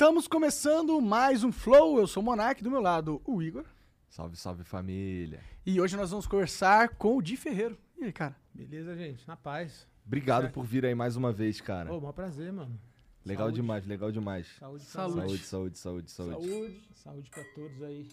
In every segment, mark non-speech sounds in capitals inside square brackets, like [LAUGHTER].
Estamos começando mais um Flow. Eu sou o Monark, do meu lado, o Igor. Salve, salve família. E hoje nós vamos conversar com o Di Ferreiro. E aí, cara? Beleza, gente? Na paz. Obrigado Certo. por vir aí mais uma vez, cara. Ô, maior prazer, mano. legal saúde. demais, legal demais. Saúde, Saúde. Saúde, saúde, saúde, saúde. Saúde. Saúde pra todos aí.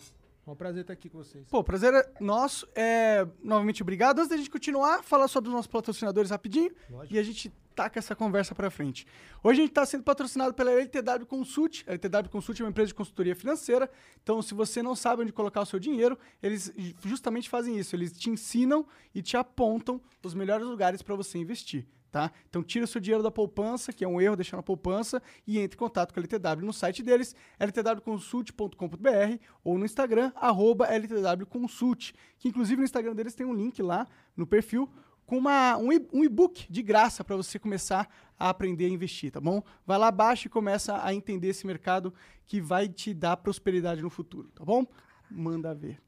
Maior prazer estar aqui com vocês. Pô, prazer é nosso. É, novamente, obrigado. Antes da gente continuar, falar sobre os nossos patrocinadores rapidinho. Lógico. E a gente taca essa conversa pra frente. Hoje a gente está sendo patrocinado pela LTW Consult. A LTW Consult é uma empresa de consultoria financeira. Então, se você não sabe onde colocar o seu dinheiro, eles justamente fazem isso. Eles te ensinam e te apontam os melhores lugares para você investir. Tá? Então tira o seu dinheiro da poupança, que é um erro deixar na poupança, e entre em contato com a LTW no site deles, ltwconsult.com.br ou no Instagram, ltwconsult, que inclusive no Instagram deles tem um link lá no perfil com uma, um e-book de graça para você começar a aprender a investir, tá bom? Vai lá, baixa e começa a entender esse mercado que vai te dar prosperidade no futuro, tá bom? Manda ver.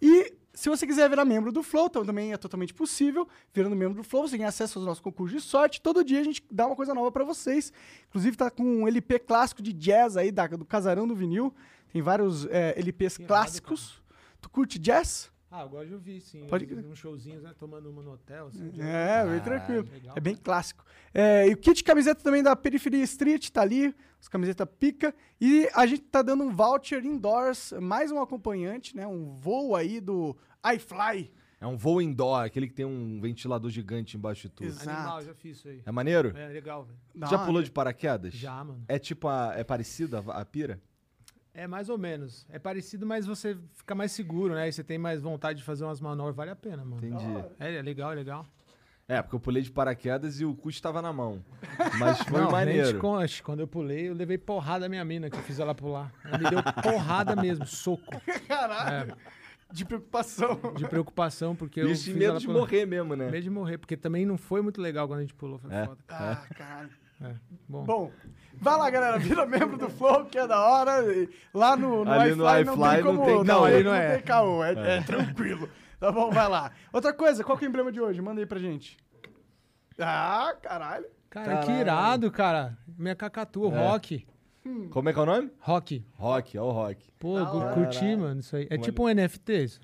E se você quiser virar membro do Flow, então também é totalmente possível. Virando membro do Flow, você tem acesso aos nossos concursos de sorte. Todo dia a gente dá uma coisa nova para vocês. Inclusive tá com um LP clássico de jazz aí, da- do Casarão do Vinil. Tem vários é, LPs Que clássicos. Tu curte jazz? Ah, agora eu vi, sim. Pode crer. Uns showzinhos, né? Tomando uma no hotel, assim. de- É, bem Ah, tranquilo. legal, é bem cara. clássico. É, e o kit de camiseta também da Periferia Street tá ali, as camisetas pica. E a gente tá dando um voucher indoors, mais um acompanhante, né? Um voo aí do iFly. É um voo indoor, aquele que tem um ventilador gigante embaixo de tudo. Exato. Animal, já fiz isso aí. É maneiro? É legal, velho. Já pulou de paraquedas? Já, mano. É tipo, a, é parecido a, a pira? É mais ou menos. É parecido, mas você fica mais seguro, né? E você tem mais vontade de fazer umas manobras, vale a pena, mano. Entendi. É, é legal, é legal. É, porque eu pulei de paraquedas e o cu estava na mão. Mas foi Não, maneiro. conte. Quando eu pulei, eu levei porrada da minha mina, que eu fiz ela pular. Ela me deu porrada mesmo, soco. Caralho. De preocupação. De preocupação, porque eu Isso de fiz medo de pular. morrer mesmo, né? Medo de morrer, porque também não foi muito legal quando a gente pulou, foi É. foda. Ah, caralho. É, bom. Bom, vai lá, galera. Vira membro do Flow, que é da hora. Lá no, no Ali iFly, no não iFly tem não como... tem não, caô. ali Não não é. tem caô. É, é tranquilo. Tá bom, vai lá. Outra coisa, qual que é o emblema de hoje? Manda aí pra gente. Ah, caralho. Cara, Caralho. que irado, cara. Minha cacatua, É. rock. Como é que é o nome? Rock. Rock, ó o rock. Pô, hora. curti, mano, isso aí. É Como tipo um NFT isso.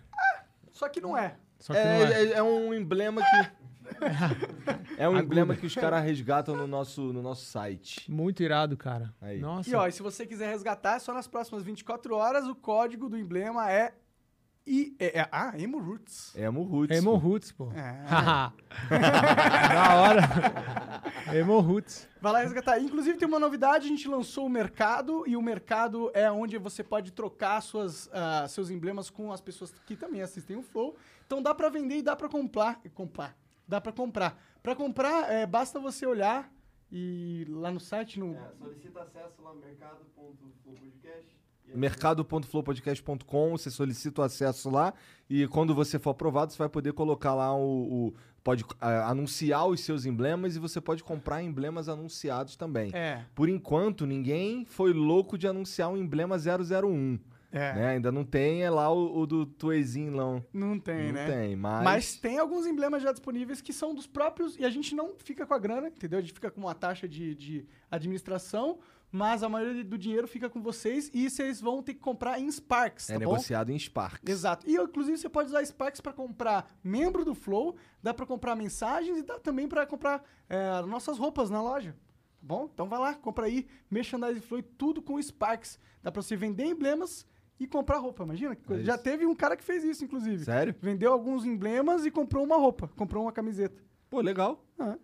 Só que não é. Só que É, não é. é- é um emblema que. [LAUGHS] é um Aguda. emblema que os caras resgatam no nosso, no nosso site. Muito irado, cara. Aí. Nossa. E ó, e se você quiser resgatar, é só nas próximas 24 horas. O código do emblema é... I, é, é ah, Emo Roots. Emo Roots. Emo pô. Roots, pô. É. [LAUGHS] da hora. Emo Roots. Vai lá resgatar. Inclusive tem uma novidade, a gente lançou o mercado e o mercado é onde você pode trocar suas, ah, seus emblemas com as pessoas que também assistem o Flow. Então dá pra vender e dá pra comprar, comprar. Dá pra comprar. Pra comprar, é, basta você olhar e lá no site no É, solicita acesso lá no mercado.flowpodcast. mercado.flowpodcast.com, você solicita o acesso lá e quando você for aprovado, você vai poder colocar lá o. o- pode ah, anunciar os seus emblemas e você pode comprar emblemas anunciados também. É, Por enquanto, ninguém foi louco de anunciar um emblema 001. É. Né? Ainda não tem é lá o, o do Tuezinho, não. Não tem, não né? tem, mas. Mas tem alguns emblemas já disponíveis que são dos próprios e a gente não fica com a grana, entendeu? A gente fica com uma taxa de, de administração, mas a maioria do dinheiro fica com vocês e vocês vão ter que comprar em Sparks, é tá bom? negociado em Sparks. Exato. E inclusive você pode usar Sparks para comprar membro do Flow, dá para comprar mensagens e dá também para comprar é, nossas roupas na loja. Tá bom? Então vai lá, compra aí merchandising Flow e tudo com Sparks. Dá para você vender emblemas e comprar roupa. Imagina que coisa. É Já teve um cara que fez isso, inclusive. Sério? Vendeu alguns emblemas e comprou uma roupa, comprou uma camiseta. Pô, legal. Ah.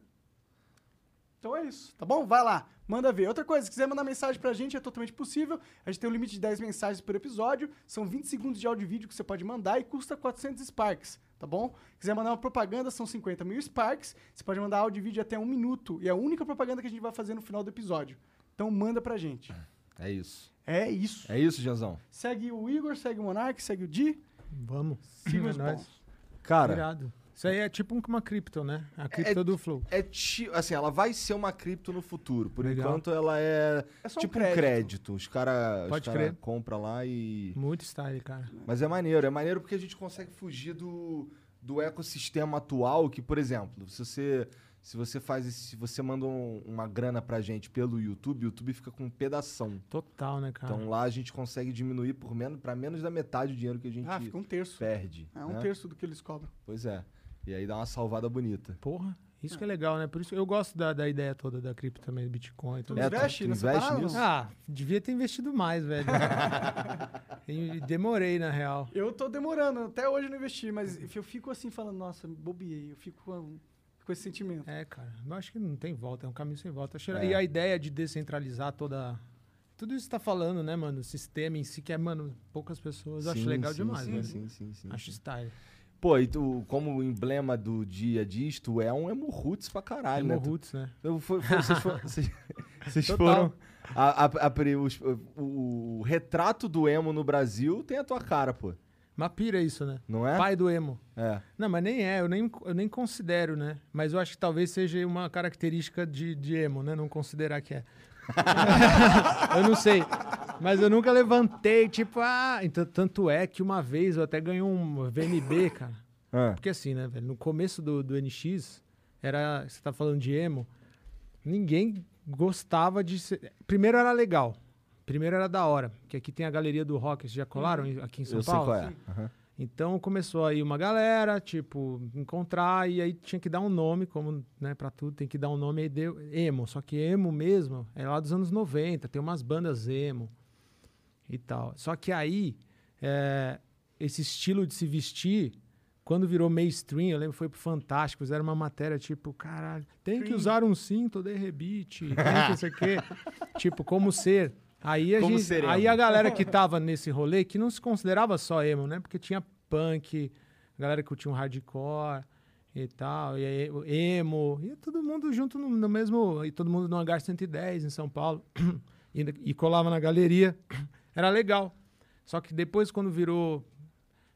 Então é isso, tá bom? Vai lá, manda ver. Outra coisa, se quiser mandar mensagem pra gente, é totalmente possível. A gente tem um limite de 10 mensagens por episódio. São 20 segundos de áudio e vídeo que você pode mandar e custa 400 Sparks, tá bom? quiser mandar uma propaganda, são 50 mil Sparks. Você pode mandar áudio e vídeo até um minuto. E é a única propaganda que a gente vai fazer no final do episódio. Então manda pra gente. É isso. É isso. É isso, Janzão. Segue o Igor, segue o Monark, segue o Di. Vamos. Siga [LAUGHS] É os nóis. bons. Cara, Irado. Isso aí é tipo uma cripto, né? A cripto do Flow. é ti, assim, ela vai ser uma cripto no futuro. Por Legal. enquanto, ela é, É só um tipo um crédito. crédito. Os caras cara compram lá e. Muito style, cara. Mas é maneiro, é maneiro porque a gente consegue fugir do, do ecossistema atual, que, por exemplo, se você, se você faz esse- se você manda um- uma grana pra gente pelo YouTube, o YouTube fica com um pedação. Total, né, cara? Então lá a gente consegue diminuir por menos para menos da metade o dinheiro que a gente Ah, fica um terço. perde. É um né? terço do que eles cobram. Pois é. E aí dá uma salvada bonita. Porra, isso que é legal, né? Por isso eu gosto da, da ideia toda da cripto também, do Bitcoin. Tu Tudo. É, tu- investe tu nessa investe parada, nisso? não? Ah, devia ter investido mais, velho. [LAUGHS] e demorei, na real. Eu tô demorando, até hoje eu não investi, mas eu fico assim falando, nossa, bobiei. Eu fico com, esse sentimento. É, cara, eu acho que não tem volta, é um caminho sem volta. É. E a ideia de descentralizar toda. Tudo isso que tá falando, né, mano? O sistema em si, que é, mano, poucas pessoas. Eu acho legal sim, demais, sim, velho. Sim, sim, sim, Acho style. Pô, e tu, como o emblema do dia disto é um emo roots pra caralho, né? Emo Roots, né? Eu, foi, foi- vocês foram. [LAUGHS] vocês- vocês foram a- a- a os- o, o retrato do emo no Brasil tem a tua cara, pô. Mas pira isso, né? Não é? Pai do emo. É. Não, mas nem é, eu nem, eu nem considero, né? Mas eu acho que talvez seja uma característica de, de emo, né? Não considerar que é. [LAUGHS] eu não sei. Mas eu nunca levantei, tipo, ah. Então, tanto é que uma vez eu até ganhei um VNB, cara. Ah, Porque assim, né, velho? No começo do, do NX, era. Você tá falando de emo, ninguém gostava de ser. Primeiro era legal. Primeiro era da hora. Que aqui tem a galeria do rock, vocês já colaram em- aqui em São eu sei Paulo? qual é. Aham. Então começou aí uma galera, tipo, encontrar, e aí tinha que dar um nome, como, né, pra tudo, tem que dar um nome, aí deu emo. Só que emo mesmo é lá dos anos 90, tem umas bandas emo e tal. Só que aí, é, esse estilo de se vestir, quando virou mainstream, eu lembro que foi pro Fantástico, fizeram uma matéria tipo, caralho, tem que usar um cinto de rebite, tem que isso aqui, [LAUGHS] tipo, como ser. Aí a, Como gente, aí a galera que tava nesse rolê, que não se considerava só emo, né? Porque tinha punk, a galera que curtia um hardcore e tal, e emo, e todo mundo junto no, no mesmo, e todo mundo no Hangar 110 em São Paulo, [CLEARS THROAT] e, e colava na galeria, [CLEARS THROAT] era legal. Só que depois quando virou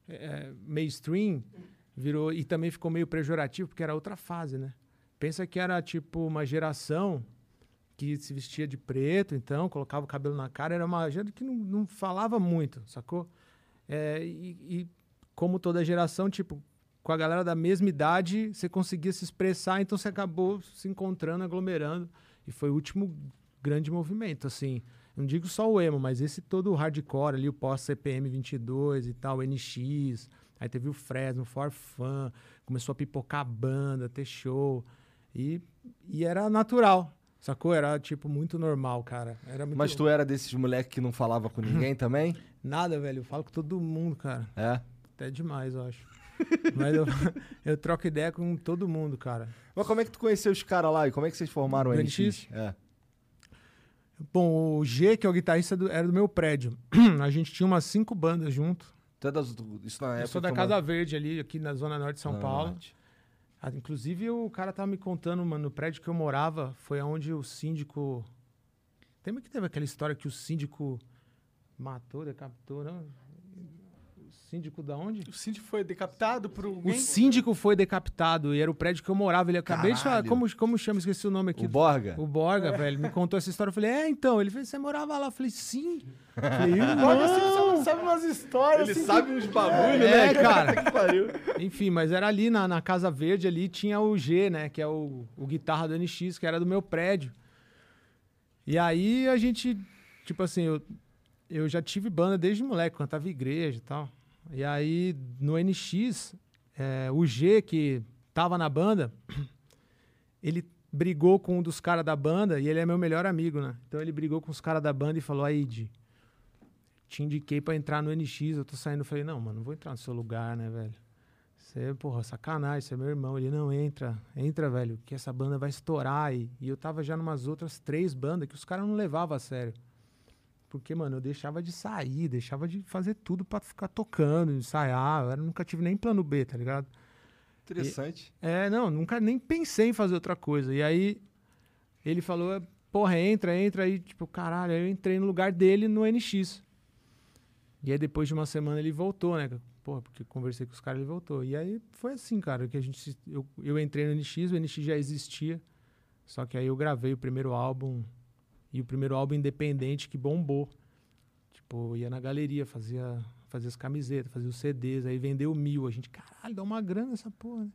é, mainstream, virou, e também ficou meio pejorativo, porque era outra fase, né? Pensa que era tipo uma geração que se vestia de preto, então, colocava o cabelo na cara, era uma gente que não, não falava muito, sacou? É, e, e como toda geração, tipo, com a galera da mesma idade, você conseguia se expressar, então você acabou se encontrando, aglomerando, e foi o último grande movimento, assim. Não digo só o emo, mas esse todo o hardcore ali, o pós-CPM 22 e tal, NX, aí teve o Fresno, o Forfan, começou a pipocar banda, ter show, e, e era natural, sacou? Era, tipo, muito normal, cara. Era muito Mas tu era desses moleque que não falava com ninguém [LAUGHS] também? Nada, velho. Eu falo com todo mundo, cara. É. Até demais, eu acho. Mas eu, [LAUGHS] eu troco ideia com todo mundo, cara. Mas como é que tu conheceu os caras lá e como é que vocês formaram o NX? NX? É. Bom, o G, que é o guitarrista, do- era do meu prédio. [CLEARS THROAT] A gente tinha umas cinco bandas junto. Tu é das- isso na Eu época sou da que Casa Verde ali, aqui na Zona Norte de São Paulo. Norte. Ah, inclusive, o cara tava me contando, mano, no prédio que eu morava, foi onde o síndico... Lembra que teve aquela história que o síndico matou, decapitou, não? O síndico da onde? O síndico foi decapitado por O alguém? síndico foi decapitado e era o prédio que eu morava. Ele acabei de falar. Caralho. Como, como chama? Esqueci o nome aqui. O Borga? O Borga, velho. Me contou essa história. Eu falei, é, então. Ele falou, você morava lá? Eu falei, sim. Eu [LAUGHS] falei, Olha, assim, irmão. você sabe umas histórias. Ele assim, sabe uns [LAUGHS] bagulho, É, né? cara. Que pariu. Enfim, mas era ali na, na Casa Verde, ali tinha o G, né? Que é o, o guitarra do NX, que era do meu prédio. E aí a gente, tipo assim, eu, eu já tive banda desde moleque, cantava igreja e tal. E aí no NX, é, o G, que tava na banda, [CLEARS THROAT] ele brigou com um dos caras da banda e ele é meu melhor amigo, né? Então ele brigou com os caras da banda e falou: aí, Di, te indiquei pra entrar no NX, eu tô saindo. Falei: não, mano, não vou entrar no seu lugar, né, velho? Você, porra, sacanagem, você é meu irmão. Ele, não, entra, entra, velho, que essa banda vai estourar. E, e eu tava já numas outras três bandas que os caras não levavam a sério. Porque, mano, eu deixava de sair, deixava de fazer tudo pra ficar tocando, ensaiar. Eu nunca tive nem plano B, tá ligado? Interessante. É, não, nunca nem pensei em fazer outra coisa. E aí ele falou, porra, entra, entra aí, tipo, caralho, aí eu entrei no lugar dele no NX. E aí depois de uma semana ele voltou, né? Porra, porque conversei com os caras, ele voltou. E aí foi assim, cara, que a gente eu, eu entrei no NX, o NX já existia. Só que aí eu gravei o primeiro álbum e o primeiro álbum independente que bombou. Tipo, ia na galeria, fazia fazia as camisetas, fazia os CDs, aí vendeu mil. A gente, caralho, dá uma grana essa porra. né?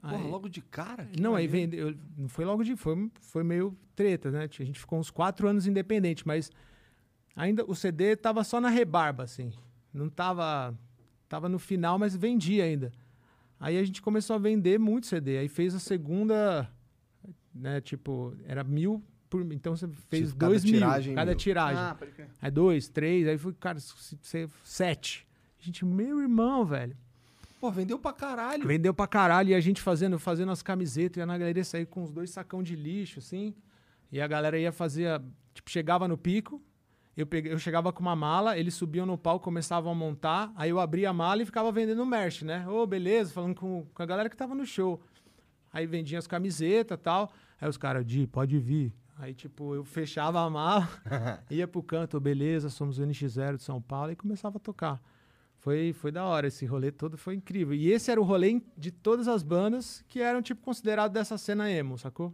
Porra, Aí- logo de cara? Não, aí vendeu. Não foi logo de. Foi, foi meio treta, né? A gente ficou uns quatro anos independente, mas ainda o CD tava só na rebarba, assim. Não tava. Tava no final, mas vendia ainda. Aí a gente começou a vender muito CD. Aí fez a segunda. Né, tipo, era mil por. Então você fez Tipo, cada dois mil. tiragem, Cada mil. tiragem. Ah. Aí dois, três, aí foi, cara, se- se- sete. A gente, meu irmão, velho. Pô, vendeu pra caralho. Vendeu pra caralho e a gente fazendo, fazendo as camisetas, ia na galeria sair com os dois sacão de lixo, assim. E a galera ia fazer, tipo, chegava no pico, eu, peguei, eu chegava com uma mala, eles subiam no palco, começavam a montar, aí eu abria a mala e ficava vendendo merch, né? Ô, beleza, falando com, com a galera que tava no show. Aí vendia as camisetas e tal. Aí os caras, Di, pode vir. Aí, tipo, eu fechava a mala, [LAUGHS] ia pro canto, "Ô, beleza, somos o NX0 de São Paulo, e começava a tocar. Foi, foi da hora, esse rolê todo foi incrível. E esse era o rolê de todas as bandas que eram, tipo, considerados dessa cena emo, sacou?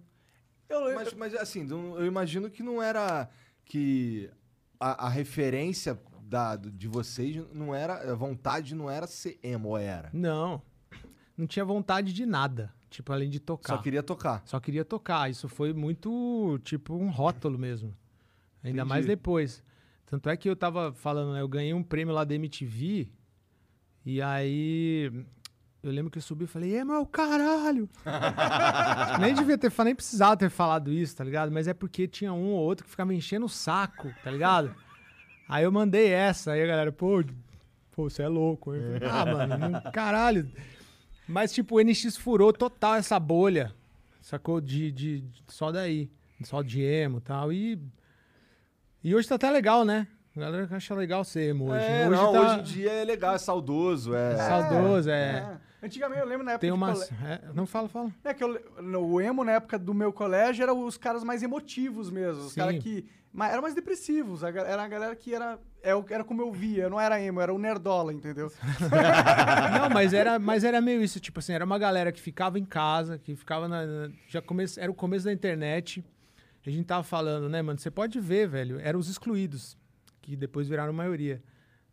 Eu, Mas, mas, assim, eu imagino que não era. Que a, a referência da, de vocês não era. A vontade não era ser emo, ou era? Não, não tinha vontade de nada, tipo, além de tocar. Só queria tocar. Só queria tocar. Isso foi muito, tipo, um rótulo mesmo. Ainda Entendi. mais depois. Tanto é que eu tava falando, né? Eu ganhei um prêmio lá da MTV. E aí. Eu lembro que eu subi e falei, é meu caralho! [LAUGHS] nem devia ter falado, nem precisava ter falado isso, tá ligado? Mas é porque tinha um ou outro que ficava enchendo o saco, tá ligado? Aí eu mandei essa, aí a galera, pô, pô, você é louco. Eu falei, ah, mano, [LAUGHS] caralho. Mas, tipo, o NX furou total essa bolha, sacou? De, de, de- só daí, só de emo e tal. E, e hoje tá até legal, né? A galera acha legal ser emo hoje. É, hoje não, tá hoje em dia é legal, é saudoso. É... saudoso, é. é. Antigamente eu lembro na época Tem umas. cole- é, não fala, fala. É que eu, o emo na época do meu colégio eram os caras mais emotivos mesmo. Os caras que. Mas eram mais depressivos. Era a galera que era. é Era como eu via. Eu não era emo, era o nerdola, entendeu? [LAUGHS] [LAUGHS] Não, mas era, mas era meio isso, tipo assim, era uma galera que ficava em casa, que ficava na. na- já come, era o começo da internet. A gente tava falando, né, mano? Você pode ver, velho, eram os excluídos, que depois viraram maioria,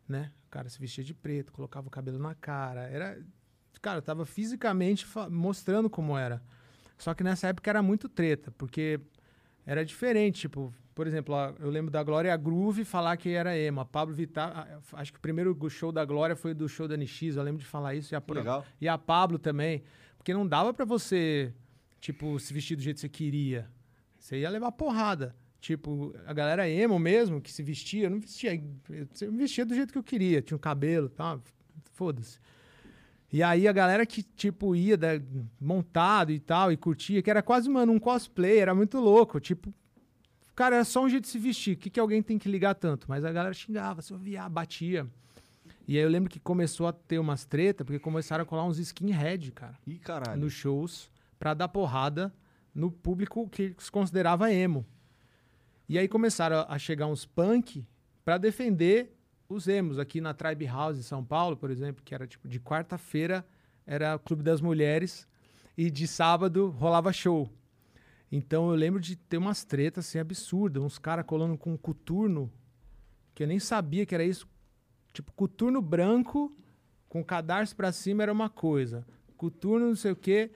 né? O cara se vestia de preto, colocava o cabelo na cara. Era. Cara, tava fisicamente mostrando como era. Só que nessa época era muito treta, porque era diferente, tipo, por exemplo, eu lembro da Glória Groove falar que era emo. A Pablo Vittar, acho que o primeiro show da Glória foi do show da NX, eu lembro de falar isso. E a, Legal. e a Pablo também. Porque não dava pra você, tipo, se vestir do jeito que você queria. Você ia levar porrada. Tipo, a galera emo mesmo, que se vestia, eu não vestia. Eu me vestia do jeito que eu queria. Tinha o cabelo e tal. Foda-se. E aí a galera que, tipo, ia da- montado e tal, e curtia, que era quase, mano, um cosplay, era muito louco. Tipo, cara, era só um jeito de se vestir. O que, que alguém tem que ligar tanto? Mas a galera xingava, se ouvia, batia. E aí eu lembro que começou a ter umas treta, porque começaram a colar uns skinhead, cara, Ih, caralho. nos shows, pra dar porrada no público que se considerava emo. E aí começaram a- chegar uns punk pra defender os emos. Aqui na Tribe House em São Paulo, por exemplo, que era tipo de quarta-feira era o Clube das Mulheres e de sábado rolava show. Então eu lembro de ter umas tretas assim absurdas, uns caras colando com coturno, que eu nem sabia que era isso. Tipo, coturno branco com cadarço pra cima era uma coisa. Coturno não sei o quê.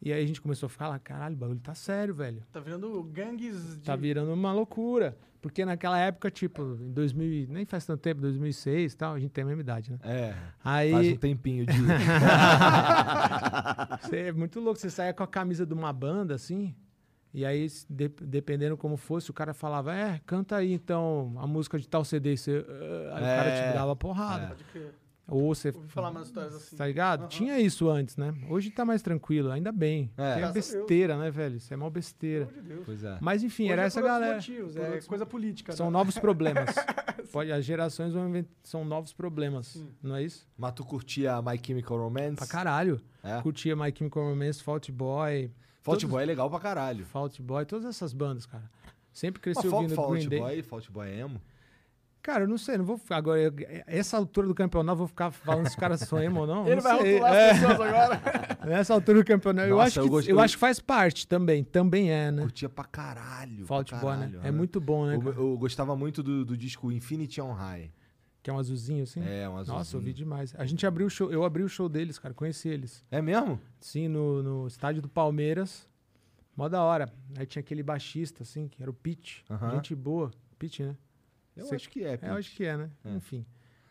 E aí a gente começou a ficar lá, caralho, o bagulho tá sério, velho. Tá virando gangues de. Tá virando uma loucura. Porque naquela época, tipo, em 2000, e- nem faz tanto tempo, 2006 e tal, a gente tem a mesma idade, né? É, Aí, faz um tempinho de... [LAUGHS] você é muito louco, você saía com a camisa de uma banda, assim, e aí, de- dependendo como fosse, o cara falava, é, canta aí, então, a música de tal CD, você, "Ah", aí o cara É. te dava porrada. Pode crer. Ou você. Ouvi falar umas histórias assim. Tá ligado? Aham. Tinha isso antes, né? Hoje tá mais tranquilo, ainda bem. É. É, a besteira, né, velho? Isso é mó besteira. Pelo amor de Deus. Pois é. Mas enfim, Hoje era é essa galera. motivos, é outros- coisa política. São né? novos problemas. [LAUGHS] Pode, as gerações vão inventar, são novos problemas, Sim. não é isso? Mas tu curtia My Chemical Romance? Pra caralho. É? Curtia My Chemical Romance, Fault Boy, Fault todos- Boy é legal pra caralho. Fault Boy, todas essas bandas, cara. Sempre cresci Fa- ouvindo Fault Green Day. Boy, Fault Boy é emo? Cara, eu não sei, não vou ficar agora. eu- essa altura do campeonato, eu vou ficar falando se os caras são emo ou não. Ele não vai sei. rotular É, as pessoas agora. [LAUGHS] nessa altura do campeonato. eu Nossa, acho eu que, eu eu- acho que faz parte também. Também é, né? Curtia pra caralho. Fault pra Boy, né? É muito bom, né? Eu, cara? eu gostava muito do, do disco Infinity on High. Que é um azulzinho assim. É, um azulzinho. Nossa, eu vi demais. A gente abriu o show, eu abri o show deles, cara, conheci eles. É mesmo? Sim, no, no estádio do Palmeiras. Mó da hora. Aí tinha aquele baixista, assim, que era o Pete. Aham. Gente boa. Pete, né? Eu Você- acho que é, É, eu Pete. acho que é, né? É. Enfim.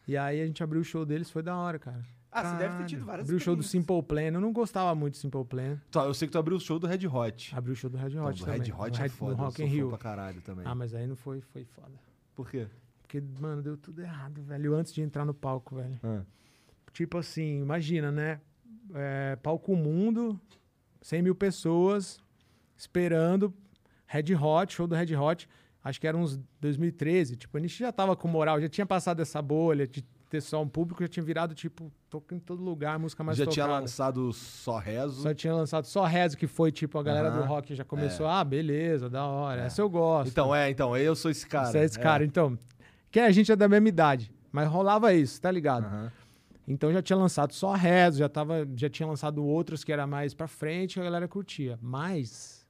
E aí a gente abriu o show deles, foi da hora, cara. Ah, você deve ter Caralho. tido várias Abriu o show do. Simple Plan. Eu não gostava muito do Simple Plan. Tá, eu sei que tu abriu o show do Red Hot. Abriu o show do Red Então, Hot do também. Red Hot é Red- foda, do eu Rock sou in Rio. pra caralho também. Ah, mas aí não foi, foi foda. Por quê? Porque, mano, deu tudo errado, velho. Antes de entrar no palco, velho. Ah. Tipo assim, imagina, né? É, palco mundo, 100 mil pessoas esperando Red Hot, show do Red Hot. Acho que era uns 2013. Tipo, a gente já tava com moral, já tinha passado essa bolha de ter só um público, já tinha virado, tipo, toca em todo lugar, música mais Já tocada. tinha lançado Só Rezo. Só tinha lançado só Rezo, que foi, tipo, a galera do Aham. rock já começou, ah, beleza, da hora, essa eu gosto. Então, é, então, eu sou esse cara. Você é esse cara, então. Que a gente é da mesma idade, mas rolava isso, tá ligado? Aham. Então já tinha lançado só Rezo, já, tava, já tinha lançado outros que era mais pra frente a galera curtia. Mas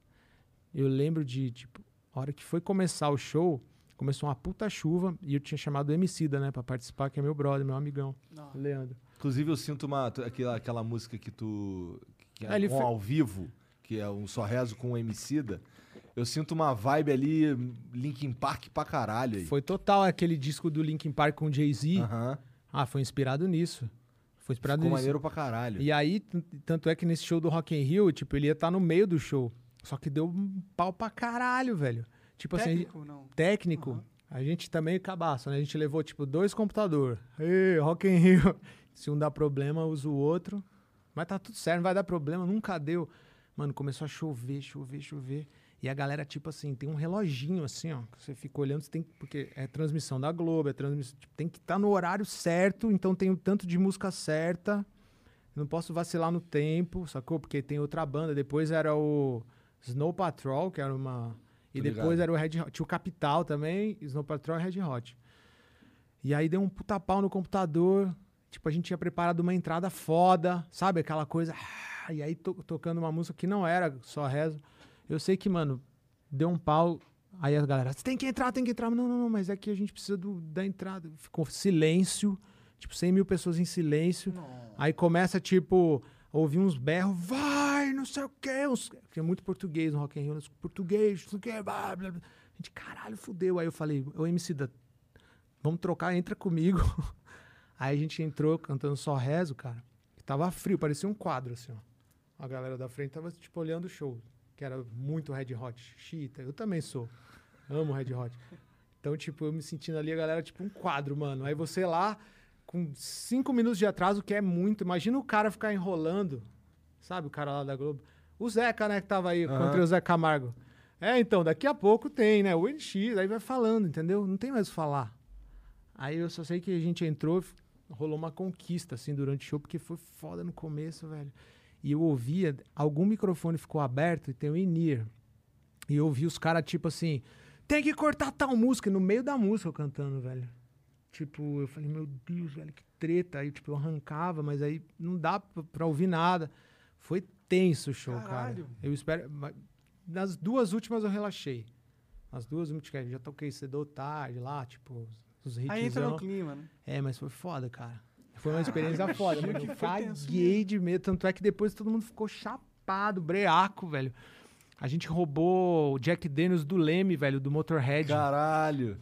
eu lembro de, tipo, a hora que foi começar o show, começou uma puta chuva e eu tinha chamado o Emicida, né, pra participar, que é meu brother, meu amigão, Não. Leandro. Inclusive, eu sinto uma, aquela, aquela música que tu. Que é Ah, ele um fe- ao vivo, que é um Só Rezo com o Emicida. Eu sinto uma vibe ali, Linkin Park pra caralho aí. Foi total aquele disco do Linkin Park com Jay-Z. Aham. Ah, foi inspirado nisso. Foi inspirado Ficou nisso. maneiro pra caralho. E aí, tanto é que nesse show do Rock in Rio, tipo, ele ia estar no meio do show. Só que deu um pau pra caralho, velho. Tipo assim, Técnico, não. técnico, Aham. a gente também cabaço, né? A gente levou, tipo, dois computadores. Ei, Rock in Rio. [LAUGHS] Se um dá problema, usa o outro. Mas tá tudo certo, não vai dar problema, nunca deu. Mano, começou a chover, chover, chover. E a galera, tipo assim, tem um reloginho assim, ó. Que você fica olhando, você tem que- Porque é transmissão da Globo, é transmissão. tipo, tem que estar no horário certo, então tem o tanto de música certa. Não posso vacilar no tempo, sacou? Porque tem outra banda. Depois era o Snow Patrol, que era uma. E Tô depois ligado. era o Red Hot. Tinha o Capital também, Snow Patrol e Red Hot. E aí deu um puta pau no computador. Tipo, a gente tinha preparado uma entrada foda, sabe? Aquela coisa. ah, E aí to- tocando uma música que não era só rezo. Eu sei que, mano, deu um pau. Aí a galera, você tem que entrar, tem que entrar. Não, não, não, mas é que a gente precisa do- da entrada. Ficou silêncio, tipo, 100 mil pessoas em silêncio. Aí começa, tipo, a ouvir uns berros, vai, não sei o quê. Uns, tinha muito português no Rock in Rio, uns português, não sei o quê, blá, blá, blá. A gente, caralho, fudeu. Aí eu falei, ô MC da, vamos trocar, entra comigo. [LAUGHS] Aí a gente entrou cantando só rezo, cara. E tava frio, parecia um quadro, assim, ó. A galera da frente tava, tipo, olhando o show, que era muito Red Hot. Chita, eu também sou. Amo Red Hot. Então, tipo, eu me sentindo ali, a galera, tipo, um quadro, mano. Aí você lá, com cinco minutos de atraso, que é muito. Imagina o cara ficar enrolando, sabe, o cara lá da Globo. O Zeca, né, que tava aí, Aham. contra o Zé Camargo. É, então, daqui a pouco tem, né? O NX, aí vai falando, entendeu? Não tem mais o falar. Aí eu só sei que a gente entrou, rolou uma conquista, assim, durante o show, porque foi foda no começo, velho. E eu ouvia, algum microfone ficou aberto e tem o in-ear. E eu ouvi os caras, tipo assim, tem que cortar tal música, no meio da música eu cantando, velho. Tipo, eu falei, meu Deus, velho, que treta. Aí, tipo, eu arrancava, mas aí não dá pra, ouvir nada. Foi tenso o show, Caralho. cara. Eu espero. Nas duas últimas eu relaxei. As duas últimas, já toquei cedo ou tarde lá, tipo, os hits. Aí entra no clima, né? É, mas foi foda, cara. Foi uma experiência foda, mano. Eu caguei de medo. Tanto é que depois todo mundo ficou chapado, breaco, velho. A gente roubou o Jack Daniels do Leme, velho, do Motorhead. Caralho.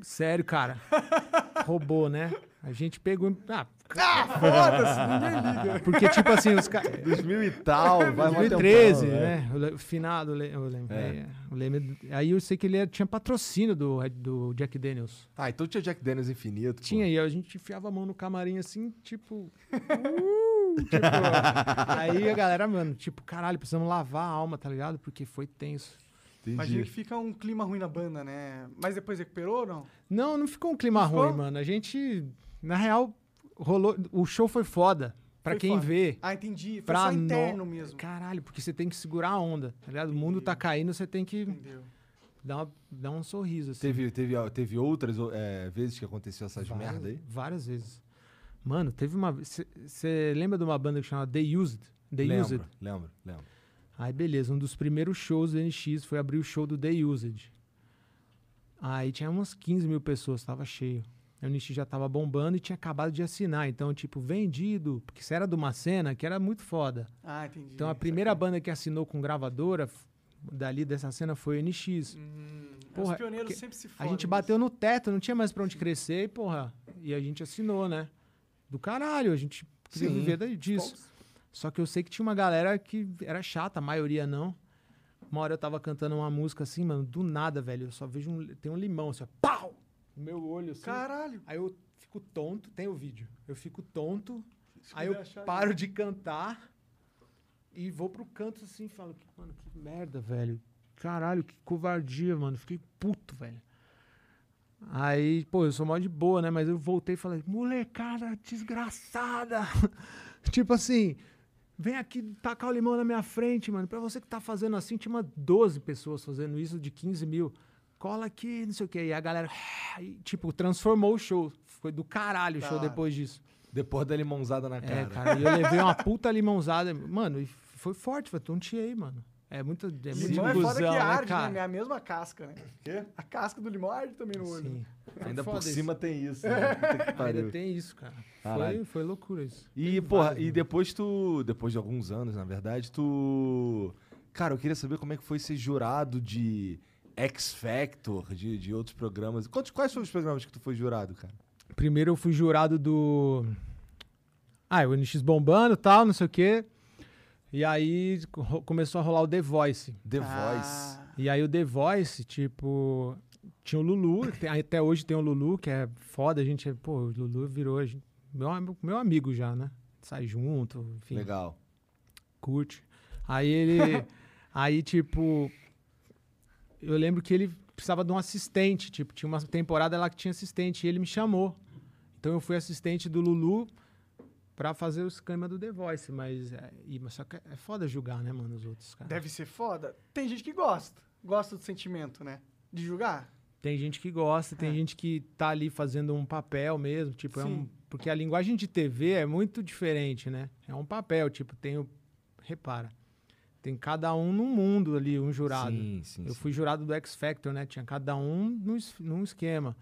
Sério, cara. [LAUGHS] Roubou, né? A gente pegou. Ah, Ah, foda-se, ninguém liga. Porque, tipo assim, os caras. [LAUGHS] 2000 e tal, vai mó 2013, tempão, né? O Le- o finado, o Leme. É. é, o Leme- Aí eu sei que ele era- tinha patrocínio do, do Jack Daniels. Ah, então tinha Jack Daniels infinito. pô. Tinha, e a gente enfiava a mão no camarim assim, tipo. uh, tipo, [LAUGHS] aí a galera, mano, tipo, caralho, precisamos lavar a alma, tá ligado? Porque foi tenso. Imagina Entendi. que fica um clima ruim na banda, né? Mas depois recuperou ou não? Não, não ficou um clima Ficou? ruim, mano. A gente, na real, rolou. O show foi foda. Pra Foi quem foda. vê. Ah, entendi. Foi Pra só no- interno mesmo. Caralho, porque você tem que segurar a onda, tá ligado? O mundo tá caindo, você tem que Entendeu? dar, uma- dar um sorriso, assim. Teve, teve, teve outras é, vezes que aconteceu essas várias, merda aí? Várias vezes. Mano, teve uma. Você lembra de uma banda que chama The Used? The Used. lembro, lembro, lembro. Aí, beleza, um dos primeiros shows do NX foi abrir o show do The Used. Aí tinha umas 15 mil pessoas, tava cheio. O NX já tava bombando e tinha acabado de assinar. Então, tipo, vendido. Porque isso era de uma cena que era muito foda. Ah, entendi. Então, a primeira banda que assinou com gravadora dali dessa cena foi o NX. Hum, Porra, os pioneiros sempre se A fodem gente bateu no teto, não tinha mais pra onde crescer, e, porra. E a gente assinou, né? Do caralho, a gente queria Sim. viver disso. Só que eu sei que tinha uma galera que era chata, a maioria não. Uma hora eu tava cantando uma música assim, mano, do nada, velho. Eu só vejo um. Tem um limão, assim, ó, pau! No meu olho, assim. Caralho. Aí eu fico tonto, tem o vídeo. Eu fico tonto, Isso aí eu paro de cantar e vou pro canto assim e falo, mano, que merda, velho. Caralho, que covardia, mano. Fiquei puto, velho. Aí, pô, eu sou mó de boa, né? Mas eu voltei e falei, molecada desgraçada. [LAUGHS] tipo assim, vem aqui tacar o limão na minha frente, mano. Pra você que tá fazendo assim, tinha umas 12 pessoas fazendo isso de 15 mil. Cola aqui, não sei o quê. E a galera, [SIGHS] e, tipo, transformou o show. Foi do caralho o show hora. depois disso. Depois da limonzada na É, cara. cara, e eu levei uma puta limãozada. Mano, e foi forte, foi tonteei, mano. É muito, é muito Limão é foda que né, arde, né? cara? É a mesma casca, né? Quê? A casca do limão arde também no olho. Sim. Ainda Foda por isso. cima tem isso. Né? [LAUGHS] Ainda tem isso, cara. Caralho. Foi, foi loucura isso. E, porra, várias, e né? depois tu. Depois de alguns anos, na verdade, tu. Cara, eu queria saber como é que foi ser jurado de X Factor, de, de outros programas. Quantos, quais foram os programas que tu foi jurado, cara? Primeiro eu fui jurado do. Ah, o NX bombando e tal, não sei o quê. E aí começou a rolar o The Voice. The Ah, Voice. E aí o The Voice, tipo. Tinha o Lulu, tem- até hoje tem o Lulu, que é foda, a gente. Pô, o Lulu virou gente- meu, meu amigo já, né? Sai junto, enfim. Legal. curte. Aí ele. [LAUGHS] aí, tipo. Eu lembro que ele precisava de um assistente. Tipo, tinha uma temporada lá que tinha assistente. E ele me chamou. Então eu fui assistente do Lulu pra fazer o esquema do The Voice. Mas, é, e- mas só que é foda julgar, né, mano, os outros, cara. Deve ser foda. Tem gente que gosta. Gosta do sentimento, né? De julgar. Tem gente que gosta, tem É. gente que tá ali fazendo um papel mesmo, tipo, é um, Sim. porque a linguagem de TV é muito diferente, né? É um papel, tipo, tem o repara. Tem cada um num mundo ali, um jurado. Sim, sim. Eu sim. fui jurado do X Factor, né? Tinha cada um num, es- num esquema.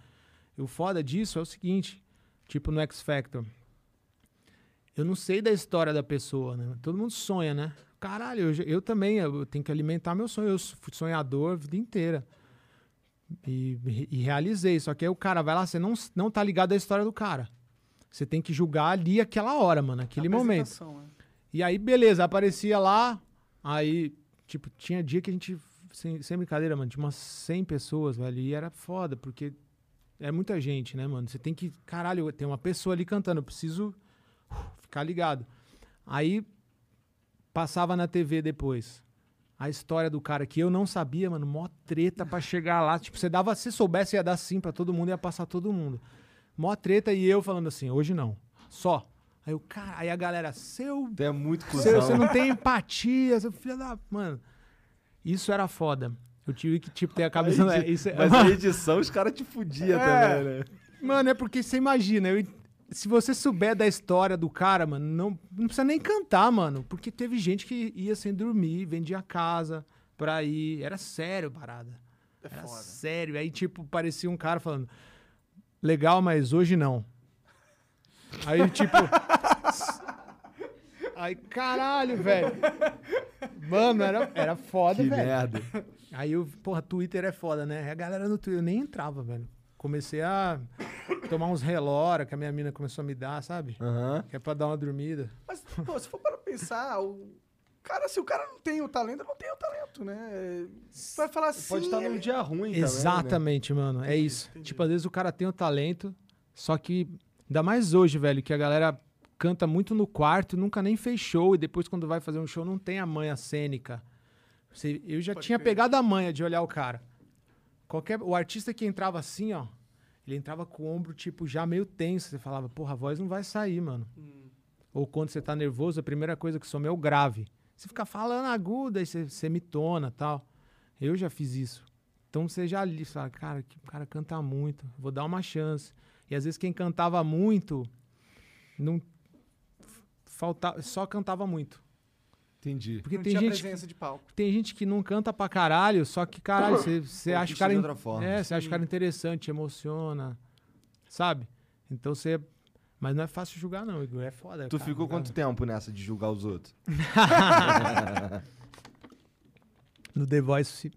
E o foda disso é o seguinte, tipo no X Factor. Eu não sei da história da pessoa, né? Todo mundo sonha, né? Caralho, eu, eu também, eu tenho que alimentar meu sonho. Eu fui sonhador a vida inteira. E, e realizei. Só que aí o cara vai lá, você não, não tá ligado à história do cara. Você tem que julgar ali aquela hora, mano, aquele momento. Né? E aí, beleza, aparecia lá, aí, tipo, tinha dia que a gente, sem, sem brincadeira, mano, tinha umas 100 pessoas, velho, e era foda, porque é muita gente, né, mano? Você tem que, caralho, tem uma pessoa ali cantando, eu preciso ficar ligado. Aí, passava na TV depois. A história do cara que eu não sabia, mano, mó treta pra chegar lá. Tipo, você dava, se soubesse, ia dar sim pra todo mundo, ia passar todo mundo. Mó treta e eu falando assim, hoje não. Só. Aí o cara, aí a galera, seu é muito você, cuzão. você não tem empatia, seu filho da. Mano, isso era foda. Eu tive que, tipo, ter a cabeça. É, isso é- Mas [LAUGHS] a edição, os caras te fudiam também, né? Mano, é porque você imagina, eu- se você souber da história do cara, mano, não, não precisa nem cantar, mano. Porque teve gente que ia sem dormir, vendia casa pra ir. Era sério parada. É Era foda. sério. Aí, tipo, parecia um cara falando: legal, mas hoje não. Aí, tipo. [LAUGHS] Aí, caralho, velho. Mano, era, era foda, Que velho. merda. Aí eu, porra, Twitter é foda, né? A galera no Twitter, eu nem entrava, velho. Comecei a. tomar uns relórios que a minha mina começou a me dar, sabe? Aham. Que é pra dar uma dormida. Mas, pô, se for para pensar, o cara, se o cara não tem o talento, não tem o talento, né? Você vai falar assim. Pode estar num ele- dia ruim também, né? Exatamente, mano. É isso. entendi. Tipo, às vezes o cara tem o talento, só que ainda mais hoje, velho, que a galera canta muito no quarto, nunca nem fez show e depois quando vai fazer um show não tem a manha cênica. Você- eu já Pode tinha pegado a manha de olhar o cara. Qualquer o artista que entrava assim, ó, ele entrava com o ombro tipo já meio tenso, você falava, porra, a voz não vai sair, mano. Hum. Ou quando você tá nervoso, a primeira coisa que some é o grave. Você fica falando aguda, aí você, você mitona tal. Eu já fiz isso. Então você já ali, você fala, cara, que o cara canta muito, vou dar uma chance. E às vezes quem cantava muito, não faltava, só cantava muito. Entendi. Porque não tem tinha gente, presença de palco. tem gente que não canta pra caralho, só que caralho, você, você acha o cara, de in- outra forma. é, você acha o cara interessante, emociona, sabe? Então você, mas não é fácil julgar não, Igor, é foda. Tu cara, ficou cara. quanto tempo nessa de julgar os outros? [LAUGHS] no The Voice,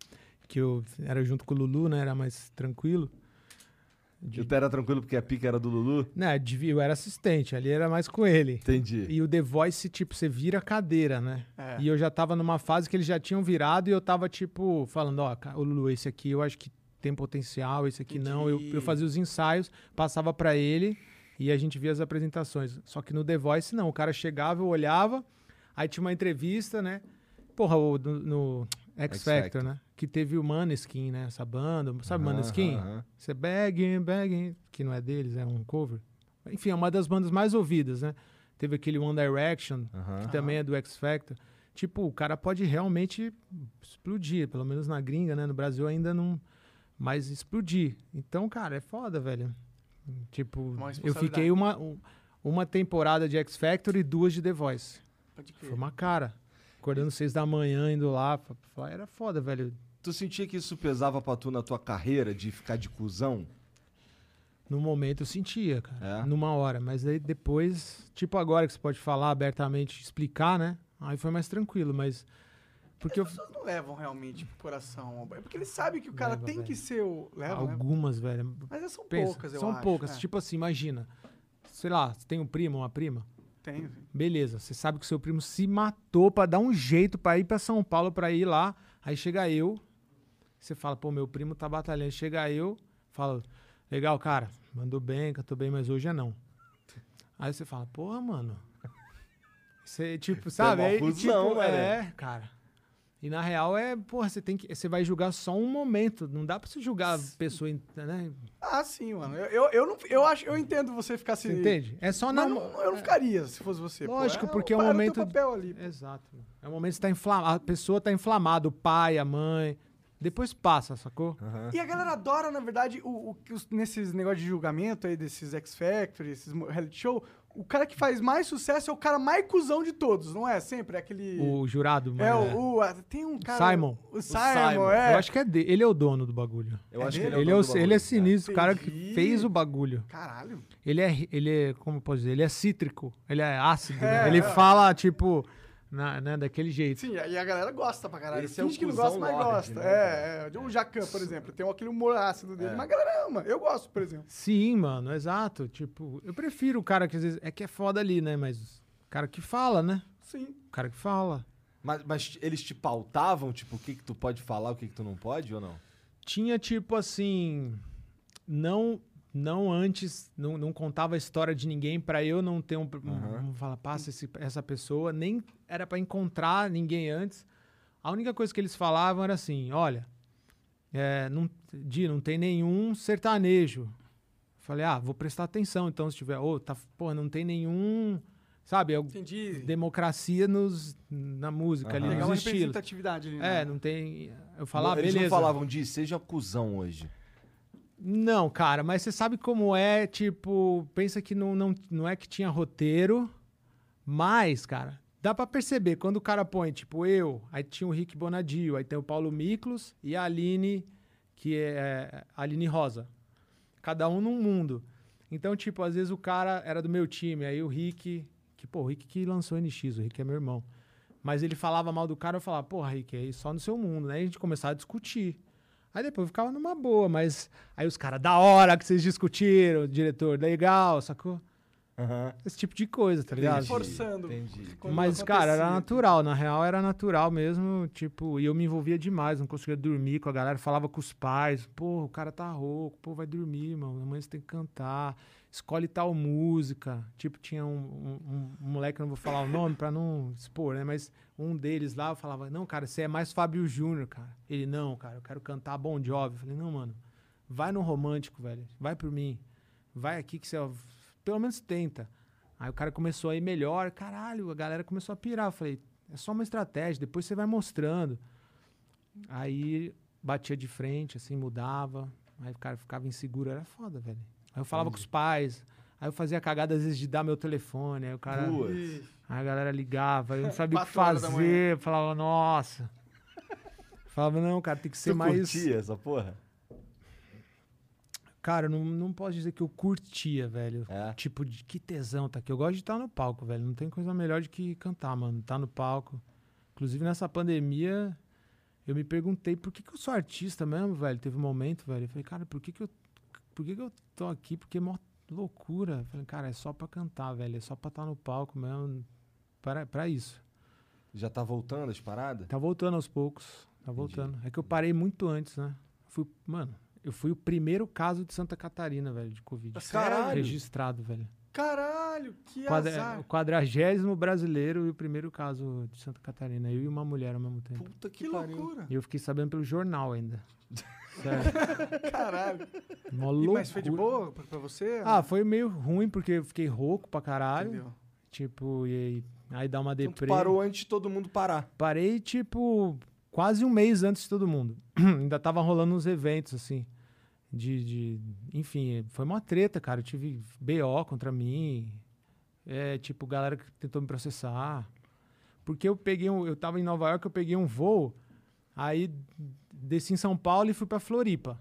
que eu era junto com o Lulu, né? Era mais tranquilo. Eu era tranquilo porque a pica era do Lulu? Né, devia- eu era assistente, ali era mais com ele. Entendi. E o The Voice, tipo, você vira a cadeira, né? É. E eu já tava numa fase que eles já tinham virado e eu tava, tipo, falando, ó, ca- ô Lulu, esse aqui eu acho que tem potencial, esse aqui não. Eu, Entendi. eu fazia os ensaios, passava pra ele e a gente via as apresentações. Só que no The Voice, não. O cara chegava, eu olhava, aí tinha uma entrevista, né? Porra, o, no, no X, X Factor, Factor. né? Que teve o Maneskin, né? Essa banda. Sabe Aham, Maneskin? aham. Você begging, begging, que não é deles, é um cover. Enfim, é uma das bandas mais ouvidas, né? Teve aquele One Direction, que também é do X Factor. Tipo, o cara pode realmente explodir, pelo menos na gringa, né? No Brasil ainda não. Mas explodir. Então, cara, é foda, velho. Tipo, Uma eu fiquei uma, um- uma temporada de X Factor e duas de The Voice. Pode crer. Foi uma cara. Acordando seis da manhã, indo lá. Era foda, velho. Tu sentia que isso pesava pra tu na tua carreira, de ficar de cuzão? No momento eu sentia, cara. É? Numa hora. Mas aí depois, tipo agora que você pode falar abertamente, explicar, né? Aí foi mais tranquilo, mas. Porque eu. As pessoas não levam realmente pro coração. É porque eles sabem que o cara Leva, tem velho. que ser o. Levam, né? Algumas, velho. Mas são Pensa, poucas, eu são acho. poucas. é. Tipo assim, imagina. Sei lá, você tem um primo, uma prima. Tem. Beleza, você sabe que o seu primo se matou pra dar um jeito pra ir pra São Paulo pra ir lá. Aí chega eu, você fala, pô, meu primo tá batalhando. Chega eu, fala, legal, cara, mandou bem, cantou bem, mas hoje é não. Aí você fala, porra, mano. Você, tipo, [LAUGHS] sabe? Aí, tipo, né, é, cara. E na real é, porra, você tem que. Você vai julgar só um momento. Não dá pra você julgar a pessoa, né? Ah, sim, mano. Eu, eu, eu, não, eu acho, eu entendo você ficar se. Você entende? É só Mas na. não, eu não ficaria se fosse você. pô. Lógico, É, porque é um o teu momento- papel ali. pô. Exato. É um momento que você tá inflamado. A pessoa tá inflamada, o pai, a mãe. Depois passa, sacou? E a galera adora, na verdade, o, o os- nesses negócios de julgamento aí, desses X Factor, esses reality show, o cara que faz mais sucesso é o cara mais cuzão de todos, não é? Sempre é aquele. O jurado, é, mano. o, o- a- Tem um cara. Simon. O Simon, Simon. é. Eu acho que é dele. Ele é o dono do bagulho. Eu acho que dele? ele Ele é é, o o, dono do ele é sinistro, o cara que fez o bagulho. Caralho. Ele é, ele é, como eu posso dizer, ele é cítrico, ele é ácido, né? É, Ele é. fala, tipo, na- né, daquele jeito. Sim, e a galera gosta pra caralho. Esse é o Finge que não gosta, mas gosta. né, é, é. O Jacan, por exemplo, tem aquele humor ácido dele, É. mas a galera ama. Eu gosto, por exemplo. Sim, mano, exato. Tipo, eu prefiro o cara que às vezes. É que é foda ali, né? Mas o cara que fala, né? Sim. O cara que fala. Mas, mas eles te pautavam, tipo, o que que tu pode falar, o que que tu não pode ou não? Tinha, tipo assim. Não. Não antes, não, não contava a história de ninguém pra eu não ter um. um- Aham. um falar, passa esse- essa pessoa. Nem era pra encontrar ninguém antes. A única coisa que eles falavam era assim: olha, é, não, Di, não tem nenhum sertanejo. Falei, ah, vou prestar atenção então se tiver. Ô, tá, porra, não tem nenhum. Sabe, Entendi. democracia nos, na música ali, Aham. Pegar uma nos estilos. representatividade ali. né? É, não tem. Eu falava, eles beleza. não falavam de seja cuzão hoje. Não, cara, mas você sabe como é, tipo, pensa que não, não, não é que tinha roteiro, mas, cara, dá pra perceber, quando o cara põe, tipo, eu, aí tinha o Rick Bonadio, aí tem o Paulo Miklos e a Aline, que é a Aline Rosa. Cada um num mundo. Então, tipo, às vezes o cara era do meu time, aí o Rick, que, pô, o Rick que lançou o NX, o Rick é meu irmão. Mas ele falava mal do cara, eu falava, porra, Rick, aí só no seu mundo, né? Aí a gente começava a discutir. Aí depois eu ficava numa boa, mas aí os caras, da hora que vocês discutiram, diretor, legal, sacou? Aham. Esse tipo de coisa, tá ligado? Entendi, Forçando. Entendi. Mas, cara, era natural. Na real, era natural mesmo. Tipo, e eu me envolvia demais. Não conseguia dormir com a galera. Falava com os pais. Pô, o cara tá rouco. Pô, vai dormir, mano. Amanhã você tem que cantar. Escolhe tal música. Tipo, tinha um, um- um- moleque, não vou falar o nome pra não expor, né? Mas um deles lá, falava, não, cara, você é mais Fábio Júnior, cara. Ele, não, cara, eu quero cantar Bon Jovi. Falei, não, mano, vai no romântico, velho. Vai por mim. Vai aqui que você... Pelo menos tenta. Aí o cara começou a ir melhor, caralho, a galera começou a pirar. Eu falei, é só uma estratégia, depois você vai mostrando. Aí batia de frente, assim, mudava. Aí o cara ficava inseguro, era foda, velho. Aí eu falava com os pais, aí eu fazia cagada às vezes de dar meu telefone, aí o cara. Ih, Aí a galera ligava, eu não sabia o que [LAUGHS] fazer. Falava, nossa. Falava, não, cara, tem que ser Você mais. curtia essa porra? Cara, não, não posso dizer que eu curtia, velho. É. Tipo, de que tesão tá aqui. Eu gosto de estar no palco, velho. Não tem coisa melhor do que cantar, mano. Tá no palco. Inclusive, nessa pandemia, eu me perguntei por que, que eu sou artista mesmo, velho. Teve um momento, velho. Eu falei, cara, por que, que eu. Por que, que eu tô aqui? Porque é mó loucura. Falei, cara, é só pra cantar, velho. É só pra estar no palco mesmo. Pra, pra isso. Já tá voltando as paradas? Tá voltando aos poucos. Tá voltando. É que eu parei muito antes, né? Fui, mano, eu fui o primeiro caso de Santa Catarina, velho, de Covid. Caralho. Registrado, velho. Caralho, que Quadra- azar. o quadragésimo brasileiro e o primeiro caso de Santa Catarina. Eu e uma mulher ao mesmo tempo. Puta que, Que loucura. E eu fiquei sabendo pelo jornal ainda. Sério. [LAUGHS] Caralho. Uma E, mas foi de boa pra, pra você? Ah, foi meio ruim porque eu fiquei rouco pra caralho. Entendeu? Tipo, e aí, aí dá uma Então deprê. parou antes de todo mundo parar. Parei, tipo, quase um mês antes de todo mundo. [CLEARS THROAT] Ainda tava rolando uns eventos, assim. De, de. Enfim, foi uma treta, cara. Eu tive BO contra mim. É, tipo, galera que tentou me processar. Porque eu peguei um. Eu tava em Nova York, eu peguei um voo. Aí desci em São Paulo e fui pra Floripa.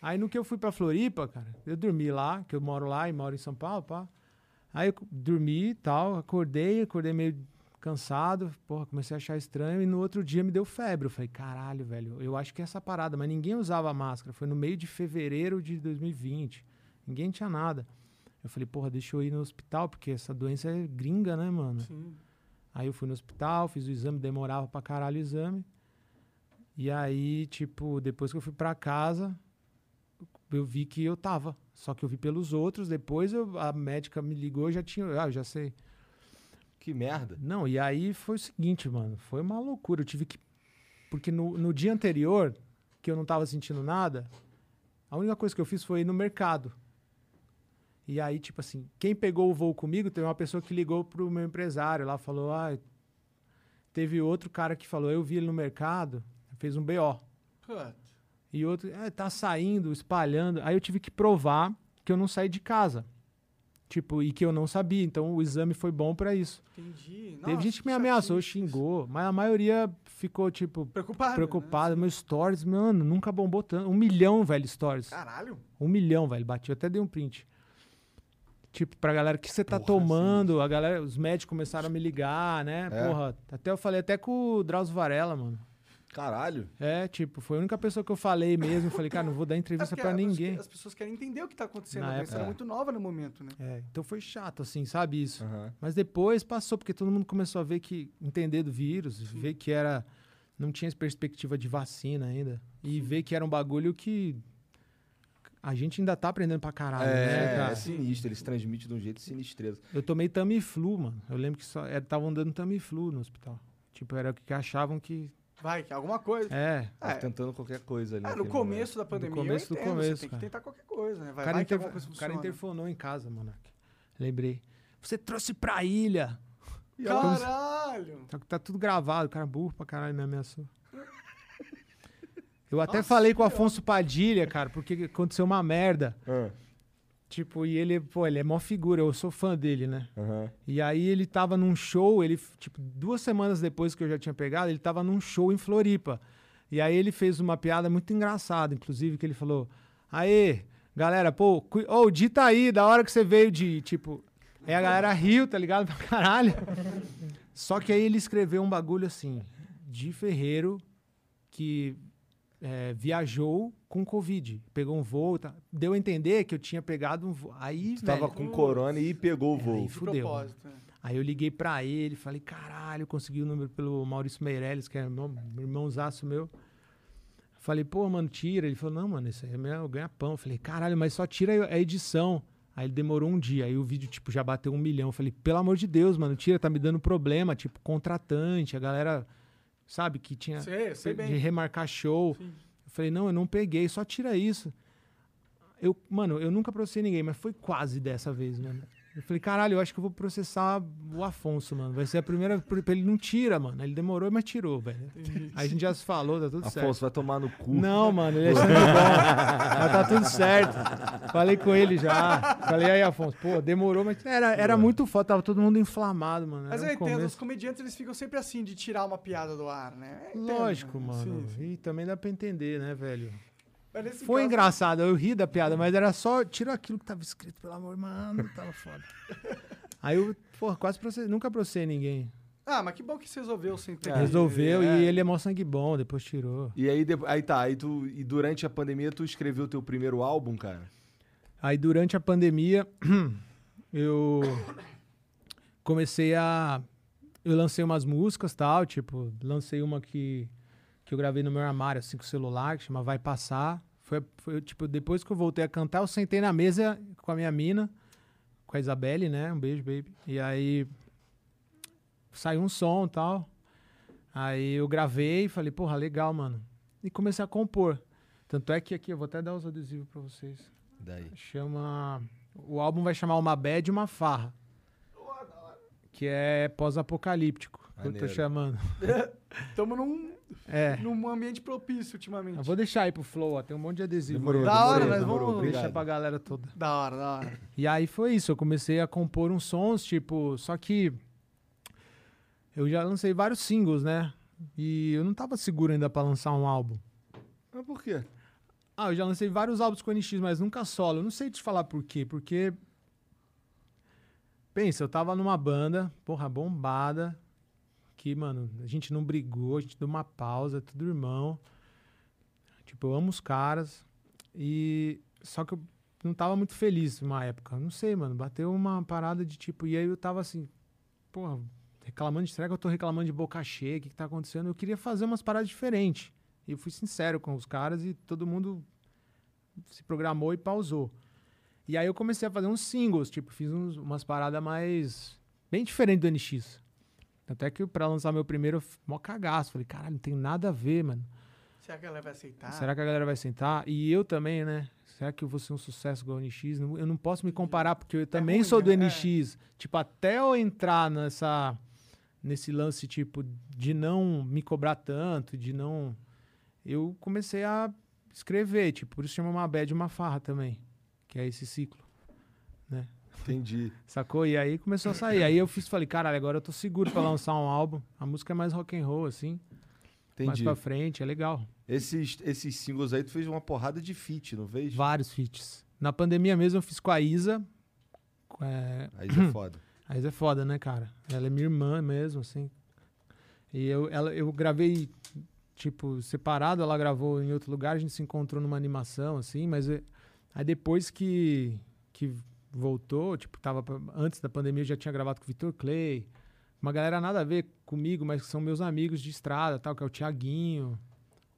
Aí no que eu fui pra Floripa, cara, eu dormi lá, que eu moro lá e moro em São Paulo, pá. Aí eu dormi e tal, acordei, acordei meio cansado, porra, comecei a achar estranho e no outro dia me deu febre. Eu falei, caralho, velho, eu acho que é essa parada, mas ninguém usava máscara. Foi no meio de fevereiro de 2020. Ninguém tinha nada. Eu falei, porra, deixa eu ir no hospital, porque essa doença é gringa, né, mano? Sim. Aí eu fui no hospital, fiz o exame, demorava pra caralho o exame. E aí, tipo, depois que eu fui pra casa, eu vi que eu tava. Só que eu vi pelos outros, depois eu- a médica me ligou, eu já tinha, ah, eu já sei. Que merda. Não, e aí foi o seguinte, mano, foi uma loucura. Eu tive que. Porque no, no dia anterior, que eu não tava sentindo nada, a única coisa que eu fiz foi ir no mercado. E aí, tipo assim, quem pegou o voo comigo, teve uma pessoa que ligou pro meu empresário lá, falou, ah, teve outro cara que falou, eu vi ele no mercado, fez um BO. E outro, é, tá saindo, espalhando. Aí eu tive que provar que eu não saí de casa. Tipo, e que eu não sabia. Então o exame foi bom pra isso. Entendi. Teve Nossa, gente que me ameaçou, xingou, mas a maioria ficou, tipo, Preocupado. preocupada. Né? Meus stories, mano, nunca bombou tanto. Um milhão, velho, stories. Caralho. Um milhão, velho, bati. Eu até dei um print. Tipo, pra galera, o que você tá Porra, tomando? A galera, os médicos começaram a me ligar, né? É. Porra, até eu falei até com o Drauzio Varela, mano. Caralho. É, tipo, foi a única pessoa que eu falei mesmo. Eu falei, cara, não vou dar É entrevista pra as- ninguém. As pessoas querem entender o que tá acontecendo. Na A doença época- era É. muito nova no momento, né? É, então foi chato, assim, sabe isso? Aham. Mas depois passou, porque todo mundo começou a ver que, entender do vírus, ver que era, não tinha essa perspectiva de vacina ainda. E ver que era um bagulho que a gente ainda tá aprendendo pra caralho, né, É, cara? é sinistro, eles transmitem de um jeito sinistreza. Eu tomei Tamiflu, mano. Eu lembro que só estavam dando Tamiflu no hospital. Tipo, era o que achavam que. Vai, alguma coisa. É. É. tentando qualquer coisa ali. Ah, no começo da pandemia, começo do eu entendo, começo, você tem cara. que tentar qualquer coisa, né? O Vai, cara, vai que interf- alguma coisa o cara interfonou em casa, Monark. Lembrei. Você trouxe pra ilha. Caralho! Tá, tá tudo gravado, o cara burro pra caralho me ameaçou. [LAUGHS] Eu até falei com o Afonso Padilha, cara, porque aconteceu uma merda. momento. Tipo, e ele, pô, ele é mó figura, eu sou fã dele, né? Aham. E aí ele tava num show, ele, tipo, duas semanas depois que eu já tinha pegado, ele tava num show em Floripa. E aí ele fez uma piada muito engraçada, inclusive, que ele falou: Aê, galera, pô, cui- ô, dita aí, da hora que você veio de, tipo. Aí a galera riu, tá ligado? [LAUGHS] Pra caralho. Só que aí ele escreveu um bagulho assim, de ferreiro, que é, viajou com Covid. Pegou um voo. Tá, deu a entender que eu tinha pegado um voo. Aí, Tu tava velho, com corona e pegou o É, voo. aí De fudeu. propósito. né? Aí eu liguei pra ele, falei, caralho, consegui o número pelo Maurício Meirelles, que é meu irmãozaço meu. Falei, pô, mano, tira. Ele falou, não, mano, isso aí é meu ganha-pão. Falei, caralho, mas só tira a edição. Aí ele demorou um dia, aí o vídeo, tipo, já bateu um milhão. Falei, pelo amor de Deus, mano, tira, tá me dando problema. Tipo, contratante, a galera, sabe, que tinha Sei, sei de remarcar show. Sim. Eu falei, não, eu não peguei, só tira isso. Eu, mano, eu nunca processei ninguém, mas foi quase dessa vez, mano. Eu falei, caralho, eu acho que eu vou processar o Afonso, mano. Vai ser a primeira. Ele não tira, mano. Ele demorou, mas tirou, velho. Aí a gente já se falou, tá tudo certo. Afonso, vai tomar no cu. Não, mano, ele é sangue bom. mas tá tudo certo. Falei com ele já. Falei, aí, Afonso, pô, demorou, mas era, era muito foda, tava todo mundo inflamado, mano. Mas eu um entendo, os comediantes eles ficam sempre assim, de tirar uma piada do ar, né? Entendo, Lógico, né? mano. Sim, sim. E também dá pra entender, né, velho? Foi caso- engraçado, eu ri da piada, mas era só tira aquilo que tava escrito, pelo amor, mano, tava foda. [LAUGHS] Aí eu, pô, quase processei, nunca processei ninguém. Ah, mas que bom que você resolveu sem ter. Resolveu é. e ele é mó sangue bom, depois tirou. E aí, depo- aí tá, aí tu, e durante a pandemia tu escreveu teu primeiro álbum, cara? Aí durante a pandemia, [CLEARS THROAT] eu comecei a. Eu lancei umas músicas tal, tipo, lancei uma que, que eu gravei no meu armário, assim, com o celular, que chama Vai Passar. Foi, foi, tipo, depois que eu voltei a cantar, eu sentei na mesa com a minha mina, com a Isabelle, né? Um beijo, baby. E aí saiu um som e tal. Aí eu gravei e falei, porra, legal, mano. E comecei a compor. Tanto é que aqui, eu vou até dar os adesivos pra vocês. Daí. Chama. O álbum vai chamar Uma Bad e uma Farra. Que é pós-apocalíptico. que Eu tô chamando. [LAUGHS] Tamo num, É. num ambiente propício ultimamente. Eu vou deixar aí pro Flow, ó. Tem um monte de adesivo. Demorou. Da hora, demorou, nós demorou, vamos- Deixa obrigado. pra galera toda. Da hora, da hora. E aí foi isso. Eu comecei a compor uns sons, tipo. Só que. Eu já lancei vários singles, né? E eu não tava seguro ainda pra lançar um álbum. Mas por quê? Ah, eu já lancei vários álbuns com o NX, mas nunca solo. Eu não sei te falar por quê, porque. Pensa, eu tava numa banda, porra, bombada, mano, a gente não brigou, a gente deu uma pausa, tudo irmão. Tipo, eu amo os caras. E. Só que eu não tava muito feliz numa época. Não sei, mano. Bateu uma parada de tipo. E aí eu tava assim, porra, reclamando de será que eu tô reclamando de boca cheia? O que, que tá acontecendo? Eu queria fazer umas paradas diferentes. E eu fui sincero com os caras e todo mundo se programou e pausou. E aí eu comecei a fazer uns singles, tipo, fiz uns- umas paradas mais. bem diferente do NX. Até que pra lançar meu primeiro, mó cagaço. Falei, caralho, não tem nada a ver, mano. Será que ela vai aceitar? Será que a galera vai sentar? E eu também, né? Será que eu vou ser um sucesso igual o NX? Eu não posso me comparar, porque eu também ruim, sou do né? NX. Tipo, até eu entrar nessa, nesse lance, tipo, de não me cobrar tanto, de não. Eu comecei a escrever, tipo, por isso chama uma bad e uma farra também. Que é esse ciclo. Entendi. Sacou? E aí começou a sair. Aí eu fiz, falei, caralho, agora eu tô seguro pra lançar um álbum. A música é mais rock and roll, assim. Mais Entendi. pra frente, é legal. Esses, esses singles aí tu fez uma porrada de feat, não fez? Vários feats. Na pandemia mesmo eu fiz com a Isa. é, Aí isso é [CLEARS THROAT] foda. a Isa é foda, né, cara? Ela é minha irmã mesmo, assim. E eu, ela, eu gravei, tipo, separado, ela gravou em outro lugar, a gente se encontrou numa animação, assim, mas é- aí depois que, que voltou, tipo, tava, antes da pandemia eu já tinha gravado com o Vitor Clay, uma galera nada a ver comigo, mas que são meus amigos de estrada, tal, que é o Thiaguinho,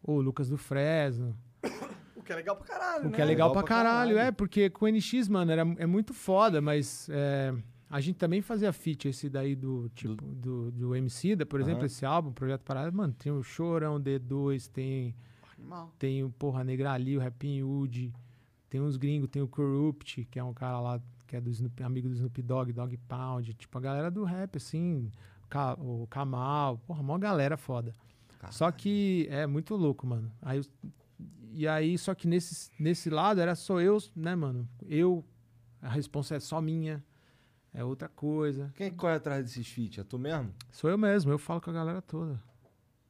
o Lucas do Fresno. [COUGHS] O que é legal pra caralho, O né? que é legal, Legal pra pra caralho, caralho. é, porque com o NX, mano, era, é muito foda, mas é, a gente também fazia feat, esse daí do, tipo, do, do MC, da, por exemplo, esse álbum, Projeto Parada, mano, tem o Chorão D2, tem, Animal. tem o, porra, Negra Ali, o Rapping Hood, tem uns gringos, tem o Corrupt, que é um cara lá, que é do Snoop, amigo do Snoop Dogg, Dog Pound, tipo, a galera do rap, assim, o Kamal, porra, mó galera foda. Só que é muito louco, mano. Aí, e aí, só que nesse, nesse lado era só eu, né, mano? Eu, a responsa é só minha, é outra coisa. Quem é corre atrás desses feat? É tu mesmo? Sou eu mesmo, eu falo com a galera toda.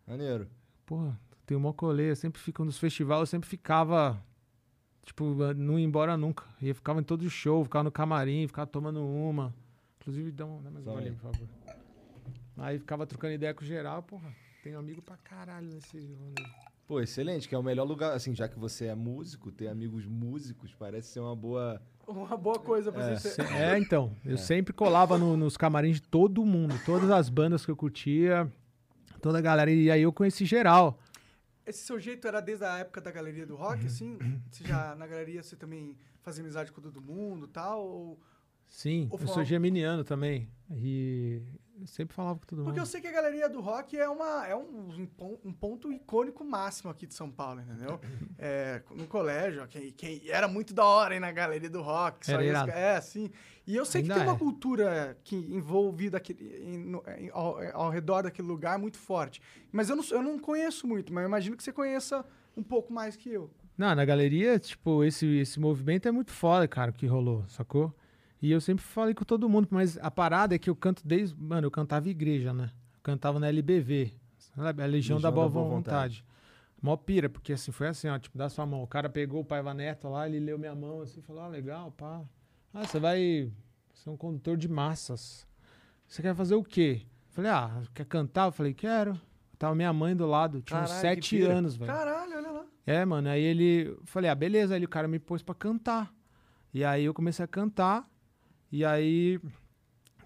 Maneiro. Porra, tem uma colê, eu sempre fico nos festivais, eu sempre ficava, tipo, não ia embora nunca. Eu ficava em todo show, ficava no camarim, ficava tomando uma. Inclusive, dá, um, dá mais um aí. golinho, por favor. Aí ficava trocando ideia com geral, porra. Tenho amigo pra caralho nesse rolê. Pô, excelente, que é o melhor lugar. Assim, já que você é músico, ter amigos músicos parece ser uma boa. Uma boa coisa pra você Se- ter. É, então. Eu sempre colava no- nos camarins de todo mundo, todas as bandas que eu curtia, toda a galera. E aí eu conheci geral. Esse seu jeito era desde a época da galeria do rock, assim? Você já [COUGHS] na galeria você também fazia amizade com todo mundo e tal? Ou... Sim, Ou eu sou geminiano também. E eu sempre falava com todo mundo. Porque eu sei que a galeria do rock é, uma, é um, um pon- ponto icônico máximo aqui de São Paulo, entendeu? [LAUGHS] É, no colégio, quem, quem era muito da hora, hein, na galeria do rock. Só irado. é, assim. E eu sei que Ainda tem uma é. cultura que envolvida aquele, em- no- em- ao, ao redor daquele lugar muito forte. Mas eu não, eu não conheço muito, mas eu imagino que você conheça um pouco mais que eu. Não, na galeria, tipo, esse, esse movimento é muito foda, cara, que rolou, sacou? E eu sempre falei com todo mundo, mas a parada é que eu canto desde. Mano, eu cantava igreja, né? Eu cantava na LBV, sabe? A Legião, da Boa, Vontade. Mó pira, porque assim, foi assim, ó, tipo, dá sua mão. O cara pegou o Paiva Neto lá, ele leu minha mão assim, falou, ah, legal, pá. Ah, você vai ser um condutor de massas. Você quer fazer o quê? Falei, ah, quer cantar? Eu falei, quero. Tava minha mãe do lado, tinha uns Caralho, que sete anos, velho. Caralho, olha lá. É, mano, aí ele. Falei, ah, beleza. Aí o cara me pôs pra cantar. E aí eu comecei a cantar. E aí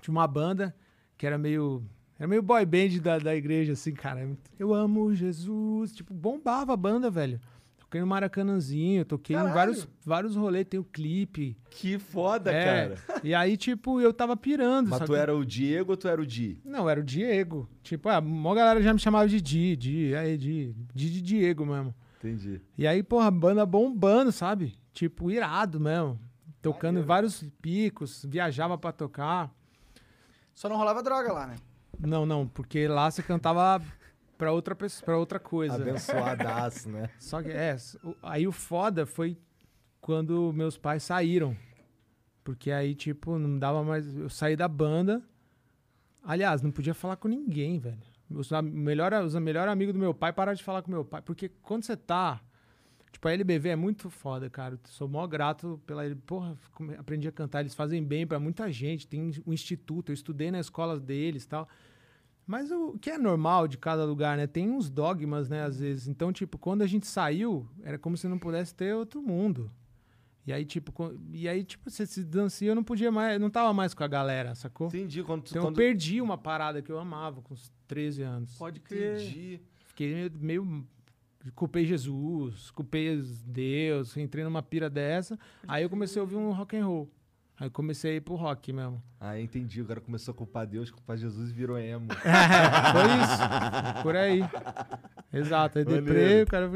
tinha uma banda que era meio. Era meio boy band da, da igreja, assim, cara. Eu amo Jesus. Tipo, bombava a banda, velho. Toquei no Maracanãzinho, toquei em Caralho. vários, vários rolês, tem o clipe. Que foda, É, cara. E aí, tipo, eu tava pirando. Mas tu era o Diego ou tu era o Di? Não, era o Diego. Tipo, a maior galera já me chamava de Di, Di, aí, Di, Di de Diego mesmo. Entendi. E aí, porra, banda bombando, sabe? Tipo, irado mesmo. Tocando em vários picos, viajava pra tocar. Só não rolava droga lá, né? Não, não, porque lá você cantava pra outra pessoa, para outra coisa. Abençoadaço, né? [LAUGHS] Só que é, aí o foda foi quando meus pais saíram. Porque aí, tipo, não dava mais. Eu saí da banda. Aliás, não podia falar com ninguém, velho. Os, melhor, os melhor amigo do meu pai pararam de falar com meu pai. Porque quando você tá. Tipo, a LBV é muito foda, cara. Eu sou mó grato pela. Porra, aprendi a cantar. Eles fazem bem pra muita gente. Tem um instituto. Eu estudei na escola deles e tal. Mas o que é normal de cada lugar, né? Tem uns dogmas, né, às vezes. Então, tipo, quando a gente saiu, era como se não pudesse ter outro mundo. E aí, tipo, e aí, tipo, você se distancia, eu não podia mais, não tava mais com a galera, sacou? Entendi. Quando tu. Então quando... eu perdi uma parada que eu amava com uns 13 anos. Pode crer. Entendi. Fiquei meio, meio culpei Jesus, culpei Deus, entrei numa pira dessa. Aí eu comecei a ouvir um rock and roll. Aí eu comecei a ir pro rock mesmo. Ah, entendi. O cara começou a culpar Deus, culpar Jesus e virou emo. [LAUGHS] Foi isso. Por aí. Exato. Aí deprê, Maneiro. o cara.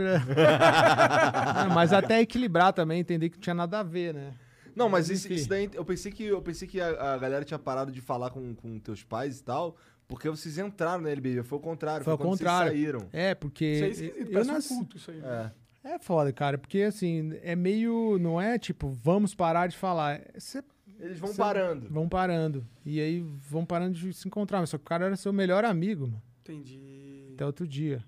Não, mas até equilibrar também, entender que não tinha nada a ver, né? Não, mas isso, isso daí, eu pensei que, eu pensei que a, a galera tinha parado de falar com, com teus pais e tal, porque vocês entraram na LBV. Foi o contrário, Foi foi, ao contrário. vocês saíram. É, porque. Isso aí é esquisito, eu parece um culto isso aí. É. É foda, cara, porque assim, é meio. Não é tipo, vamos parar de falar. É, Cê, Eles vão parando. Vão parando. E aí vão parando de se encontrar. Mas só que o cara era seu melhor amigo, mano. Entendi. Até outro dia.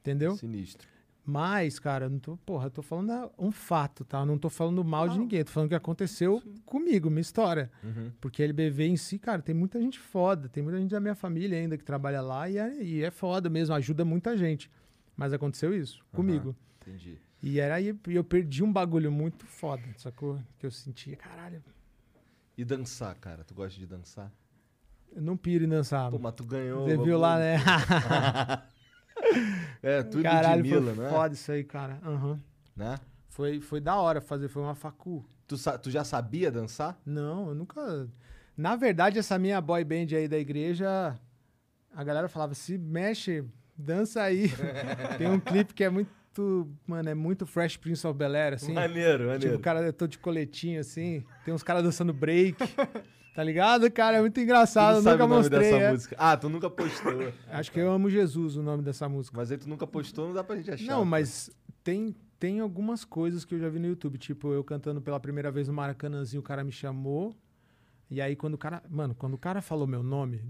Entendeu? Sinistro. Mas, cara, eu não tô, porra, eu tô falando um fato, tá? Eu não tô falando mal de ninguém, tô falando o que aconteceu comigo, minha história. Uhum. Porque a LBV em si, cara, tem muita gente foda, tem muita gente da minha família ainda que trabalha lá e é, e é foda mesmo, ajuda muita gente. Mas aconteceu isso comigo. Entendi. E era aí e eu perdi um bagulho muito foda, sacou? Que eu sentia, caralho, E dançar, cara? Tu gosta de dançar? eu não piro em dançar. Pô, mas tu ganhou. Você viu lá, né? [LAUGHS] [LAUGHS] É, tudo Caralho, de foi Mila, né? foda isso aí, cara. Aham. né? Foi, foi da hora fazer, foi uma facu. Tu, tu já sabia dançar? Não, eu nunca. Na verdade, essa minha boy band aí da igreja, a galera falava: se mexe, dança aí. [LAUGHS] Tem um clipe que é muito. Mano, é muito Fresh Prince of Bel Air, assim. Maneiro, Tipo, maneiro. o cara eu tô de coletinho, assim. Tem uns caras dançando break. [LAUGHS] tá ligado, cara? É muito Tu engraçado. não Eu sabe nunca o nome mostrei. dessa é. música. Ah, tu nunca postou. [LAUGHS] Acho que eu amo Jesus, o nome dessa música. Mas aí tu nunca postou, não dá pra gente achar. Não, mas tem, tem algumas coisas que eu já vi no YouTube. Tipo, eu cantando pela primeira vez no Maracanãzinho, o cara me chamou. E aí, quando o cara. Mano, quando o cara falou meu nome.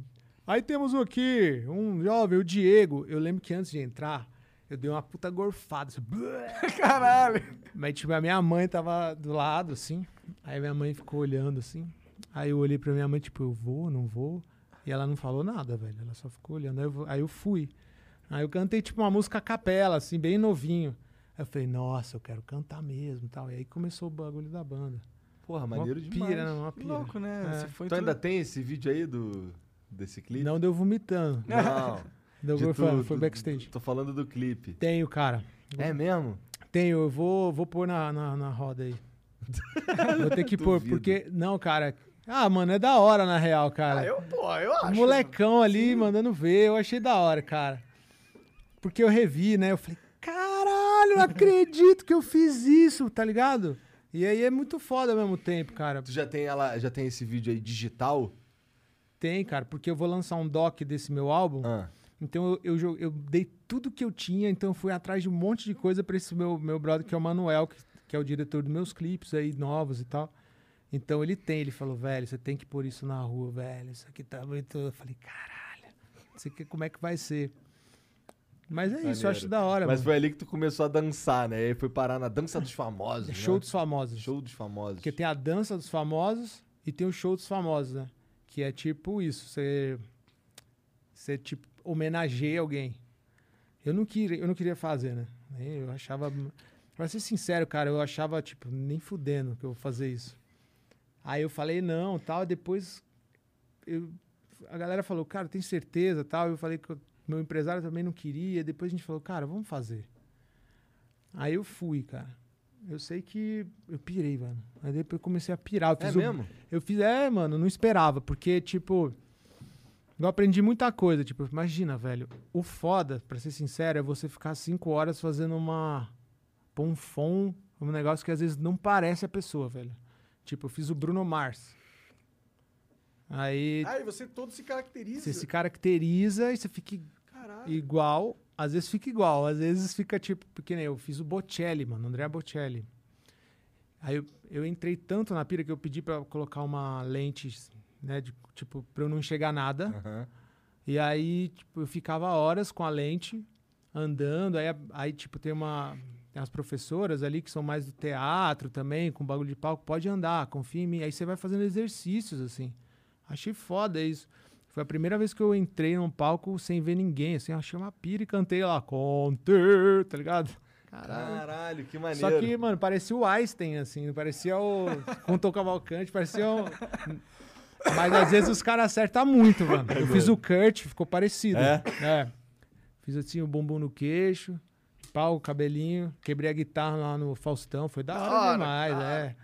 Aí temos aqui um jovem, o Diego. Eu lembro que antes de entrar, eu dei uma puta gorfada. Assim, [LAUGHS] Caralho. Mas, tipo, a minha mãe tava do lado, assim. Aí minha mãe ficou olhando, assim. Aí eu olhei pra minha mãe, tipo, eu vou, não vou. E ela não falou nada, velho. Ela só ficou olhando. Aí eu, aí eu fui. Aí eu cantei tipo uma música a capela, assim, bem novinho. Aí eu falei, nossa, eu quero cantar mesmo e tal. E aí começou o bagulho da banda. Porra, Uma maneiro demais. pira, não, uma Que pira. louco, né? É. Você foi Tu em ainda tudo- tem esse vídeo aí do, desse clipe? Não deu vomitando. [LAUGHS] Não. Deu tu- foi backstage. Tô falando do clipe. Tenho, cara. É mesmo? Tenho, eu vou, vou pôr na, na, na roda aí. [LAUGHS] vou ter que pôr, Duvido. porque. Não, cara. Ah, mano, é da hora, na real, cara. Ah, eu, pô, eu acho. molecão ali mandando ver, eu achei da hora, cara. Porque eu revi, né? Eu falei, caralho, não acredito que eu fiz isso, tá ligado? E aí é muito foda ao mesmo tempo, cara. Tu já tem ela, já tem esse vídeo aí digital? Tem, cara, porque eu vou lançar um doc desse meu álbum. Ah. Então eu, eu, eu dei tudo que eu tinha, então eu fui atrás de um monte de coisa pra esse meu, meu brother, que é o Manuel, que, que é o diretor dos meus clipes aí, novos e tal. Então ele tem, ele falou, velho, você tem que pôr isso na rua, velho, isso aqui tá muito... Eu falei, caralho, não sei que, como é que vai ser. Mas é isso, eu acho Maneiro. da hora, Mas mano. foi ali que tu começou a dançar, né? E foi parar na dança dos famosos. É né? show dos famosos. Show dos famosos. Porque tem a dança dos famosos e tem o show dos famosos, né? Que é tipo isso, você você tipo homenageia alguém. Eu não queria, eu não queria fazer, né? Eu achava Pra ser sincero, cara, eu achava tipo nem fudendo que eu vou fazer isso. Aí eu falei não, tal, e depois eu- a galera falou, cara, tem certeza, tal. Eu falei que o meu empresário também não queria, depois a gente falou, cara, vamos fazer. Aí eu fui, cara. Eu sei que eu pirei, mano. Aí depois eu comecei a pirar. Eu É o- mesmo? eu fiz, é, mano, não esperava, porque, tipo, eu aprendi muita coisa. Tipo, imagina, velho, o foda, pra ser sincero, é você ficar cinco horas fazendo uma. pôr um fom, um negócio que às vezes não parece a pessoa, velho. Tipo, eu fiz o Bruno Mars. Aí Ah, e você todo se caracteriza. você se caracteriza e você fica Caralho. igual. Às vezes fica igual, às vezes fica tipo, porque nem eu fiz o Bocelli, mano, André Bocelli. Aí eu, eu entrei tanto na pira que eu pedi pra colocar uma lente, né, de, tipo, pra eu não enxergar nada. Aham. E aí, tipo, eu ficava horas com a lente, andando. Aí, aí tipo, tem uma. Tem as professoras ali que são mais do teatro também, com bagulho de palco. Pode andar, confia em mim. Aí você vai fazendo exercícios, assim. Achei foda isso. Foi a primeira vez que eu entrei num palco sem ver ninguém, assim. Eu achei uma pira e cantei lá, Conte, tá ligado? Caralho. Caralho, que maneiro. Só que, mano, parecia o Einstein, assim, não parecia o. [LAUGHS] Com o Cavalcante, parecia o. [LAUGHS] Mas às vezes os caras acertam muito, mano. Eu fiz o Kurt, ficou parecido. É? É. Fiz assim o bumbum no queixo, pau, cabelinho, quebrei a guitarra lá no Faustão, foi da Da hora, hora, demais, cara. é.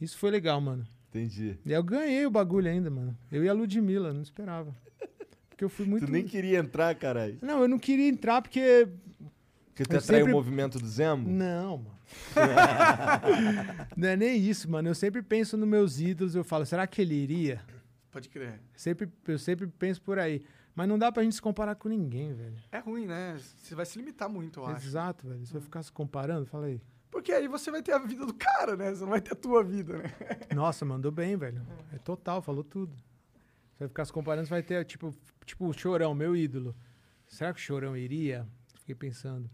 Isso foi legal, mano. Entendi. E eu ganhei o bagulho ainda, mano. Eu e a Ludmilla, não esperava. Porque eu fui muito. Tu nem queria entrar, caralho. Não, eu não queria entrar porque Porque tu Eu atraiu sempre- o movimento do Zemo? Não, mano. [LAUGHS] não é nem isso, mano. Eu sempre penso nos meus ídolos, eu falo, será que ele iria? Pode crer. Sempre, eu sempre penso por aí. Mas não dá pra gente se comparar com ninguém, velho. É ruim, né? Você vai se limitar muito, eu acho. Exato, velho. Você vai ficar se comparando, fala aí. Porque aí você vai ter a vida do cara, né? Você não vai ter a tua vida, né? [LAUGHS] Nossa, mandou bem, velho. É total, falou tudo. Você vai ficar se comparando, você vai ter, tipo, tipo o Chorão, meu ídolo. Será que o Chorão iria? Fiquei pensando.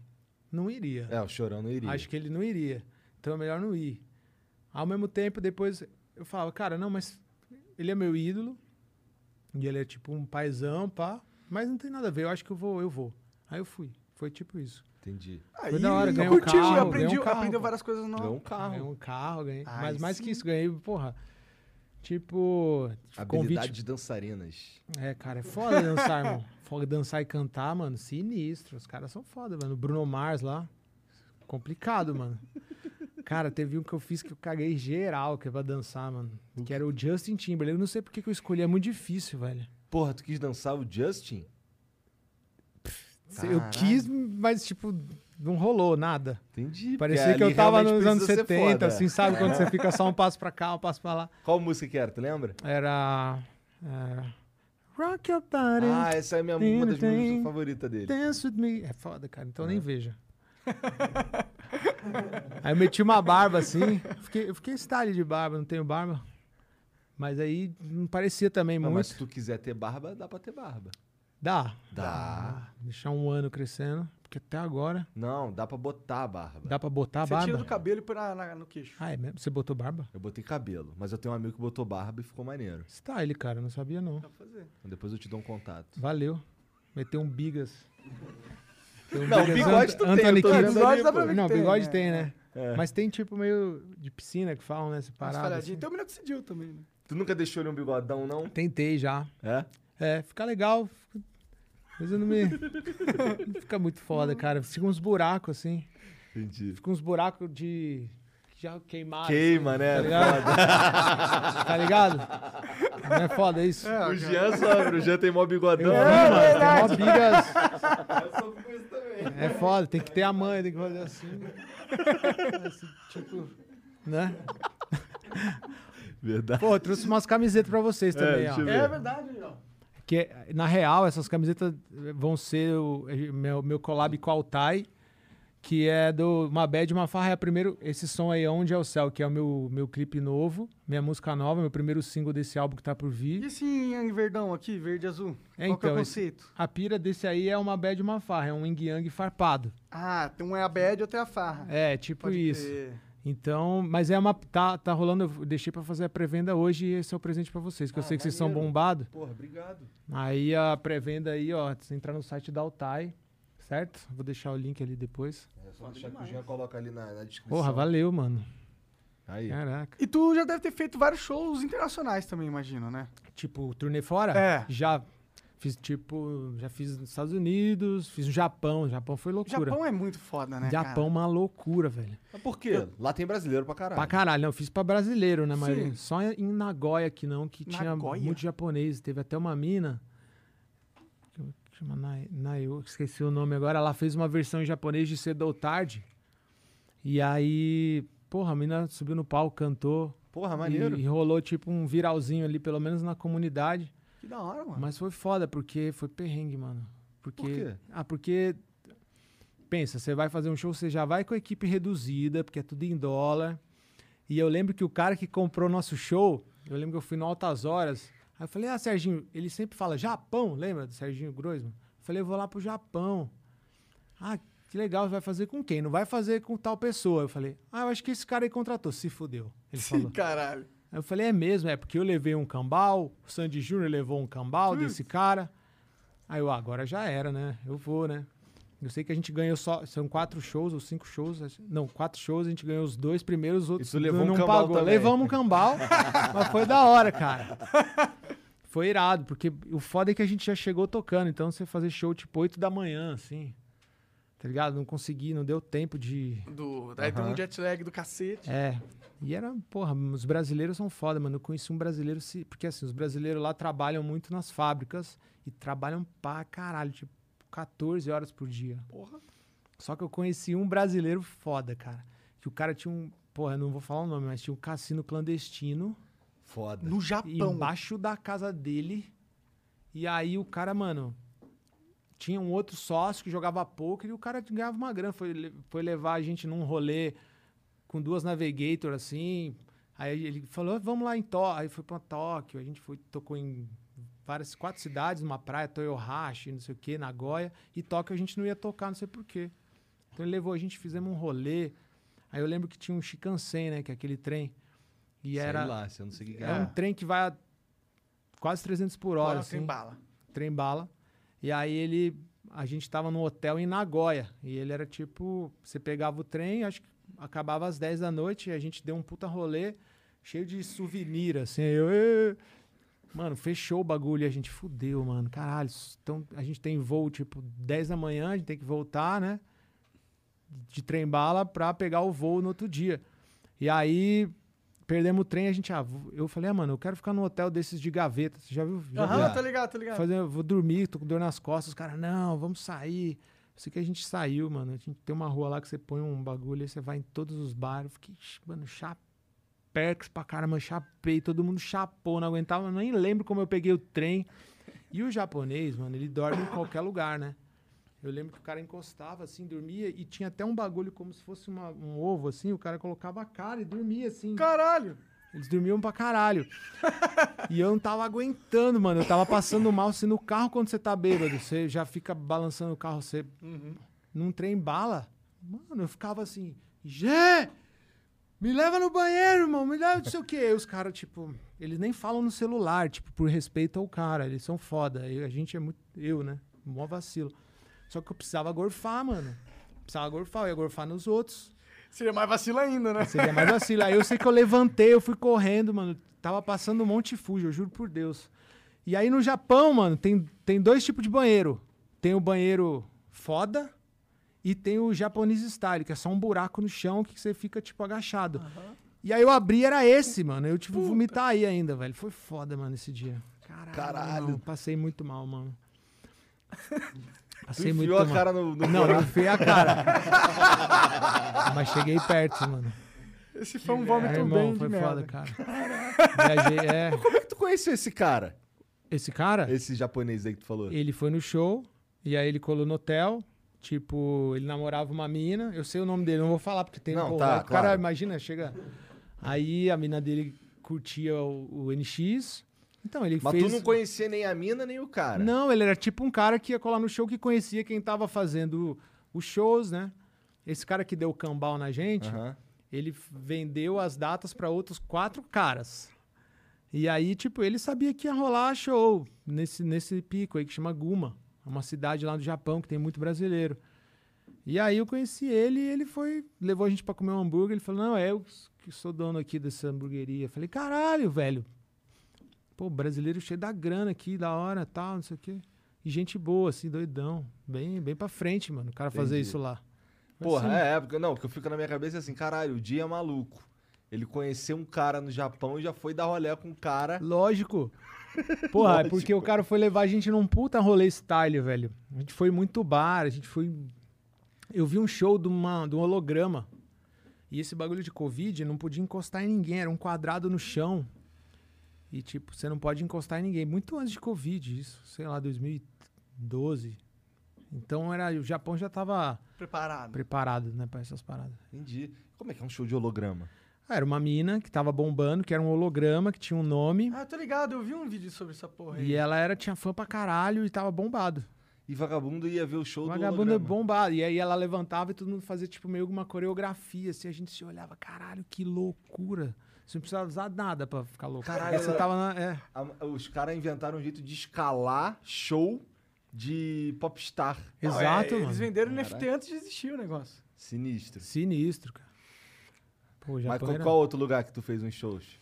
Não iria. É, o Chorão não iria. Acho que ele não iria. Então é melhor não ir. Ao mesmo tempo, depois eu falava, cara, não, mas ele é meu ídolo. E ele é tipo um paizão, pá. Mas não tem nada a ver, eu acho que eu vou, eu vou. Aí eu fui. Foi tipo isso. Entendi. Aí da hora, eu ganhei um curti, carro, aprendi, ganhei um carro, aprendeu várias coisas Ganhou novas. um carro. Ganhei um carro, ganhei. Ai, mas mais que sim. isso, ganhei, porra. Tipo, Habilidade convite. de dançarinas. É, cara, é foda dançar, irmão. [LAUGHS] Foda dançar e cantar, mano, sinistro. Os caras são foda, mano. O Bruno Mars lá, complicado, mano. Cara, teve um que eu fiz que eu caguei geral, que é pra dançar, mano. Que era o Justin Timberlake. Eu não sei porque que eu escolhi, é muito difícil, velho. Porra, tu quis dançar o Justin? Eu Caralho. quis, mas, tipo, não rolou nada. Entendi. Parecia que eu tava nos anos precisa ser 70, foda. assim, sabe? Quando você [LAUGHS] fica só um passo pra cá, um passo pra lá. Qual música que era, tu lembra? Era. era Rock Your Body. Ah, essa é a minha, uma das Tem- músicas favoritas dele. Dance with me. É foda, cara. Então nem veja. [LAUGHS] [LAUGHS] aí eu meti uma barba assim. Fiquei, eu fiquei style de barba, não tenho barba. Mas aí não parecia também Não, muito. mas se tu quiser ter barba, dá pra ter barba. Dá. Dá. Deixar um ano crescendo. Porque até agora. Não, dá pra botar a barba. Dá pra botar a Você barba? tira do cabelo e põe na- na- no queixo. Ah, é mesmo? Você botou barba? Eu botei cabelo, mas eu tenho um amigo que botou barba e ficou maneiro. Style, cara. Não sabia não. Dá pra fazer. Então depois eu te dou um contato. Valeu. Meter um bigas. Tem um Não, bigode tu tem, eu Anthony tô Kidd. vendo Bigode dá pra ver Não, tem, bigode né? tem, né? É. Mas tem tipo meio de piscina que falam, né? Separado. assim. Tem o minoxidil também, né? Tu nunca deixou ele um bigodão, não? Tentei já. É? É, fica legal. Mas eu não me. não [LAUGHS] fica muito foda, cara. Fica uns buracos assim. Entendi. Fica uns buracos de. que Já queimaram. Queima, assim, né? Tá ligado? [LAUGHS] tá ligado? Não é foda isso? O Jean sofre, o Jean tem mó Eu bigodão. vi, mano. Tem mó bigas. [LAUGHS] Eu sou com isso também. É foda, tem que ter a mãe, tem que fazer assim. Esse tipo. Né? Verdade. Pô, eu trouxe umas camisetas pra vocês também, deixa ó. É verdade, ó. Que, na real, essas camisetas vão ser o meu, meu collab com a Altai, que é do Uma Bad Uma Farra. É primeiro, esse som aí, Onde é o Céu, que é o meu, meu clipe novo, minha música nova, meu primeiro single desse álbum que tá por E vir. esse em verdão aqui, verde e azul? É, Qual que é o então, esse- conceito? A pira desse aí é Uma Bad Uma Farra, é um Yin Yang farpado. Ah, tem um é a bad e outro é a farra. É, tipo Pode isso. crer. Então, mas é uma. Tá, tá rolando, eu deixei pra fazer a pré-venda hoje e esse é o presente pra vocês, que eu Ah, sei que vocês são maneiro. bombados. Porra, obrigado. Aí a pré-venda aí, ó, você entrar no site da Altai, certo? Vou deixar o link ali depois. É só deixar que o Jean coloca ali na, na descrição. Porra, valeu, mano. Aí. Caraca. E tu já deve ter feito vários shows internacionais também, imagino, né? Tipo, turnê fora? É. Já fiz, tipo, já fiz nos Estados Unidos, fiz no Japão. Japão foi loucura. Japão é muito foda, né? Japão, uma loucura, velho. Mas por quê? Lá tem brasileiro pra caralho. Pra caralho, não, fiz pra brasileiro, né? Mas Sim. só em Nagoya que não, que tinha Nagoya? muito japonês. Teve até uma mina. Chama Nai- Nayo, esqueci o nome agora. Ela fez uma versão em japonês de Cedo ou Tarde. E aí, porra, a mina subiu no palco, cantou. Porra, maneiro. E, e rolou tipo um viralzinho ali, pelo menos na comunidade. Que da hora, mano. Mas foi foda, porque foi perrengue, mano. Porque, Por quê? Ah, porque. Pensa, você vai fazer um show, você já vai com a equipe reduzida, porque é tudo em dólar. E eu lembro que o cara que comprou nosso show, eu lembro que eu fui no Altas Horas. Aí eu falei, ah, Serginho, ele sempre fala Japão, lembra do Serginho Groisman? Eu falei, eu vou lá pro Japão. Ah, que legal, vai fazer com quem? Não vai fazer com tal pessoa. Eu falei, ah, eu acho que esse cara aí contratou. Se fudeu. Ele falou. Caralho. Aí eu falei, é mesmo, é porque eu levei um cambal, o Sandy Júnior levou um cambal desse cara. Aí eu, ah, agora já era, né? Eu vou, né? Eu sei que a gente ganhou só, são quatro shows ou cinco shows, não, quatro shows, a gente ganhou os dois primeiros, os outros tu levou não um cambal pagou. também. Levamos um cambal, mas foi da hora, cara. [LAUGHS] Foi irado, porque o foda é que a gente já chegou tocando, então você fazer show tipo 8 da manhã, assim, tá ligado? Não consegui, não deu tempo de, Do, aí tem um jet lag do cacete. é. E era, porra, os brasileiros são foda, mano. Eu conheci um brasileiro, se- porque assim, os brasileiros lá trabalham muito nas fábricas e trabalham pra caralho, tipo, 14 horas por dia. Porra. Só que eu conheci um brasileiro foda, cara. Que o cara tinha um, porra, eu não vou falar o nome, mas tinha um cassino clandestino Foda. No Japão. embaixo da casa dele. E aí o cara, mano, tinha um outro sócio que jogava poker e o cara ganhava uma grana. Foi, foi levar a gente num rolê com duas Navigator, assim. Aí ele falou, vamos lá em Tóquio. Aí foi pra Tóquio, a gente foi, tocou em várias, quatro cidades, uma praia, Toyohashi, não sei o que, Nagoya. E Tóquio a gente não ia tocar, não sei porquê. Então ele levou a gente, fizemos um rolê. Aí eu lembro que tinha um Shinkansen, né, que é aquele trem. E Sei era... lá, você não sei o que que É um trem que vai a quase 300 por hora, Bora, assim, tem bala. trem bala. E aí ele, a gente tava no hotel em Nagoya, e ele era tipo, você pegava o trem, acho que acabava às 10 da noite, e a gente deu um puta rolê, cheio de souvenir, assim, eu... Mano, fechou o bagulho e a gente fudeu, mano, caralho. Então, a gente tem voo, tipo, 10 da manhã, a gente tem que voltar, né? De trem bala pra pegar o voo no outro dia. E aí, perdemos o trem, a gente, ah, eu falei, ah, mano, eu quero ficar num hotel desses de gaveta. Você já viu? Já? Aham, tá ligado, tá ligado. Fazer, vou dormir, tô com dor nas costas. Os caras, não, vamos sair. Eu sei que a gente saiu, mano. A gente tem uma rua lá que você põe um bagulho, aí você vai em todos os bares. Fiquei, "Ixi, mano, chapex pra caramba, chapei. Todo mundo chapou, não aguentava. Nem lembro como eu peguei o trem. E o japonês, mano, ele dorme em qualquer lugar, né? Eu lembro que o cara encostava assim, dormia e tinha até um bagulho como se fosse uma- um ovo assim. O cara colocava a cara e dormia assim. Caralho. Eles dormiam pra caralho. e eu não tava aguentando, mano. Eu tava passando mal. Se no carro, quando você tá bêbado, você já fica balançando o carro, você num trem bala. Mano, eu ficava assim, Gê! Me leva no banheiro, irmão, me leva não sei o quê. Aí os caras, tipo, eles nem falam no celular, tipo, por respeito ao cara. Eles são foda. E a gente é muito. Eu, né? mó vacilo. Só que eu precisava gorfar, mano. Precisava gorfar, eu ia gorfar nos outros. Seria mais vacilo ainda, né? Seria mais vacilo. Aí eu sei que eu levantei, eu fui correndo, mano. Tava passando um monte de fujo, eu juro por Deus. E aí no Japão, mano, tem, tem dois tipos de banheiro. Tem o banheiro foda e tem o japonês style, que é só um buraco no chão que você fica, tipo, agachado. E aí eu abri, era esse, mano. Eu tive que vomitar aí ainda, velho. Foi foda, mano, esse dia. Caralho. Caralho. passei muito mal, mano. [LAUGHS] Passei muito enfiou a cara no, no Não, não buraco. enfiei a cara. [LAUGHS] Mas cheguei perto, mano. Esse foi um É, vômito irmão, bem de foi merda. foda, cara. [LAUGHS] Viajei, é. Como é que tu conheceu esse cara? Esse cara, Esse japonês aí que tu falou. ele foi no show, e aí ele colou no hotel. Tipo, ele namorava uma mina. Eu sei o nome dele, não vou falar porque tem Não, pô, tá, O cara, claro. imagina, chega. Aí a mina dele curtia o, o NX. Então, ele Mas fez. tu não conhecia nem a mina, nem o cara. Não, ele era tipo um cara que ia colar no show que conhecia quem tava fazendo os shows, né? Esse cara que deu cambal na gente, Aham. ele vendeu as datas para outros quatro caras. E aí, tipo, ele sabia que ia rolar show nesse, nesse pico aí que chama Guma. É uma cidade lá do Japão que tem muito brasileiro. E aí eu conheci ele e ele foi, levou a gente pra comer um hambúrguer. Ele falou: Não, é eu que sou dono aqui dessa hamburgueria. Eu falei: Caralho, velho. Pô, brasileiro cheio da grana aqui, da hora tal, não sei o quê. E gente boa, assim, doidão. Bem, bem pra frente, mano, o cara fazer Entendi. isso lá. Porra, Assim, é, porque, não, o que eu fico na minha cabeça é assim, caralho, o dia é maluco. Ele conheceu um cara no Japão e já foi dar rolé com um cara. Lógico. Porra, [LAUGHS] é Lógico. porque o cara foi levar a gente num puta rolê style, velho. A gente foi muito bar, a gente foi. Eu vi um show de, uma, de um holograma. E esse bagulho de Covid não podia encostar em ninguém, era um quadrado no chão. E, tipo, você não pode encostar em ninguém. Muito antes de Covid, isso, sei lá, 2012. Então era, o Japão já tava Preparado. preparado, né, pra essas paradas. Entendi. Como é que é um show de holograma? Ah, Era uma mina que tava bombando, que era um holograma, que tinha um nome. Ah, eu tô ligado, eu vi um vídeo sobre essa porra aí. E ela era, tinha fã pra caralho e tava bombado. E vagabundo ia ver o show do Vagabundo é holograma. bombado. E aí ela levantava e todo mundo fazia, tipo, meio uma coreografia, assim. A gente se olhava, caralho, que loucura. Você não precisava usar nada pra ficar louco. Caralho, Você tava na... É. A- os caras inventaram um jeito de escalar show de popstar. Não, Exato, é, mano. Eles venderam Caralho. NFT antes de existir o negócio. Sinistro. Sinistro, cara. Pô, Mas Japão qual, era- qual outro lugar que tu fez uns shows?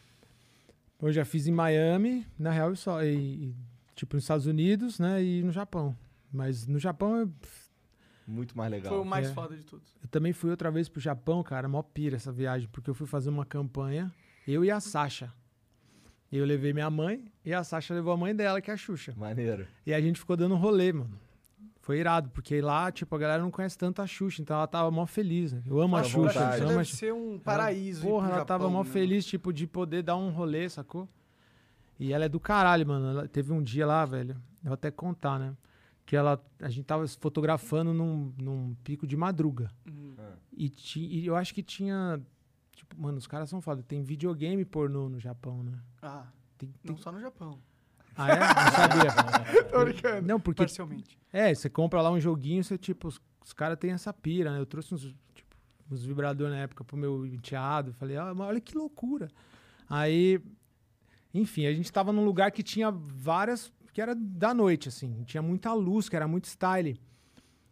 Eu já fiz em Miami, na real, só. E, e, tipo, nos Estados Unidos, né? E no Japão. Mas no Japão eu, Muito mais legal. Foi o mais É. foda de todos. eu também fui outra vez pro Japão, cara. Mó pira essa viagem, porque eu fui fazer uma campanha, eu e a Sasha. Eu levei minha mãe e a Sasha levou a mãe dela, que é a Xuxa. Maneiro. E a gente ficou dando rolê, mano. Foi irado, porque lá, tipo, a galera não conhece tanto a Xuxa, então ela tava mó feliz. né? Eu amo a Fala à Xuxa. vontade. deve a Xuxa. ser um paraíso. ir Porra, ela tava Japão, mó né, feliz, tipo, de poder dar um rolê, sacou? E ela é do caralho, mano. Ela teve um dia lá, velho. Eu vou até contar, né? Que ela. A gente tava se fotografando num, num pico de madruga. Uhum. E, ti, e eu acho que tinha. Tipo, mano, os caras são foda. Tem videogame pornô no Japão, né? Ah, Tem, tem- não só no Japão. Ah, é? Não sabia. [LAUGHS] Tô brincando. Não, porque Parcialmente. É, você compra lá um joguinho, você, tipo, os, os caras têm essa pira, né? Eu trouxe uns, tipo, uns vibradores na época pro meu enteado. Falei, ah, mas olha que loucura. Aí, enfim, a gente tava num lugar que tinha várias. que era da noite, assim. Tinha muita luz, que era muito style.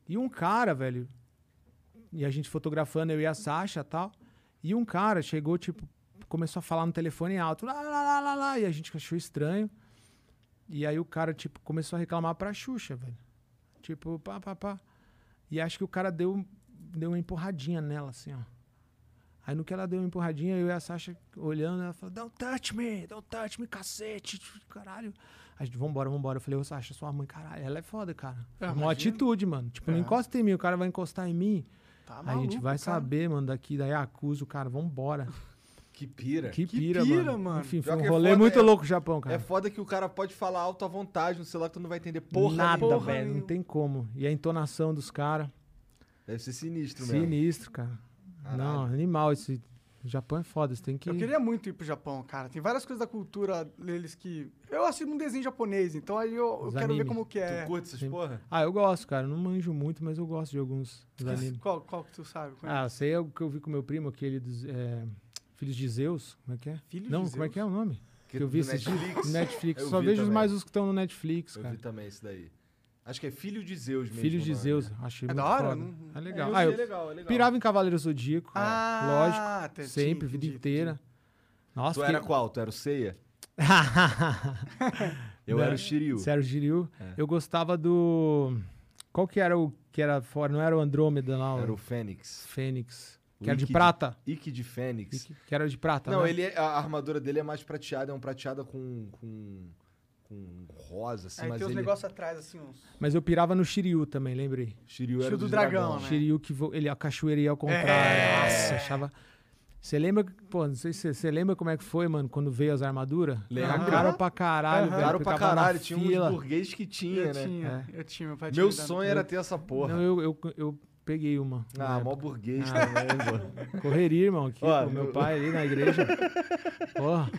E um cara, velho. E a gente fotografando, eu e a Sasha e tal. E um cara chegou, tipo, começou a falar no telefone alto. Lá, lá, lá, lá, lá. E a gente achou estranho. E aí o cara, tipo, começou a reclamar pra Xuxa, velho. Tipo, pá, pá, pá. E acho que o cara deu, deu uma empurradinha nela, assim, ó. Aí no que ela deu uma empurradinha, eu e a Sasha olhando, ela falou, don't touch me, don't touch me, cacete, caralho. A gente, vambora, vambora. Eu falei, ô Sasha, sua mãe, caralho, ela é foda, cara. É, uma atitude, mano. Tipo, não É. encosta em mim, o cara vai encostar em mim. Tá a maluco, gente vai cara. saber, mano, daqui da Yakuza, o cara, vambora. Que pira. Que Que pira, pira, mano. mano. Enfim, foi um é rolê foda, muito é- louco o Japão, cara. É foda que o cara pode falar alto à vontade no celular que tu não vai entender porra Nada, velho, não tem como. E a entonação dos caras, Deve ser sinistro mesmo. sinistro, cara. Caralho. Não, animal esse. O Japão é foda, você tem que. Eu queria muito ir pro Japão, cara. Tem várias coisas da cultura deles que. Eu assisto um desenho japonês, então aí eu, eu quero ver como que é. Tu curte essas Sim. porra? Ah, eu gosto, cara. Não manjo muito, mas eu gosto de alguns dos animes. Qual, qual que tu sabe? Qual é? Ah, sei o que eu vi com meu primo, aquele dos. é, Filhos de Zeus. Como é que é? Filhos Não, de como é Zeus? que é o nome? Que eu vi esses. Netflix. Netflix. Eu Só vi vejo também. mais os que estão no Netflix, Eu cara. vi também isso daí. Acho que é Filho de Zeus mesmo. Filho o de. Zeus. Achei É muito da hora? foda. Não- É É, legal. Ah, eu legal, é legal. pirava em Cavaleiro Zodíaco. Ah, Lógico. te- sempre, vida inteira. Nossa, Tu fiquei- era qual? Tu era o Seiya? [LAUGHS] Eu Não, era o Shiryu. Sério, Giril. É. Eu gostava do. Qual que era o que era fora? Não era o Andrômeda, não. Era o Fênix. Fênix. O Que era de prata. Ikki de Fênix. Que, que era de prata. Não, né? ele é- a armadura dele é mais prateada, é um prateada com, com, com rosa, assim, Aí mas tem uns ele... negócios atrás, assim, uns... Mas eu pirava no Shiryu também, lembrei. Shiryu era Shiryu do do dragão, dragão. né? Shiryu que vo- ele a cachoeira ia ao contrário. É. Nossa, achava. Você lembra, pô, não sei se você lembra como é que foi, mano, quando veio as armaduras? Lembro. Era caro pra caralho, Aham. velho. Caro pra caralho, tinha fila. uns burguês que tinha, eu né? tinha, eu tinha, meu pai tinha Meu sonho era ter essa porra. Não, eu, eu, eu peguei uma. Ah, mó burguês Ah. também, pô. [LAUGHS] Correria, irmão, aqui, Ó, com meu eu- pai ali na igreja. [LAUGHS] Porra.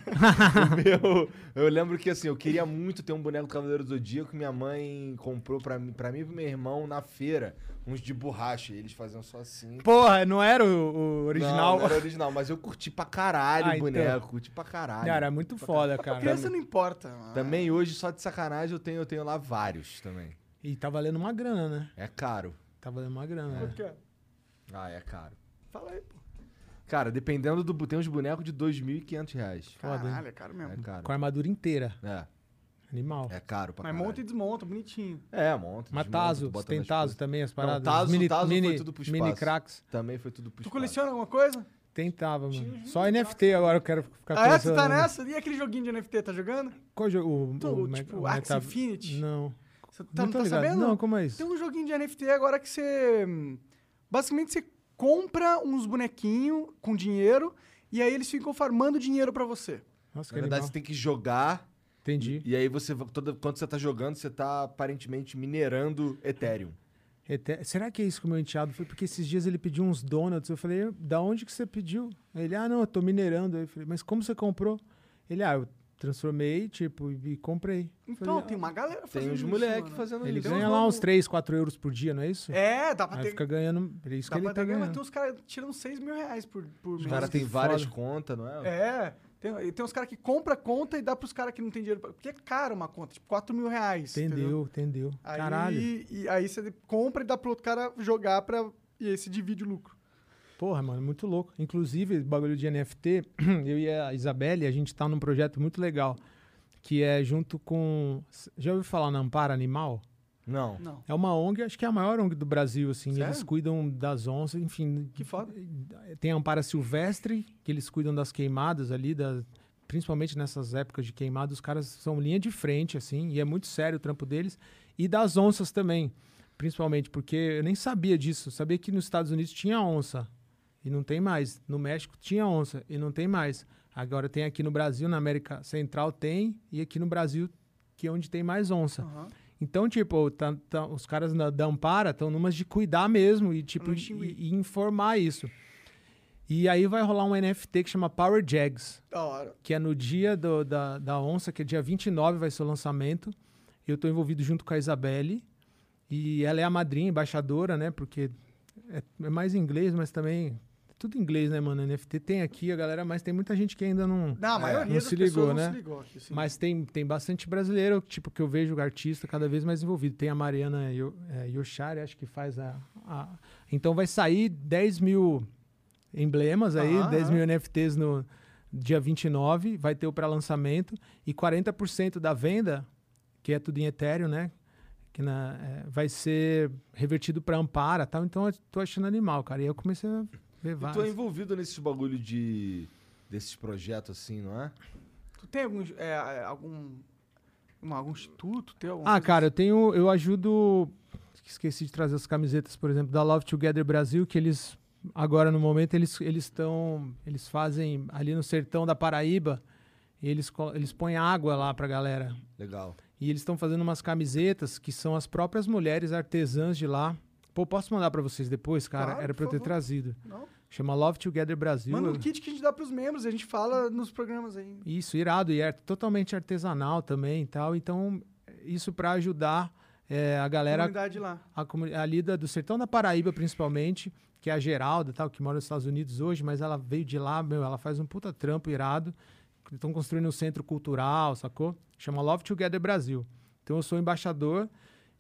Meu, eu lembro que assim, eu queria muito ter um boneco do Cavaleiro do Zodíaco que minha mãe comprou pra mim, pra mim e pro meu irmão na feira, uns de borracha. E eles faziam só assim. Porra, não era o, o original? Não, não era [LAUGHS] original, mas eu curti pra caralho Ah, o então. boneco, curti pra caralho. Cara, é muito foda, cara. Criança não importa. mano. Também hoje, só de sacanagem, eu tenho, eu tenho lá vários também. E tá valendo uma grana, né? É caro. Tá valendo uma grana, né? Quanto que é? Ah, é caro. Fala aí, pô. Cara, dependendo do... Tem uns bonecos de 2.500 reais. Foda, hein? Caralho, é caro mesmo. É caro. Com a armadura inteira. É, Animal. é caro pra Mas caralho. monta e desmonta, bonitinho. É, monta. Mas desmonta, Tazo, bota tem nas Tazo coisas. também, as paradas. Tazo- mini, Tazo foi mini, tudo pro mini espaço. cracks. Também foi tudo pro Tu espaço. coleciona alguma coisa? Tentava, mano. Só NFT agora eu quero ficar Ah, é? Você tá nessa? E aquele joguinho de NFT, tá jogando? Qual jogo? O, Tu, o, tipo, o Axie Meta- Infinity? Não. Você tá, não tá ligado. sabendo? Não, como é isso? Tem um joguinho de NFT agora que você. hum, Basicamente, você compra uns bonequinhos com dinheiro e aí eles ficam farmando dinheiro pra você. Nossa, que Na verdade, animal. você tem que jogar Entendi. e aí você... Toda, quando você tá jogando, você tá aparentemente minerando Ethereum. Será que é isso que o meu enteado foi? Porque esses dias ele pediu uns donuts. Eu falei, da onde que você pediu? Ele, ah, não, eu tô minerando. Aí Eu falei, mas como você comprou? Ele, ah, eu transformei, tipo, e, comprei. Então, falei, tem uma galera fazendo Tem uns isso, moleques mano. fazendo Ele isso. ganha uns lá uns 3, 4 euros por dia, não é isso? É, dá pra Aí ter. fica ganhando. É isso Dá que ele tá ganho, mas ganhando. tem uns caras tirando 6 mil reais por, por Os mês. caras têm várias contas, não é? É, tem, tem uns caras que compram conta e dá pros caras que não tem dinheiro. Pra, porque é caro uma conta, tipo 4 mil reais. Entendeu, entendeu. Aí, Caralho. E aí você compra e dá pro outro cara jogar pra. E aí você divide o lucro. Porra, mano, muito louco. Inclusive, bagulho de NFT, [CLEARS THROAT] eu e a Isabelle, a gente tá num projeto muito legal. Que é junto com. Já ouviu falar na Ampara Animal? Não. Não. É uma ONG, acho que é a maior ONG do Brasil, assim. Sério? Eles cuidam das onças, enfim. Que foda. Tem a Ampara Silvestre, que eles cuidam das queimadas ali, da, principalmente nessas épocas de queimada, os caras são linha de frente, assim, e é muito sério o trampo deles. E das onças também, principalmente, porque eu nem sabia disso. Eu sabia que nos Estados Unidos tinha onça, e não tem mais. No México tinha onça, e não tem mais. Agora tem aqui no Brasil, na América Central tem, e aqui no Brasil, que é onde tem mais onça. Aham. Então, tipo, tá- tá- os caras da Ampara estão numas de cuidar mesmo e, tipo, e, e informar isso. E aí vai rolar um NFT que chama Power Jags, Da hora. que é no dia do- da, da onça, que é dia 29 vai ser o lançamento. Eu tô envolvido junto com a Isabelle. E ela é a madrinha, embaixadora, né? Porque é, é mais inglês, mas também... é Tudo inglês, né, mano? NFT tem aqui a galera, mas tem muita gente que ainda não... Não, a maioria não se ligou, não né? se ligou aqui. Mas tem, tem bastante brasileiro, tipo, que eu vejo artista cada vez mais envolvido. Tem a Mariana é, Yoshari, acho que faz a, a- Então vai sair 10 mil emblemas aí, Aham, 10 aham. mil NFTs no dia 29, vai ter o pré-lançamento. E 40% da venda, que é tudo em Ethereum, né? Que na, é, vai ser revertido para Ampara tal. Então eu tô achando animal, cara. E eu comecei a E tu é envolvido nesses bagulho de... Desses projetos assim, não é? Tu tem algum, é, algum, um- algum instituto? Tem alguma Ah, cara, eu tenho. Eu ajudo. Esqueci de trazer as camisetas, por exemplo, da Love Together Brasil, que eles. Agora, no momento, eles eles estão. Eles fazem ali no sertão da Paraíba. Eles, eles põem água lá pra galera. Legal. E eles estão fazendo umas camisetas que são as próprias mulheres artesãs de lá. Pô, posso mandar pra vocês depois, cara? Claro, Era pra eu ter favor. trazido. Não? Chama Love Together Brasil. Manda um kit que a gente dá pros membros, a gente fala nos programas aí. Isso, irado. E é totalmente artesanal também e tal. Então, isso pra ajudar é, a galera Comunidade lá. a, a lida do sertão da Paraíba, principalmente, que é a Geralda, tal, que mora nos Estados Unidos hoje, mas ela veio de lá, meu, ela faz um puta trampo irado. Estão construindo um centro cultural, sacou? Chama Love Together Brasil. Então eu sou embaixador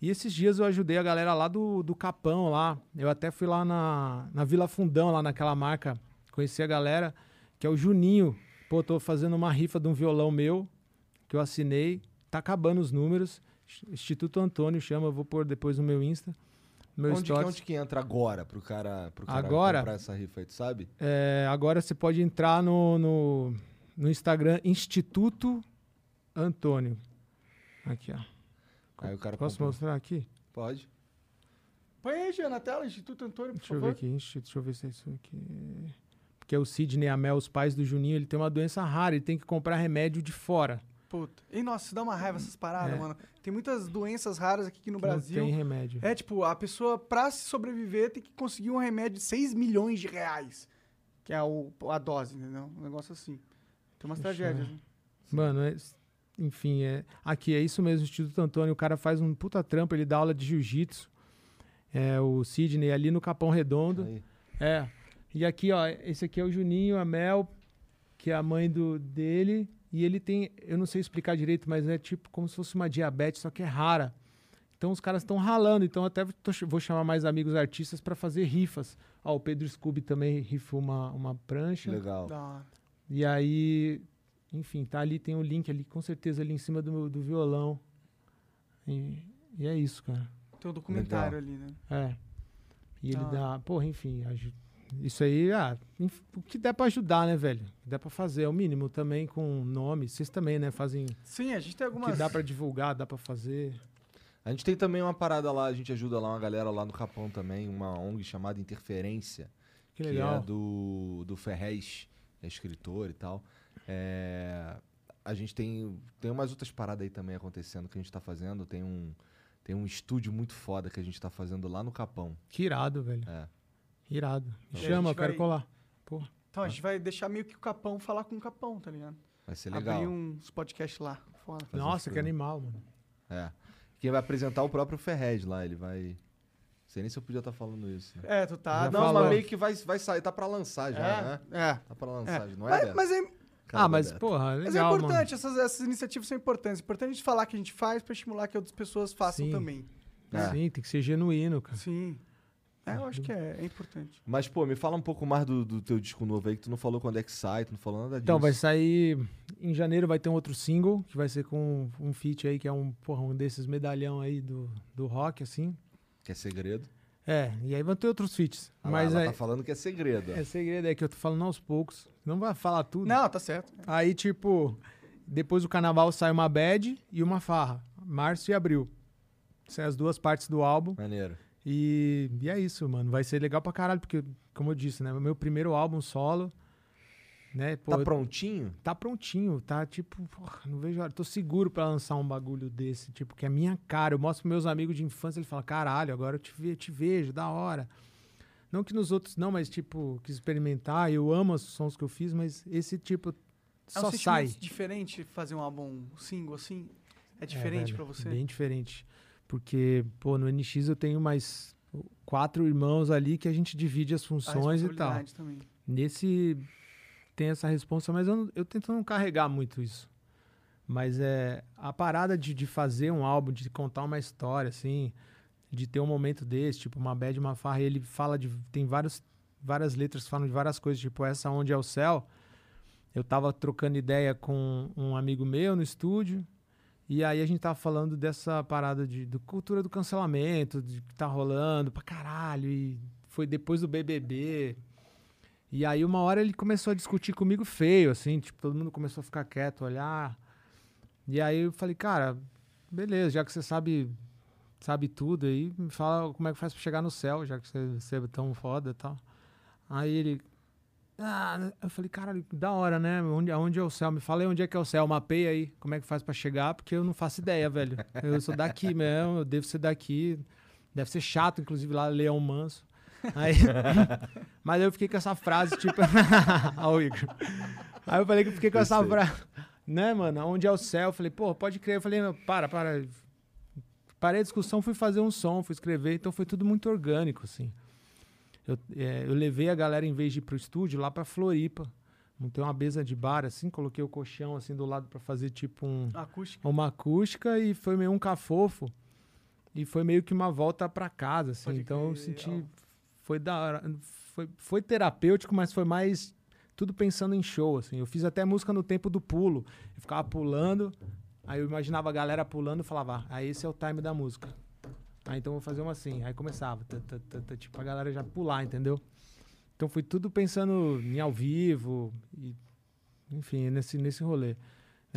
E esses dias eu ajudei a galera lá do, do Capão lá. Eu até fui lá na, na Vila Fundão, lá naquela marca. Conheci a galera, que é o Juninho. Pô, tô fazendo uma rifa de um violão meu, que eu assinei. Tá acabando os números. Instituto Antônio chama, eu vou pôr depois no meu Insta. Meu Onde, que- stories. onde que entra agora pro cara, pro cara Agora? comprar essa rifa aí, tu sabe? É, agora você pode entrar no, no, no Instagram Instituto Antônio. Aqui, ó. Aí o cara Posso compra. mostrar aqui? Pode. Põe aí, Jean, na tela, Instituto Antônio, por Deixa eu ver favor. aqui. Instituto, deixa eu ver se é isso aqui. Porque é o Sidney Amel, os pais do Juninho, ele tem uma doença rara, ele tem que comprar remédio de fora. Puta. E nossa, isso dá uma raiva essas paradas, É. mano. Tem muitas doenças raras aqui no que Não Brasil. tem remédio. É tipo, a pessoa, pra se sobreviver, tem que conseguir um remédio de 6 milhões de reais. Que é o, a dose, entendeu? Um negócio assim. Tem umas Deixa tragédias, né? Mano, é- enfim, é, aqui é isso mesmo, Instituto Antônio. O cara faz um puta trampo, ele dá aula de jiu-jitsu. É, o Sidney ali no Capão Redondo. Aí. É. E aqui, ó, esse aqui é o Juninho, a Mel, que é a mãe do, dele. E ele tem, eu não sei explicar direito, mas é tipo como se fosse uma diabetes, só que é rara. Então os caras estão ralando. Então até tô vou chamar mais amigos artistas para fazer rifas. Ó, o Pedro Scooby também rifou uma, uma prancha. Legal. E aí, enfim, tá ali, tem o link ali, com certeza ali em cima do, do violão. E, e é isso, cara. Tem um documentário ali, né? É. E ele Ah. dá, porra, enfim, isso aí, ah, o que der pra ajudar, né, velho? O que der pra fazer, é o mínimo também com nome. Vocês também, né, fazem Sim, a gente tem o algumas... que dá pra divulgar, dá pra fazer. A gente tem também uma parada lá, a gente ajuda lá uma galera lá no Capão também, uma ONG chamada Interferência, Que que legal. é do, do Ferrez, é escritor e tal. É, a gente tem, tem umas outras paradas aí também acontecendo que a gente tá fazendo. Tem um, tem um estúdio muito foda que a gente tá fazendo lá no Capão. Que irado, velho. É. Irado. Me E a chama, eu quero vai- colar. Porra. Então, a gente vai deixar meio que o Capão falar com o Capão, tá ligado? Vai ser legal. Abrir uns podcasts lá. Foda. Nossa, que programas. animal, mano. É. Quem vai apresentar o próprio Ferrez lá, ele vai. Não sei nem se eu podia estar falando isso. Né? É, tu tá... Já Não, falou. mas meio que vai, vai sair, tá pra lançar já, né? É, é. Tá pra lançar, é. não é? Mas, mas é, Cara, ah, mas, Beto. porra, legal, mas é mano. importante, essas, essas iniciativas são importantes. É importante a gente falar que a gente faz pra estimular que outras pessoas façam Sim. também. É. Sim, tem que ser genuíno, cara. Sim. É, eu acho que é, é importante. Mas, pô, me fala um pouco mais do, do teu disco novo aí, que tu não falou quando é que sai, tu não falou nada disso. Então, vai sair. Em janeiro vai ter um outro single, que vai ser com um feat aí, que é um, porra, um desses medalhão aí do, do rock, assim. Que é segredo. É, e aí vão ter outros feats. Ah mas ela é, tá falando que é segredo. é segredo, é que eu tô falando aos poucos. Não vai falar tudo. Não, tá certo. Aí, tipo, depois do carnaval sai uma bad e uma farra. Março e abril. São as duas partes do álbum. Maneiro. E, e é isso, mano. Vai ser legal pra caralho, porque, como eu disse, né? O meu primeiro álbum solo. Né? Pô, tá prontinho? tá prontinho, tá tipo, porra, não vejo a hora. Tô seguro pra lançar um bagulho desse, tipo, que é minha cara. Eu mostro pros meus amigos de infância, ele fala, caralho, agora eu te, ve te vejo, da hora. Não que nos outros não, mas tipo, quis experimentar. Eu amo os sons que eu fiz, mas esse tipo É só um sai. diferente fazer um álbum single assim? É diferente velho, pra você? Bem diferente. Porque, pô, no NX eu tenho mais quatro irmãos ali que a gente divide as A funções e tal. também. Nesse tem essa responsa, mas eu, eu tento não carregar muito isso. Mas é a parada de, de fazer um álbum, de contar uma história, assim, de ter um momento desse, tipo uma bad, uma farra, ele fala de. Tem vários, várias letras que falam de várias coisas, tipo essa onde é o céu. Eu tava trocando ideia com um amigo meu no estúdio, e aí a gente tava falando dessa parada de, do cultura do cancelamento, de que tá rolando pra caralho, e foi depois do BBB. E aí uma hora ele começou a discutir comigo feio, assim, tipo, todo mundo começou a ficar quieto, olhar. E aí eu falei, cara, beleza, já que você sabe sabe tudo aí, me fala como é que faz pra chegar no céu, já que você, você é tão foda e tal. Aí ele, ah, eu falei, cara, da hora, né? Onde, aonde é o céu? Me fala aí onde é que é o céu, mapeia aí, como é que faz pra chegar, porque eu não faço ideia, velho. Eu sou daqui mesmo, eu devo ser daqui. Deve ser chato, inclusive, lá, Leão Manso. [LAUGHS] Aí, mas eu fiquei com essa frase, tipo. [LAUGHS] Ó, Igor. Aí eu falei que eu fiquei com Eu essa frase. Né, mano? Onde é o céu? Eu falei, pô, pode crer. Eu falei, não, para, para. Parei a discussão, fui fazer um som, fui escrever, então foi tudo muito orgânico, assim. Eu, é, eu levei a galera, em vez de ir pro estúdio, lá pra Floripa. Montei uma mesa de bar, assim, coloquei o colchão, assim, do lado pra fazer, tipo, um, Acústica. uma acústica e foi meio um cafofo. E foi meio que uma volta pra casa, assim. Pode então eu crer, senti. Foi da hora. Foi, foi terapêutico, mas foi mais tudo pensando em show, assim. Eu fiz até música no tempo do pulo. Eu ficava pulando, aí eu imaginava a galera pulando e falava, ah, esse é o time da música. Ah, então vou fazer uma assim. Aí começava, tã, tã, tã, tipo, a galera já pular, entendeu? Então foi tudo pensando em ao vivo, e, enfim, nesse, nesse rolê.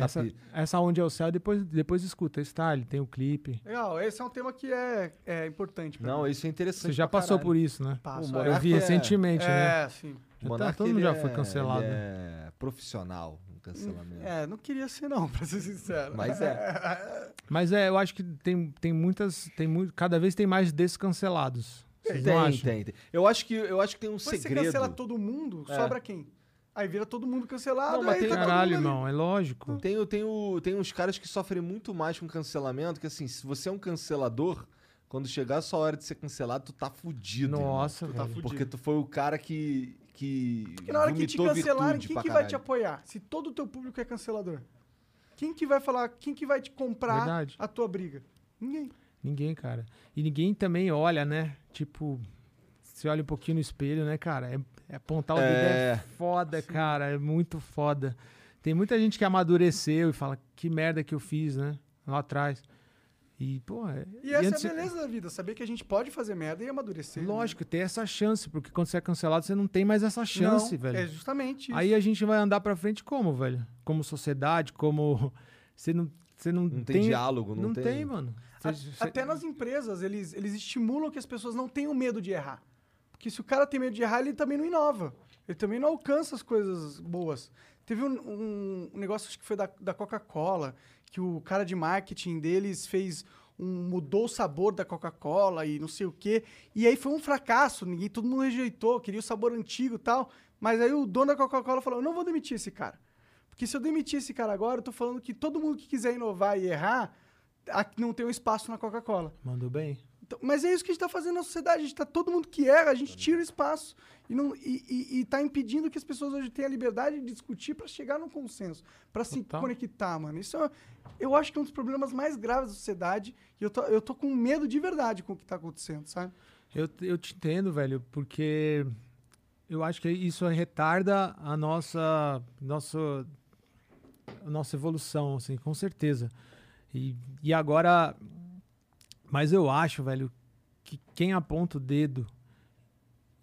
Tá Essa, essa Onde é o Céu, depois, depois escuta, style, tem o clipe. Legal, esse é um tema que é, é importante pra Não, mim. isso é interessante. Você já pra passou caralho. por isso, né? Passo, é. Eu vi é- recentemente, né? É, sim. Monark, todo mundo já é- foi cancelado. Ele né? é profissional no cancelamento. É, não queria ser não, [LAUGHS] pra ser sincero. Mas é. [LAUGHS] Mas é, eu acho que tem, tem muitas. Tem muito, cada vez tem mais descancelados. Vocês não Tem, acham? tem, tem. Eu acho que, eu acho que tem um Mas você segredo. cancela todo mundo, É. sobra quem? Aí vira todo mundo cancelado, Não, mas aí tem- tá Caralho, irmão, é lógico. Tem, o- tem, o, tem uns caras que sofrem muito mais com cancelamento, que assim, se você é um cancelador, quando chegar a sua hora de ser cancelado, tu tá fudido. irmão. Nossa, Tu tá fudido. Porque tu foi o cara que. que Porque na hora que te cancelarem, quem que vai te apoiar? Se todo o teu público é cancelador. Quem que vai falar, quem que vai te comprar Verdade. a tua briga? Ninguém. Ninguém, cara. E ninguém também olha, né? Tipo, você olha um pouquinho no espelho, né, cara? É, é apontar o dedo é É. foda, cara. É muito foda. Tem muita gente que amadureceu e fala, que merda que eu fiz, né? Lá atrás. E, pô, é, E essa antes- é a beleza da vida, saber que a gente pode fazer merda e amadurecer. né? Lógico, ter essa chance, porque quando você é cancelado, você não tem mais essa chance, Não, velho. É justamente isso. Aí a gente vai andar pra frente como, velho? Como sociedade, como. [LAUGHS] Você não, você não, Não tem, diálogo, não, Não tem, mano. A- Você- você- Até nas empresas, eles, eles estimulam que as pessoas não tenham medo de errar. Porque se o cara tem medo de errar, ele também não inova. Ele também não alcança as coisas boas. Teve um, um- negócio, acho que foi da, da Coca-Cola, que o cara de marketing deles fez um. mudou o sabor da Coca-Cola e não sei o quê. E aí foi um fracasso, ninguém, todo mundo rejeitou, queria o sabor antigo e tal. Mas aí o dono da Coca-Cola falou: eu não vou demitir esse cara. Porque se eu demitir esse cara agora, eu tô falando que todo mundo que quiser inovar e errar, não tem um espaço na Coca-Cola. Mandou bem. Então, mas é isso que a gente está fazendo na sociedade. A gente tá, todo mundo que erra, a gente tira o espaço. E, não, e, e, e tá impedindo que as pessoas hoje tenham a liberdade de discutir para chegar num consenso, para se Total. conectar, mano. Isso é, eu acho que é um dos problemas mais graves da sociedade. E eu tô, eu tô com medo de verdade com o que tá acontecendo, sabe? Eu, eu te entendo, velho, porque eu acho que isso retarda a nossa, nossa, a nossa evolução, assim, com certeza. E, e agora, mas eu acho, velho, que quem aponta o dedo,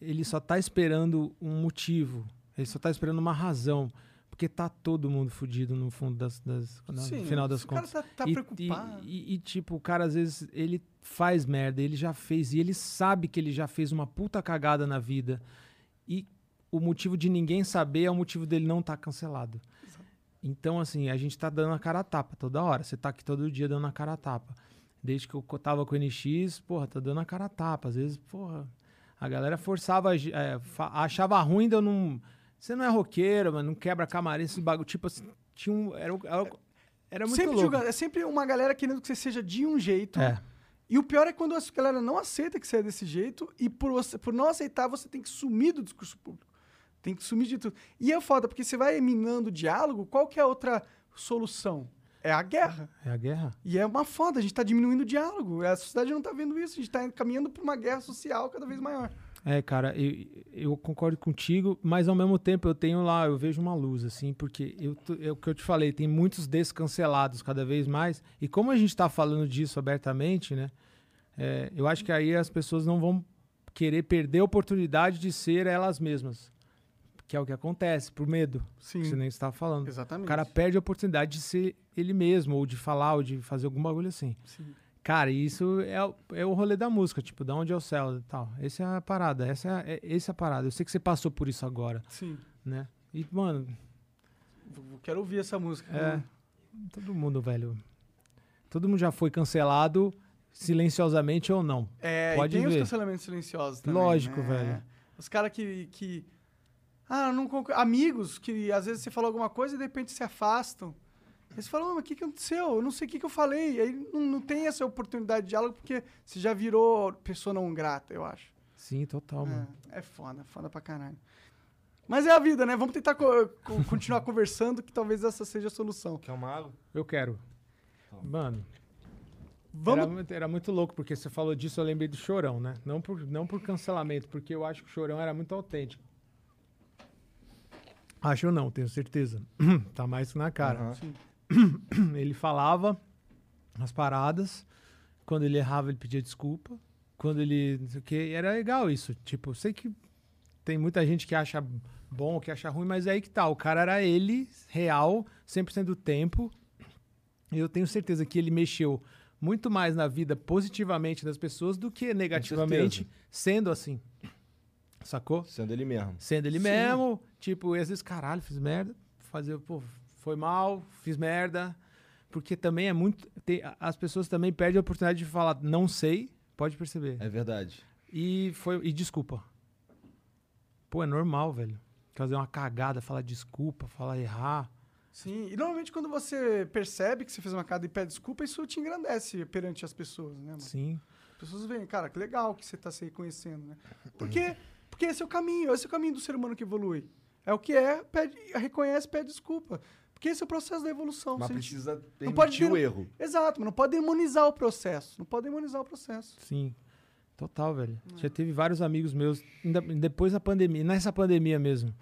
ele só tá esperando um motivo, ele só tá esperando uma razão, porque tá todo mundo fudido no fundo das, das no Sim, final das contas. O cara tá, tá E- preocupado. E, e- e, tipo, o cara às vezes ele faz merda, ele já fez, e ele sabe que ele já fez uma puta cagada na vida. E o motivo de ninguém saber é o motivo dele não estar cancelado. Então, assim, a gente tá dando a cara a tapa toda hora. Você tá aqui todo dia dando a cara a tapa. Desde que eu tava com o NX, porra, tá dando a cara a tapa. Às vezes, porra, a galera forçava, é, achava ruim de eu não. Você não é roqueiro, mano, não quebra camarim, esse bagulho. Tipo assim, tinha um. Era, era, era muito sempre louco. julgando. É sempre uma galera querendo que você seja de um jeito. É. E o pior é quando a galera não aceita que você é desse jeito e por, você, por não aceitar, você tem que sumir do discurso público. Tem que sumir de tudo. E é foda, porque você vai minando o diálogo, qual que é a outra solução? É a guerra. É a guerra? E é uma foda, a gente tá diminuindo o diálogo. A sociedade não tá vendo isso, a gente tá caminhando pra uma guerra social cada vez maior. É, cara, eu, eu concordo contigo, mas ao mesmo tempo eu tenho lá, eu vejo uma luz, assim, porque eu, é o que eu te falei, tem muitos descancelados cada vez mais, e como a gente tá falando disso abertamente, né, é, eu acho que aí as pessoas não vão querer perder a oportunidade de ser elas mesmas, que é o que acontece, por medo, Sim. que você nem estava falando. O Exatamente. cara perde a oportunidade de ser ele mesmo, ou de falar, ou de fazer algum bagulho assim. Sim. Cara, isso é, o- é o rolê da música, tipo, da onde é o céu e tal. Essa é a parada, essa é, é, essa é a parada. Eu sei que você passou por isso agora, Sim. né? E, mano, Eu Quero ouvir essa música. é. Todo mundo, velho. Todo mundo já foi cancelado, silenciosamente ou não. É, Pode e tem ver. os cancelamentos silenciosos também. Lógico, né? velho. Os caras que, que. Ah, não concor- Amigos que às vezes você falou alguma coisa e de repente se afastam. Aí você fala, "Ah, mas o que, que aconteceu? Eu não sei o que, que eu falei. Aí não, não tem essa oportunidade de diálogo porque você já virou pessoa não grata, eu acho. Sim, total, mano. É, é foda, foda pra caralho. Mas é a vida, né? Vamos tentar co- co- [LAUGHS] continuar conversando que talvez essa seja a solução. Quer uma água? Eu quero. Mano, Vamos. Era, muito, era muito louco, porque você falou disso, eu lembrei do Chorão, né? Não por, não por cancelamento, porque eu acho que o Chorão era muito autêntico. Acho não, tenho certeza. [CLEARS THROAT] tá mais que na cara. Sim. [CLEARS THROAT] Ele falava as paradas, quando ele errava, ele pedia desculpa. Quando ele. Não sei o quê, era legal isso. Tipo, eu sei que tem muita gente que acha bom, que acha ruim, mas é aí que tá. O cara era ele, real, 100% do tempo. E eu tenho certeza que ele mexeu muito mais na vida positivamente das pessoas do que negativamente, sendo assim. Sacou? Sendo ele mesmo. Sendo ele Sim. mesmo, tipo, e às vezes, caralho, fiz merda. Fazer, pô, foi mal, fiz merda. Porque também é muito. tem- as pessoas também perdem a oportunidade de falar, não sei, pode perceber. É verdade. E foi. E desculpa. Pô, é normal, velho. Fazer uma cagada, falar desculpa, falar errar. Sim, e normalmente quando você percebe que você fez uma cagada e pede desculpa, isso te engrandece perante as pessoas, né, mano? Sim. As pessoas veem, cara, que legal que você tá se reconhecendo, né? Porque, [CLEARS THROAT] porque esse é o caminho, esse é o caminho do ser humano que evolui. É o que é, pede, reconhece, pede desculpa. Porque esse é o processo da evolução. Mas precisa não pode permitir o ter- erro. Exato, mas não pode demonizar o processo. Não pode demonizar o processo. Sim. Total, velho. Hum. Já teve vários amigos meus, ainda- depois da pandemia, nessa pandemia mesmo,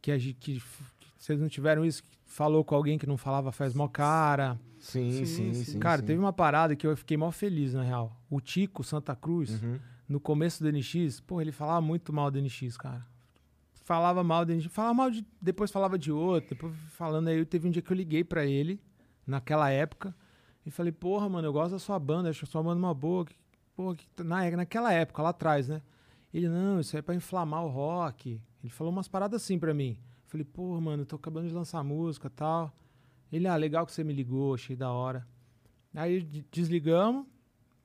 que, a gente, que, que vocês não tiveram isso, que falou com alguém que não falava faz mó cara. Sim, Sim, sim, sim. sim. Cara, sim. teve uma parada que eu fiquei mó feliz, na real. O Tico Santa Cruz, Uhum. No começo do NX, pô, ele falava muito mal do NX, cara. Falava mal do NX, falava mal de. Depois falava de outro, depois falando aí. Teve um dia que eu liguei pra ele, naquela época, e falei, porra, mano, eu gosto da sua banda, acho a sua banda uma boa. que- Porra, que, na, naquela época, lá atrás, né? Ele, não, isso aí é pra inflamar o rock. Ele falou umas paradas assim pra mim. Falei, porra, mano, eu tô acabando de lançar música tal. Ele, ah, legal que você me ligou, achei da hora. Aí de- desligamos,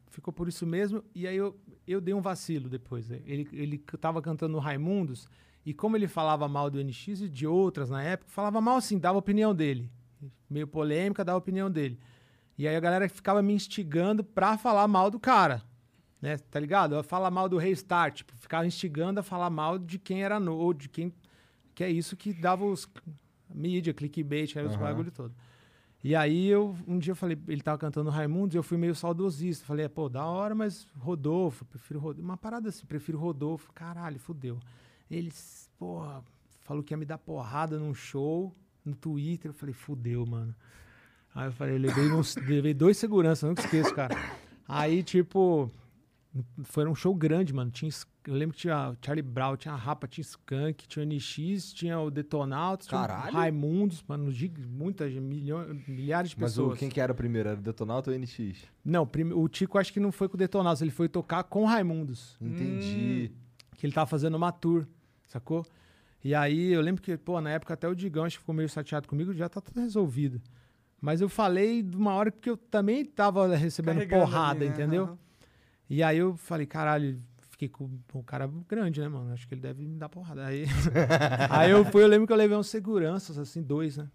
ficou por isso mesmo. E aí eu, eu dei um vacilo depois. né? Ele, ele tava cantando Raimundos, e como ele falava mal do NX e de outras na época, falava mal assim, dava a opinião dele. Meio polêmica, dava a opinião dele. E aí a galera ficava me instigando pra falar mal do cara. Né? Tá ligado? Fala mal do Restart, tipo, ficava instigando a falar mal de quem era no, ou de quem. Que é isso que dava os mídia, clickbait, era os Aham. bagulho todo. E aí eu, um dia eu falei, ele tava cantando Raimundos, eu fui meio saudosista. Falei, é, pô, da hora, mas Rodolfo, prefiro Rodolfo. Uma parada assim, prefiro Rodolfo. Caralho, fudeu. Ele, porra, falou que ia me dar porrada num show no Twitter. Eu falei, fudeu, mano. Aí eu falei, levei, uns, levei dois seguranças, nunca esqueço, cara. Aí, tipo, foi um show grande, mano. Tinha, eu lembro que tinha o Charlie Brown, tinha a Rapa, tinha Skank, tinha o NX, tinha o Detonautas, tinha o Caralho! Raimundos, mano, muitas, milhões, milhares de Mas o, pessoas. quem que era o primeiro? Era o Detonauta ou o NX? Não, o Tico acho que não foi com o Detonautas, ele foi tocar com o Raimundos, Entendi. que ele tava fazendo uma tour, sacou? E aí eu lembro que, pô, na época até o Digão acho que ficou meio chateado comigo, já tá tudo resolvido. Mas eu falei de uma hora que eu também tava recebendo Carregando porrada, ali, né? entendeu? Aham. E aí eu falei, caralho, fiquei com um cara grande, né, mano? Acho que ele deve me dar porrada. Aí, [LAUGHS] aí eu fui, eu lembro que eu levei uns seguranças, assim, dois, né?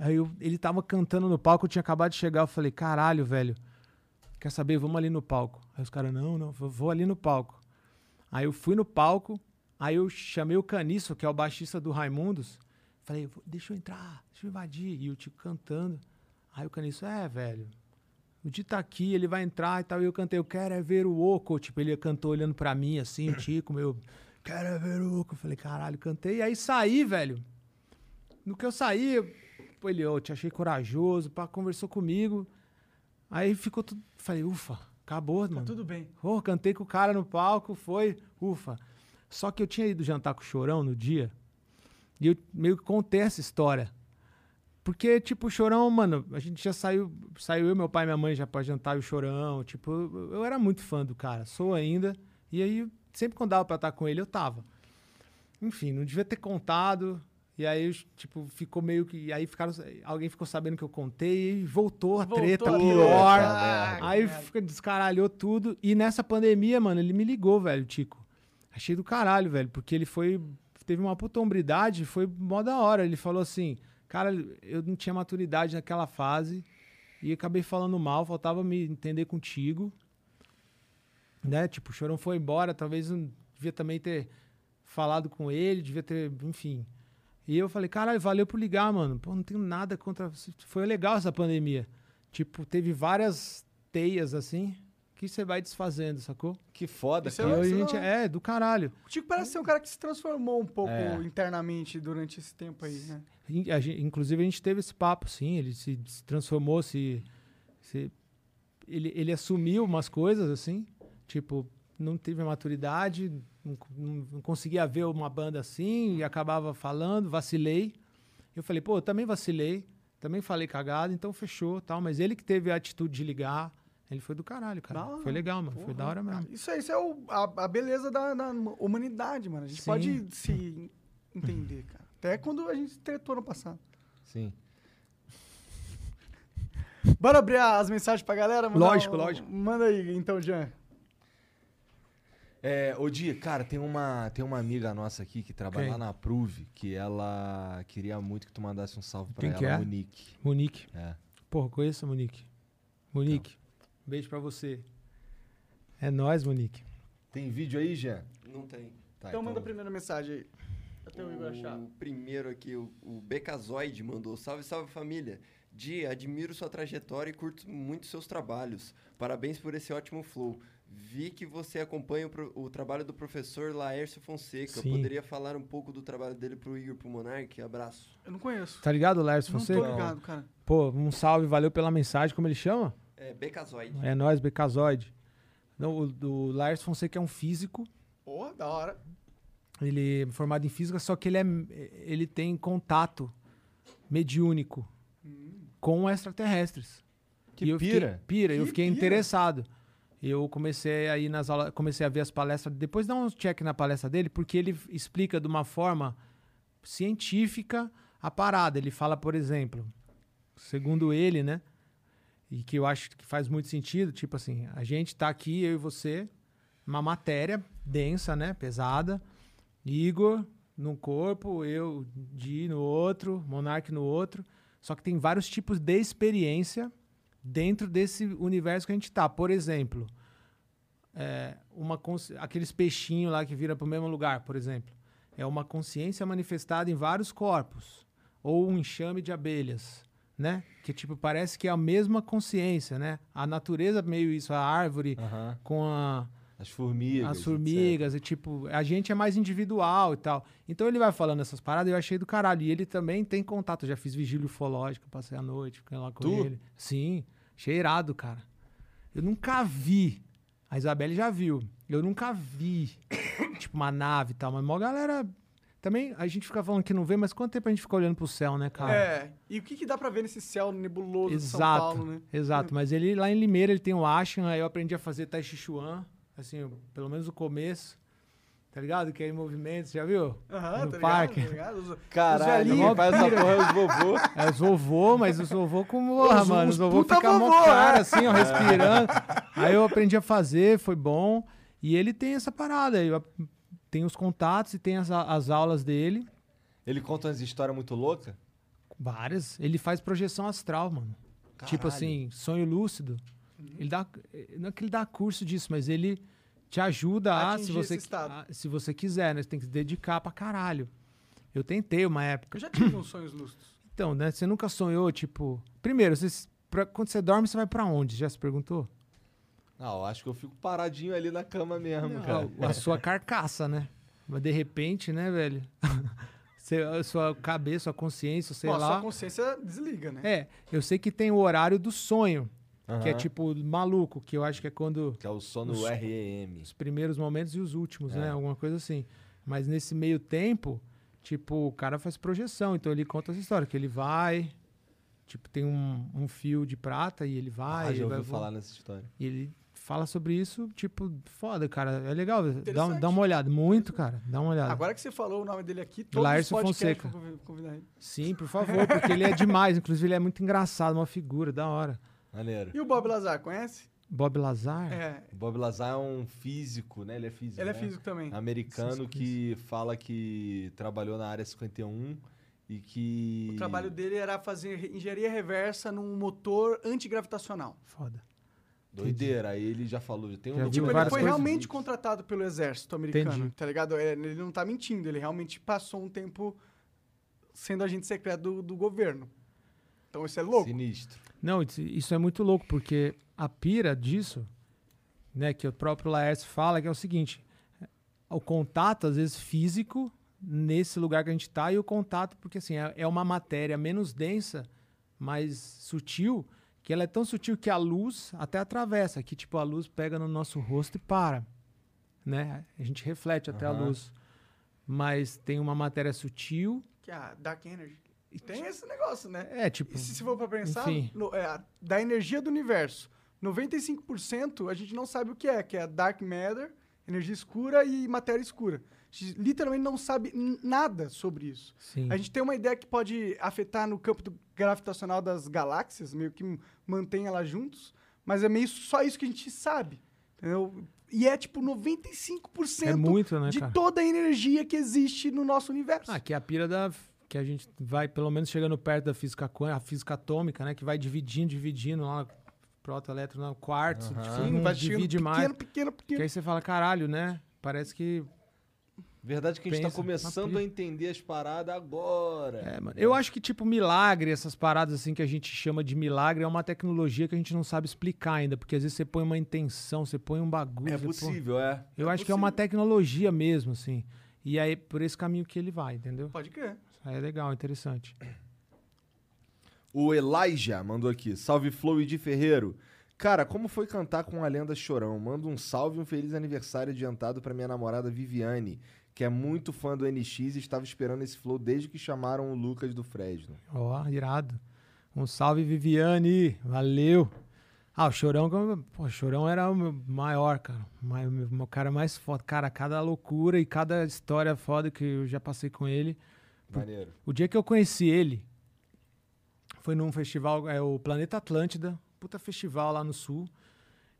Aí eu- ele tava cantando no palco, eu tinha acabado de chegar, eu falei, caralho, velho, quer saber? Vamos ali no palco. Aí os caras, não, não, vou- vou ali no palco. Aí eu fui no palco, aí eu chamei o Caniço, que é o baixista do Raimundos, falei, "Vou- deixa eu entrar, deixa eu invadir. E o Tico cantando. Aí o Caniço, é, velho, o Di tá aqui, ele vai entrar e tal. E eu cantei, eu quero é ver o Oco. Tipo, ele cantou olhando pra mim, assim, o Tico, meu, quero é ver o Oco. Eu falei, caralho, cantei. E aí saí, velho. No que eu saí, eu- pô, ele, ô, te achei corajoso, pá, conversou comigo. Aí ficou tudo. Falei, ufa, acabou, Tá mano. tudo bem. Pô, cantei com o cara no palco, foi, ufa. Só que eu tinha ido jantar com o Chorão no dia, e eu meio que contei essa história. Porque, tipo, o Chorão, mano, a gente já saiu, saiu eu, meu pai e minha mãe já pra jantar e o Chorão, tipo, eu, eu era muito fã do cara, sou ainda, e aí, sempre quando dava pra estar com ele, eu tava. Enfim, não devia ter contado, e aí, tipo, ficou meio que, aí ficaram, alguém ficou sabendo que eu contei, e voltou a Voltou treta a pior. treta. Aí descaralhou tudo. E nessa pandemia, mano, ele me ligou, velho, Tico. Achei do caralho, velho, porque ele foi. Teve uma puta hombridade, foi mó da hora. Ele falou assim: Cara, eu não tinha maturidade naquela fase e acabei falando mal, faltava me entender contigo. Né? Tipo, o Chorão foi embora, talvez eu devia também ter falado com ele, devia ter, enfim. E eu falei, caralho, valeu por ligar, mano. Pô, não tenho nada contra. Foi legal essa pandemia. Tipo, teve várias teias assim, que você vai desfazendo, sacou? Que foda, Isso é cara. isso gente não- é do caralho. O Tico parece ser um cara que se transformou um pouco É. internamente durante esse tempo aí, né? A gen- Inclusive, a gente teve esse papo, sim. Ele se, se transformou, se. se- ele, ele assumiu umas coisas, assim. Tipo, não teve a maturidade, não, não- não conseguia ver uma banda assim, e acabava falando, vacilei. Eu falei, pô, eu também vacilei, também falei cagado, então fechou, tal. Mas ele que teve a atitude de ligar, ele foi do caralho, cara. Hora, foi legal, mano. Foi Porra, da hora mesmo. cara, Isso, é- isso é o- a, a beleza da, da humanidade, mano. A gente Sim. pode se entender, cara. Até quando a gente tretou no passado. Sim. Bora abrir as mensagens pra galera? Mandar Lógico, lógico. Manda aí, então, Jean. É, ô Di, cara, tem uma, tem uma amiga nossa aqui que trabalha Quem? lá na Prove, que ela queria muito que tu mandasse um salve pra Quem ela, que é? Monique. Monique. É. Porra, conheço a Monique. Monique, beijo pra você. É nóis, Monique. Tem vídeo aí, Jean? Não tem. Tá, então, manda a primeira mensagem aí. Até o Igor achar. O primeiro aqui, o, o Becazoide mandou. Salve, salve família. Di, admiro sua trajetória e curto muito seus trabalhos. Parabéns por esse ótimo flow. Vi que você acompanha o, pro- o trabalho do professor Laércio Fonseca. Sim. Poderia falar um pouco do trabalho dele pro Igor pro Monark? Abraço. Eu não conheço. Tá ligado, Não Fonseca? tô ligado, cara. Pô, um salve, valeu pela mensagem. Como ele chama? É, Becazoide. É nóis, Becazoide. Não, o, o Lars Fonseca é um físico. Pô, da hora. Ele é formado em física, só que ele, é, ele tem contato mediúnico com extraterrestres. Que E eu pira. Fiquei, pira, eu Que fiquei pira. interessado. Eu comecei aí nas aulas, comecei a ver as palestras, depois dá um check na palestra dele, porque ele explica de uma forma científica a parada. Ele fala, por exemplo, segundo ele, né? E que eu acho que faz muito sentido, tipo assim, a gente tá aqui, eu e você, uma matéria densa, né? Pesada. Igor num corpo, eu Di no outro, Monark no outro. Só que tem vários tipos de experiência dentro desse universo que a gente tá. Por exemplo, é, uma aqueles peixinhos lá que vira para o mesmo lugar, por exemplo. É uma consciência manifestada em vários corpos. Ou um enxame de abelhas, né? Que, tipo, parece que é a mesma consciência, né? A natureza meio isso, a árvore com a, As formigas. as etc. formigas, e tipo, a gente é mais individual e tal. Então ele vai falando essas paradas eu achei do caralho. E ele também tem contato. Eu já fiz vigília ufológica, passei a noite, fiquei lá com Tu? ele. Sim, cheirado, cara. Eu nunca vi. A Isabelle já viu. Eu nunca vi, [COUGHS] tipo, uma nave e tal. Mas mó galera. Também a gente fica falando que não vê, mas quanto tempo a gente fica olhando pro céu, né, cara? É. E o que, que dá pra ver nesse céu nebuloso de São Exato, Paulo, né? exato. Mas ele lá em Limeira, ele tem o Ashen, aí eu aprendi a fazer Tai Chi Chuan, assim, pelo menos o começo. Tá ligado? Que é em movimento, já viu? Aham, no tá parque. ligado? Tá ligado? Os- Caralho, quem faz essa porra é os vovô. É os vovô, mas os vovô com porra, Os- mano. os Os vovô ficam mó cara, é. assim, ó, respirando. Aí eu aprendi a fazer, foi bom. E ele tem essa parada. Eu ap- tem os contatos e tem as, as aulas dele. Ele conta umas histórias muito loucas. Várias. Ele faz projeção astral, mano. Tipo Caralho. assim, sonho lúcido. Ele dá. Não é que ele dá curso disso, mas ele te ajuda a, se você, a- se você quiser, né? Você tem que se dedicar pra caralho. Eu tentei uma época. Eu já tive uns sonhos lúcidos. Então, né? Você nunca sonhou, tipo. Primeiro, você, pra- quando você dorme, você vai pra onde? Já se perguntou? Eu acho que eu fico paradinho ali na cama mesmo, cara. A, a sua carcaça, né? Mas de repente, né, velho? [LAUGHS] A sua cabeça, sua consciência, sei Bom, a lá. sua consciência desliga, né? É, eu sei que tem o horário do sonho, que é tipo maluco, que eu acho que é quando Que é o sono Os- REM. os primeiros momentos e os últimos, É. né? Alguma coisa assim. Mas nesse meio tempo, tipo, o cara faz projeção, então ele conta essa história, que ele vai, tipo, tem um, um fio de prata e ele vai, Ah, já vai ouviu falar nessa história. e ele fala sobre isso, tipo, foda, cara. É legal. Dá, dá uma olhada. Muito, cara. Dá uma olhada. Agora que você falou o nome dele aqui, todos Laércio os Fonseca. convidar ele. Sim, por favor, porque ele é [LAUGHS] demais. Inclusive, ele é muito engraçado, uma figura, da hora. Maneiro. E o Bob Lazar, conhece? Bob Lazar? É, O Bob Lazar é um físico, né? Ele é físico. ele é né? físico também. Americano Físico, que fala que trabalhou na área 51 e que. O trabalho dele era fazer engenharia reversa num motor antigravitacional. Foda. Doideira. Aí ele já falou. Tem um Já Tipo, ele foi coisas. realmente contratado pelo exército americano, Entendi. tá ligado? É, ele não tá mentindo, ele realmente passou um tempo sendo agente secreto do, do governo. Então isso é louco. Sinistro. Não, isso- isso é muito louco, porque a pira disso, né, que o próprio Laércio fala, que é o seguinte: o contato, às vezes, físico, nesse lugar que a gente está, e o contato, porque assim, é, é uma matéria menos densa, mais sutil, que ela é tão sutil que a luz até atravessa, que tipo, a luz pega no nosso rosto e para. Né? A gente reflete até a Aham. luz. Mas tem uma matéria sutil. Que é a Dark Energy. E tem esse negócio, né? É, tipo. E se, se for pra pensar, no- é, a- da energia do universo, 95% a gente não sabe o que é, que é Dark Matter, energia escura e matéria escura. A gente literalmente não sabe nada sobre isso. Sim. A gente tem uma ideia que pode afetar no campo do- gravitacional das galáxias, meio que mantém elas juntos, mas é meio só isso que a gente sabe. Entendeu? E é tipo 95% É muito, né, de cara? toda a energia que existe no nosso universo. Ah, que é a pira da. Que a gente vai, pelo menos, chegando perto da física quântica, a física atômica, né? Que vai dividindo, dividindo lá, próton, elétron, quartzo. Aham. Tipo, Sim, não vai divide pequeno, mais. pequeno, Que pequeno. aí você fala, caralho, né? Parece que. Verdade que a gente tá Pensa, uma começando a entender as paradas agora. É, mano. Eu acho que, tipo, milagre, essas paradas assim que a gente chama de milagre, é uma tecnologia que a gente não sabe explicar ainda. Porque às vezes você põe uma intenção, você põe um bagulho. É você põe- possível, é. Eu acho que é uma tecnologia mesmo, assim. E aí, por esse caminho que ele vai, entendeu? Pode crer. Isso aí é legal, interessante. O Elijah mandou aqui. Salve Flow e de Ferreiro. Cara, como foi cantar com a lenda Chorão? Manda um salve e um feliz aniversário adiantado pra minha namorada Viviane, que é muito fã do NX e estava esperando esse flow desde que chamaram o Lucas do Fresno. Ó, irado. Um salve, Viviane. Valeu. Ah, o Chorão, pô, o Chorão era o meu maior, cara. O meu cara mais foda. Cara, cada loucura e cada história foda que eu já passei com ele. Maneiro. O dia que eu conheci ele foi num festival, é o Planeta Atlântida, puta festival lá no sul.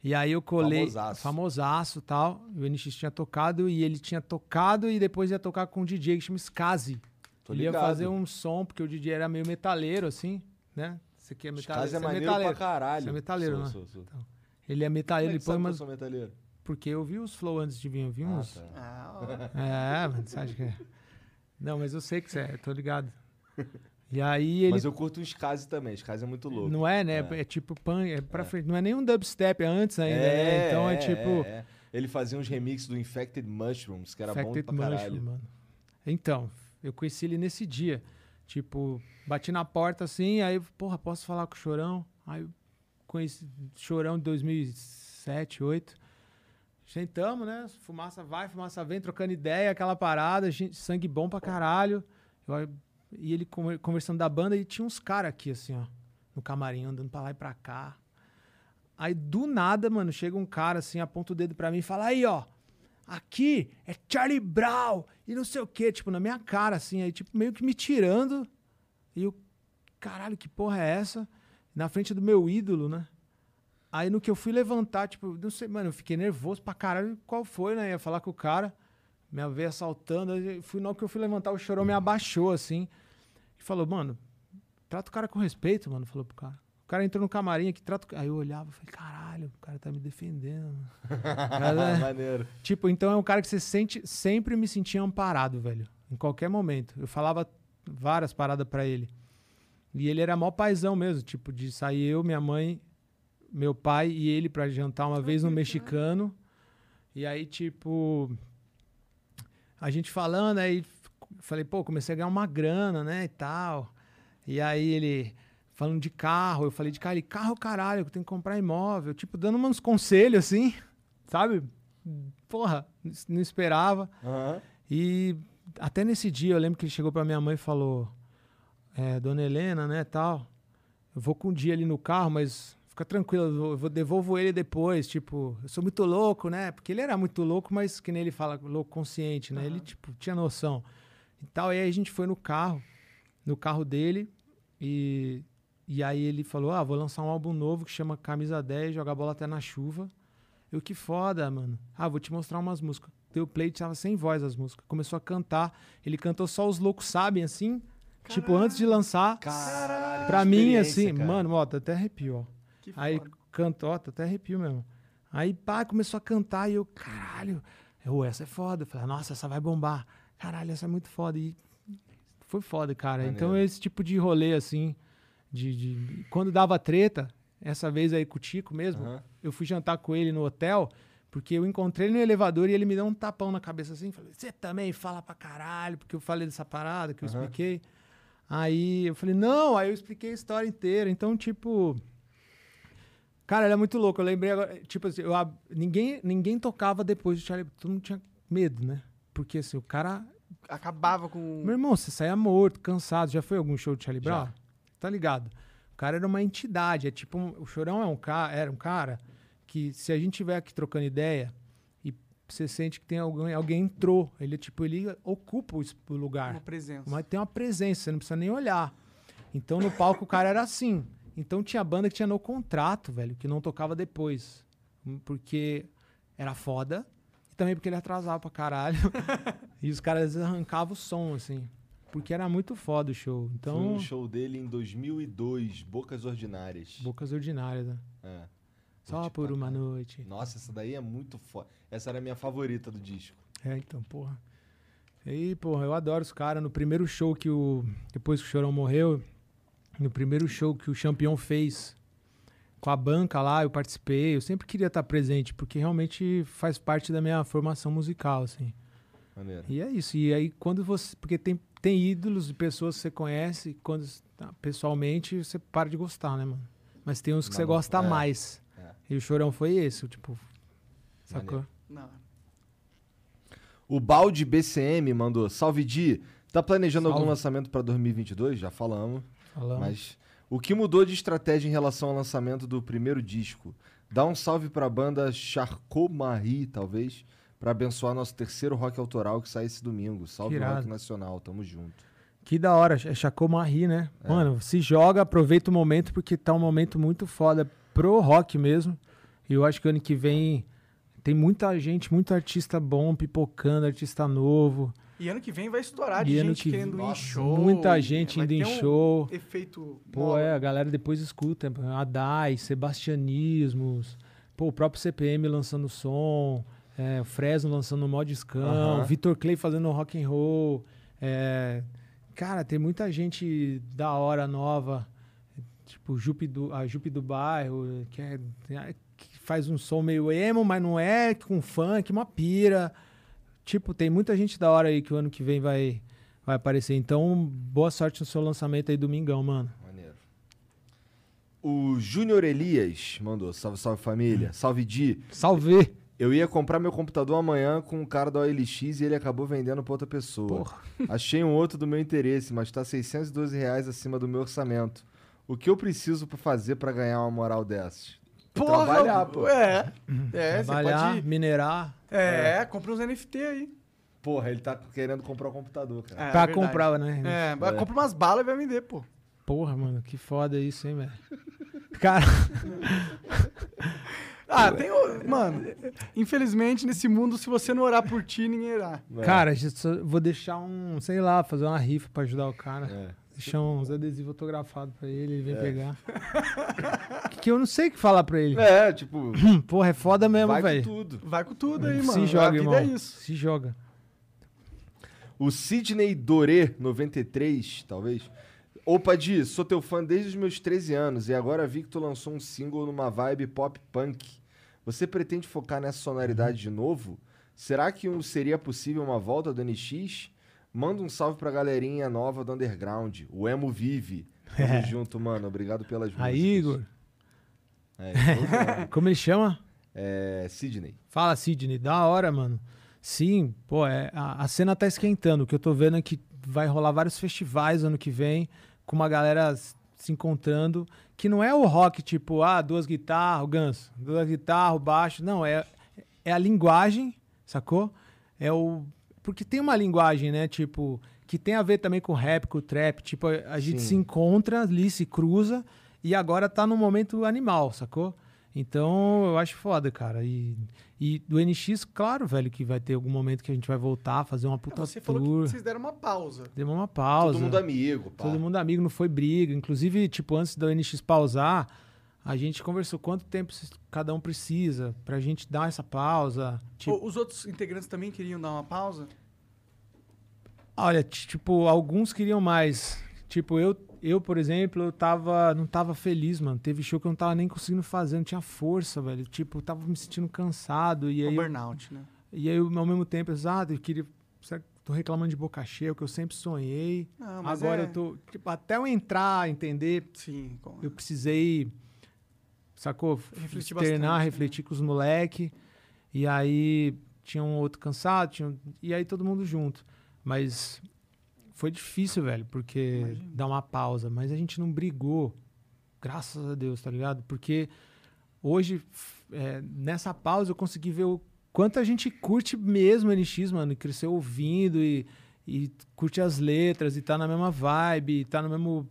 E aí eu colei. Famosaço. Famosaço e tal. O NX tinha tocado e ele tinha tocado e depois ia tocar com um DJ que chama Skazi. Tô ele ia ligado. fazer um som, porque o DJ era meio metaleiro, assim, né? Você aqui é metaleiro. caras é maneiro metaleiro. pra caralho. Você é metaleiro, sou, né? Sou, sou. Ele é metaleiro, Como é ele que põe sabe que eu sou metaleiro? Porque eu vi os flow antes de vir, eu vi Ah, uns. tá. Ah, ó. É, mano, você acha que é. Não, mas eu sei que você é, tô ligado. [LAUGHS] E aí ele. Mas eu curto um Skazi também. Skazi é muito louco. Não é, né? É, tipo punk, é pra frente. Não é nem um dubstep, é antes ainda, né? Então é, tipo. é, é. Ele fazia uns remixes do Infected Mushrooms, que era Infected bom pra caralho. Mushroom, mano. Então, eu conheci ele nesse dia. Tipo, bati na porta assim, aí, porra, posso falar com o Chorão? Aí conheci Chorão de 2007, 2008. Sentamos, né? Fumaça vai, fumaça vem, trocando ideia, aquela parada, gente, sangue bom pra caralho. Eu- e ele conver- conversando da banda e tinha uns caras aqui, assim, ó, no camarim, andando pra lá e pra cá. Aí do nada, mano, chega um cara assim, aponta o dedo pra mim e fala: Aí, ó, aqui é Charlie Brown e não sei o quê, tipo, na minha cara, assim, aí, tipo, meio que me tirando. E eu, caralho, que porra é essa? Na frente do meu ídolo, né? Aí no que eu fui levantar, tipo, não sei, mano, eu fiquei nervoso pra caralho. Qual foi, né? Ia falar com o cara, minha veia saltando. aí Fui, na hora que eu fui levantar, o chorão me abaixou, assim. E falou, mano, trata o cara com respeito, mano. Falou pro cara. O cara entrou no camarim aqui, trata o... Aí eu olhava e falei, caralho, o cara tá me defendendo. [LAUGHS] Cara, Maneiro. Tipo, então é um cara que você sente, sempre me sentia amparado, velho. Em qualquer momento. Eu falava várias paradas pra ele. E ele era mó paizão mesmo, tipo, de sair eu, minha mãe, meu pai e ele pra jantar uma vez no mexicano. E aí, tipo, a gente falando, aí falei, pô, comecei a ganhar uma grana, né, e tal. E aí ele falando de carro, eu falei de carro, ele, carro caralho, eu tenho que comprar imóvel, tipo, dando uns conselhos assim, sabe? Porra, não esperava. Aham. E até nesse dia eu lembro que ele chegou pra minha mãe e falou: é, Dona Helena, né, tal. Eu vou com um dia ali no carro, mas fica tranquilo, eu devolvo ele depois. Tipo, eu sou muito louco, né? Porque ele era muito louco, mas que nem ele fala, louco consciente, né? Ele, tipo, tinha noção. E tal. E aí a gente foi no carro, no carro dele, e, e aí ele falou: Ah, vou lançar um álbum novo que chama Camisa 10, Jogar Bola Até na Chuva. Eu, que foda, mano. Ah, vou te mostrar umas músicas. Deu play, tava sem voz as músicas. Começou a cantar. Ele cantou só os loucos sabem, assim. Tipo, antes de lançar. Caralho. pra mim, assim, cara. mano, ó, até arrepio, ó. Que Aí foda. cantou, tá até arrepio mesmo. Aí, pá, começou a cantar e eu, caralho, eu, essa é foda. Eu falei, nossa, essa vai bombar. Caralho, essa é muito foda. E foi foda, cara. Então, Maneiro. esse tipo de rolê, assim, de, de- Quando dava treta, essa vez aí com o Tico mesmo, Aham. eu fui jantar com ele no hotel, porque eu encontrei ele no elevador e ele me deu um tapão na cabeça assim, falei, você também fala pra caralho, porque eu falei dessa parada que eu Aham. expliquei. Aí eu falei, não, aí eu expliquei a história inteira. Então, tipo. Cara, era muito louco. Eu lembrei agora, tipo assim, eu ninguém, ninguém tocava depois do Charlie Brown. Todo mundo tinha medo, né? Porque assim, o cara. Acabava com. Meu irmão, você saía morto, cansado. Já foi algum show de Charlie Já. Brown? Tá ligado? O cara era uma entidade. É tipo, um- o Chorão é um cara, era um cara que se a gente tiver aqui trocando ideia e você sente que tem alguém, alguém entrou, ele tipo, ele ocupa o lugar. Uma presença. Mas tem uma presença, você não precisa nem olhar. Então no palco o cara era assim. Então tinha banda que tinha no contrato, velho, que não tocava depois. Hum, Porque era foda. E também porque ele atrasava pra caralho. [LAUGHS] e os caras arrancavam o som, assim. Porque era muito foda o show. Foi Então, um show dele em 2002, Bocas Ordinárias. bocas ordinárias, né? É. Só Curti por uma noite. Nossa, essa daí é muito foda. Essa era a minha favorita do disco. É, então, porra. E porra, eu adoro os caras. No primeiro show que o. Depois que o Chorão morreu, no primeiro show que o Champion fez com a banca lá, eu participei. Eu sempre queria estar presente, porque realmente faz parte da minha formação musical, assim. Maneiro. E é isso. E aí, quando você. Porque tem, tem ídolos de pessoas que você conhece, quando tá, pessoalmente você para de gostar, né, mano? Mas tem uns que Mas você não- gosta é, mais. é. E o Chorão foi esse, o tipo. Sacou? Não. O Balde BCM mandou: Salve Di, tá planejando algum Salve. lançamento pra 2022? Já falamos. Falando. Mas o que mudou de estratégia em relação ao lançamento do primeiro disco? Dá um salve pra banda Charcot Marie, talvez, pra abençoar nosso terceiro rock autoral que sai esse domingo. Salve Que rock nacional, tamo junto. Que da hora, é Chacomari, né? É. Mano, se joga, aproveita o momento, porque tá um momento muito foda pro rock mesmo. E eu acho que ano que vem tem muita gente, muito artista bom pipocando, artista novo. E ano que vem vai estourar de E gente que querendo ir em Nossa, show. muita gente vai indo em um show. Efeito. Pô, bola. é, a galera depois escuta. Adai, Sebastianismos, pô, o próprio CPM lançando som, é, o Fresno lançando Modiscão, Aham. Vitor Clay fazendo rock and roll. é, cara, tem muita gente da hora nova, tipo Jupe do, a Jupe do Bairro, que, é, que faz um som meio emo, mas não é, com funk, uma pira. Tipo, tem muita gente da hora aí que o ano que vem vai, vai aparecer. Então, boa sorte no seu lançamento aí domingão, mano. Maneiro. O Júnior Elias mandou: Salve, salve família. Salve Di. Salve! Eu ia comprar meu computador amanhã com o cara da OLX e ele acabou vendendo pra outra pessoa. Porra. [LAUGHS] Achei um outro do meu interesse, mas tá 612 reais acima do meu orçamento. O que eu preciso fazer pra ganhar uma moral dessas? Porra, Trabalhar, pô. É. É, você Trabalhar, pode. minerar. É, compra uns NFT aí. Porra, ele tá querendo comprar o computador, cara. É, pra verdade. comprar, né? É, vai- compra umas balas e vai vender, pô. Porra, mano, que foda isso, hein, velho? Cara, [LAUGHS] Ah, tem. o- Mano, infelizmente nesse mundo, se você não orar por ti, ninguém irá. É. cara, vou deixar um, sei lá, fazer uma rifa pra ajudar o cara. É. Deixar uns adesivos autografados pra ele, ele vem pegar. [LAUGHS] que, que eu não sei o que falar pra ele. É, tipo, [CLEARS THROAT] Porra, é foda mesmo, vai com velho. tudo. Vai com tudo aí, mano. Se a joga, vida irmão. é isso. Se joga. O Sidney Doré, 93, talvez. Opa, Di, sou teu fã desde os meus 13 anos e agora vi que tu lançou um single numa vibe pop punk. Você pretende focar nessa sonoridade de novo? Será que um- seria possível uma volta do NX? Manda um salve pra galerinha nova do Underground. O Emo vive. Tamo [LAUGHS] junto, mano. Obrigado pelas músicas. Aí, Igor, É, [LAUGHS] como ele chama? é, Sidney. Fala, Sidney, da hora, mano. Sim, pô, é, a, a cena tá esquentando. O que eu tô vendo é que vai rolar vários festivais ano que vem, com uma galera se encontrando, que não é o rock tipo, ah, duas guitarras, o ganso, duas guitarras, baixo. Não, é, é a linguagem, sacou? É o. Porque tem uma linguagem, né, tipo, que tem a ver também com rap, com trap. Tipo, a, a gente Sim. se encontra ali, se cruza, e agora tá no momento animal, sacou? Então, eu acho foda, cara. E, e do NX, claro, velho, que vai ter algum momento que a gente vai voltar, fazer uma puta Você falou tour. que vocês deram uma pausa. Deu uma pausa. Todo mundo amigo, pá. Todo mundo amigo, não foi briga. Inclusive, tipo, antes da NX pausar, a gente conversou quanto tempo cada um precisa pra gente dar essa pausa. Tipo, Os outros integrantes também queriam dar uma pausa? olha, tipo, alguns queriam mais. Tipo, eu, eu, por exemplo, eu tava, não tava feliz, mano. Teve show que eu não tava nem conseguindo fazer, não tinha força, velho. Tipo, eu tava me sentindo cansado. E aí, eu- burnout, né? e aí eu, ao mesmo tempo, exato, eu queria. será que Tô reclamando de boca cheia, o que eu sempre sonhei. Não, mas Agora é- eu tô. Tipo, até eu entrar, entender, Sim, com- eu precisei. Sacou? Refletir Externar, bastante, né? refletir com os moleque. E aí tinha um outro cansado, tinha um- e aí todo mundo junto. Mas foi difícil, velho, porque Imagino. dar uma pausa. Mas a gente não brigou, graças a Deus, tá ligado? Porque hoje, é, nessa pausa, eu consegui ver o quanto a gente curte mesmo NX, mano, e cresceu ouvindo e, e curte as letras e tá na mesma vibe, e tá no mesmo.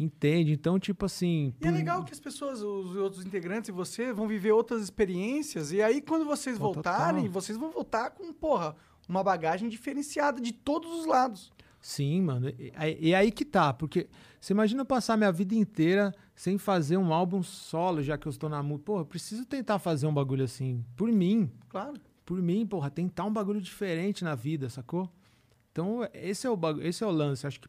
Entende? Então, tipo assim. E é legal que as pessoas, os outros integrantes e você vão viver outras experiências. E aí, quando vocês Pô, voltarem, total. vocês vão voltar com, porra, uma bagagem diferenciada de todos os lados. Sim, mano. E, e- aí que tá, porque você imagina eu passar minha vida inteira sem fazer um álbum solo, já que eu estou na música. Eu preciso tentar fazer um bagulho assim. Por mim. Claro. Por mim, porra, tentar um bagulho diferente na vida, sacou? Então, esse é o, esse é o lance. Acho que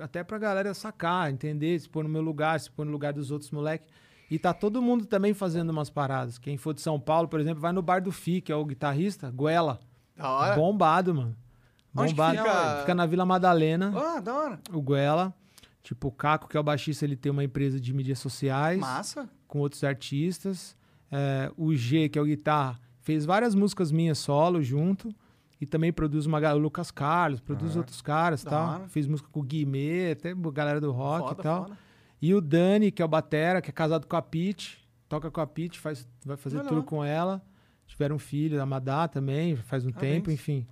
até pra galera sacar, entender, se pôr no meu lugar, se pôr no lugar dos outros moleques. E tá todo mundo também fazendo umas paradas. Quem for de São Paulo, por exemplo, vai no bar do Fi, que é o guitarrista, Goela. Da hora. Bombado, mano. Bombado. fica? fica na Vila Madalena Ah, da hora. o Guela. Tipo, o Caco, que é o baixista, ele tem uma empresa de mídias sociais Massa. com outros artistas. É, o G, que é o guitarra, fez várias músicas minhas solo junto. E também produz uma galera, o Lucas Carlos, produz outros caras e tal. hora. Fez música com o Guimê, até a galera do rock Foda, e tal. foda. E o Dani, que é o Batera, que é casado com a Pete, toca com a Pete, faz, vai fazer Olha tour com ela. Tiveram um filho, a Madá também, faz um Parabéns. tempo, enfim.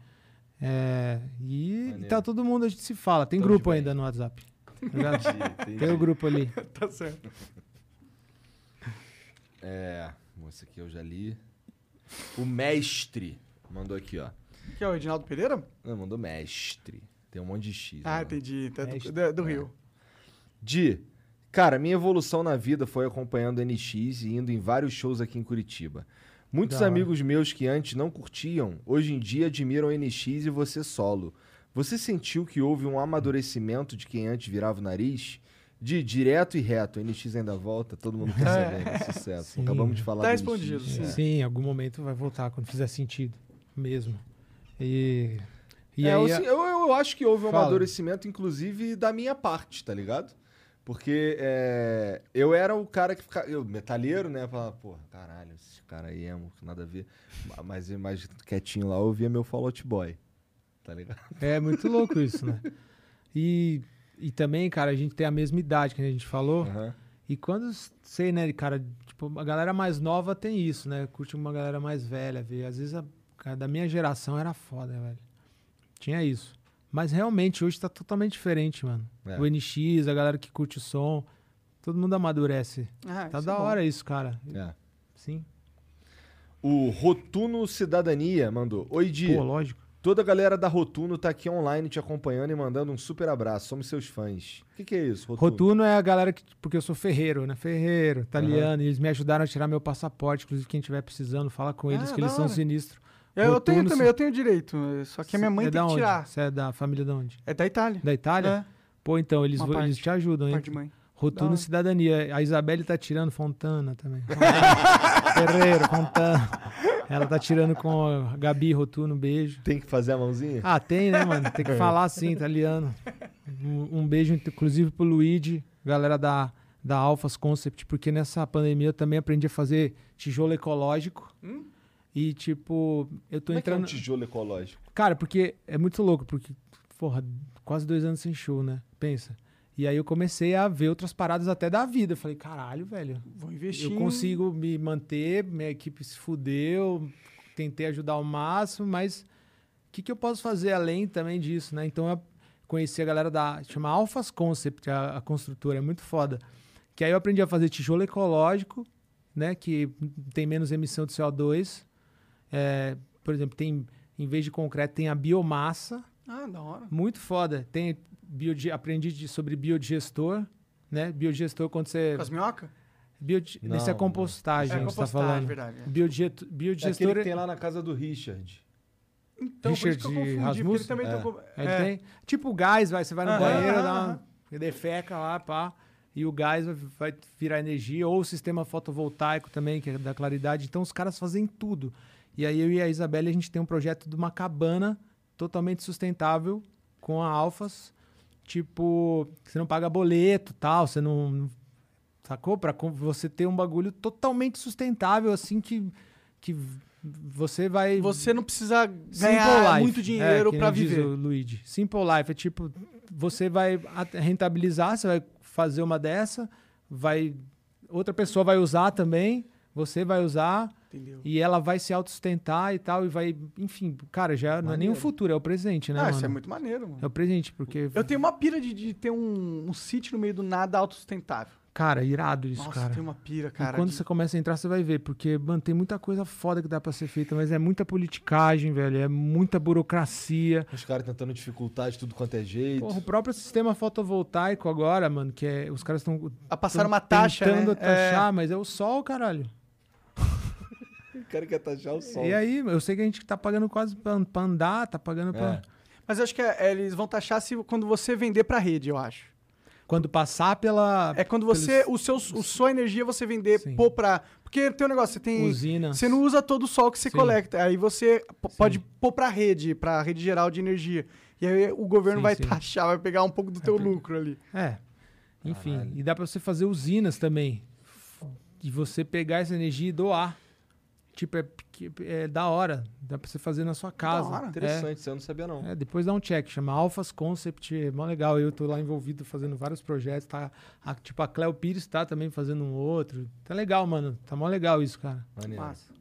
É, e, e Maneiro. tá todo mundo, a gente se fala. Tem Todos grupo bem. ainda no WhatsApp. tá? Entendi, Tem o grupo ali. [LAUGHS] Tá certo. [LAUGHS] É, esse aqui eu já li. O mestre mandou aqui, ó. Que é o Edinaldo Pereira? Não, mandou mestre. Tem um monte de X. Ah, né? entendi. Tá do, Mestre. do- do Rio. Di, cara, minha evolução na vida foi acompanhando o NX e indo em vários shows aqui em Curitiba. Muitos Da hora. amigos meus que antes não curtiam, hoje em dia admiram o NX e você solo. Você sentiu que houve um amadurecimento de quem antes virava o nariz? De direto e reto, o NX ainda volta, todo mundo quer [LAUGHS] saber, né? Sucesso. Sim. Acabamos de falar Tá do respondido, NX. sim. É. Sim, em algum momento vai voltar, quando fizer sentido. Mesmo. E. E É, aí. eu, eu, eu acho que houve um Fala. amadurecimento, inclusive, da minha parte, tá ligado? Porque é, eu era o cara que ficava. Eu, metalheiro, né? Falava, porra, caralho, esse cara aí é nada a ver. Mas eu mais quietinho lá, eu ouvia meu Fall Out Boy. Tá ligado? [LAUGHS] É muito louco isso, né? E, e também, cara, a gente tem a mesma idade que a gente falou. Aham. E quando, sei, né, cara, tipo, a galera mais nova tem isso, né? Curte uma galera mais velha, vê. Às vezes a, cara, da minha geração era foda, velho. Tinha isso. Mas realmente hoje tá totalmente diferente, mano. É. O NX, a galera que curte o som, todo mundo amadurece. Ah, Tá isso da é hora isso, cara. É. Sim. O Rotuno Cidadania mandou. Oi, Di. Pô, lógico. Toda a galera da Rotuno tá aqui online te acompanhando e mandando um super abraço. Somos seus fãs. O que, que é isso, Rotuno? Rotuno é a galera que. Porque eu sou ferreiro, né? Ferreiro, italiano. E eles me ajudaram a tirar meu passaporte. Inclusive, quem estiver precisando, fala com eles, Ah, que eles são hora. sinistros. Eu, eu tenho também, eu tenho direito. Só que a minha mãe é tem da que onde? tirar. Você é da família de onde? É da Itália. Da Itália? Pô, então, eles, vão- eles parte. te ajudam, É, hein? parte de mãe. Rotuno. Cidadania. A Isabelle tá tirando Fontana também. [LAUGHS] Ferreiro, Fontana. Ela tá tirando com a Gabi Rotuno, beijo. Tem que fazer a mãozinha? Ah, tem, né, mano? É. Tem que falar assim, italiano. Um, um beijo, inclusive, pro Luigi, galera da, da Alphas Concept, porque nessa pandemia eu também aprendi a fazer tijolo ecológico. Hum? E, tipo, eu tô Como é que é um entrando. tijolo ecológico? Cara, porque é muito louco, porque, porra, quase dois anos sem show, né? Pensa. E aí eu comecei a ver outras paradas até da vida. Eu falei, caralho, velho, Vou investir. eu consigo me manter, minha equipe se fudeu, tentei ajudar ao máximo, mas o que, que eu posso fazer além também disso, né? Então eu conheci a galera da. chama Alphas Concept, a, a construtora, é muito foda. Que aí eu aprendi a fazer tijolo ecológico, né? Que tem menos emissão de CO2. É, por exemplo, tem, em vez de concreto, tem a biomassa. Ah, da hora. Muito foda. Tem biodi- aprendi de- sobre biodigestor, né? Biodigestor quando você. Com as minhocas? Biodi... Não, Isso é compostagem, É tá compostagem, falando. verdade. é. Biodige... É Biodigestor. aquele que tem lá na casa do Richard. Então, por isso que eu Richard confundi, porque ele Rasmussen? também É. tocou... Ele tem. Tipo gás, vai, você vai no Aham, banheiro, aham, dá uma aham. defeca lá, pá, e o gás vai, vai virar energia, ou o sistema fotovoltaico também, que é da claridade. Então os caras fazem tudo. E aí eu e a Isabelle, a gente tem um projeto de uma cabana totalmente sustentável com a Alfas. Tipo, você não paga boleto tal, você não. Sacou? Pra você ter um bagulho totalmente sustentável, assim, que, que você vai. Você não precisa ganhar life. muito dinheiro é, pra nem diz viver. o Luigi. Simple life é tipo, você vai rentabilizar, você vai fazer uma dessa, vai outra pessoa vai usar também, você vai usar Entendeu? e ela vai se autossustentar e tal e vai, enfim, cara, já não é nem o Maneiro. futuro, é o presente, né, ah, mano? isso é muito maneiro, mano. É o presente, porque Eu tenho uma pira de, de ter um, um sítio no meio do nada autossustentável. cara, irado isso, Nossa, cara. eu tenho uma pira, E cara. quando de- você começa a entrar, você vai ver, porque, mano, tem muita coisa foda que dá pra ser feita, mas é muita politicagem, velho, é muita burocracia. Os caras tentando dificultar de tudo quanto é jeito. Porra, o próprio sistema fotovoltaico agora, mano, que é. Os caras estão. A passar uma taxa, tentando né? taxar, mas é o sol, caralho. O cara quer taxar o sol. E aí, eu sei que a gente tá pagando quase pra, pra andar, tá pagando pra. É. Mas eu acho que é- eles vão taxar se, quando você vender pra rede, eu acho. Quando passar pela É quando você, o seu, o sua energia você vender, Sim. pôr pra... Porque tem um negócio, você tem... usina. Você não usa todo o sol que você Sim. coleta. Aí você pode pôr pra rede, pra rede geral de energia. E aí o governo Sim, vai sim. taxar, vai pegar um pouco do teu lucro ali. É. Enfim, Caralho. e dá pra você fazer usinas também. E você pegar essa energia e doar. Tipo, é, é da hora. Dá pra você fazer na sua casa. hora. É. Interessante, isso eu não sabia não. É, depois dá um check, chama Alphas Concept, é mó legal. Eu tô lá envolvido fazendo vários projetos, tá? A- tipo, a Cleo Pires tá também fazendo um outro. Tá legal, mano. Tá mó legal isso, cara. Maneiro. Massa.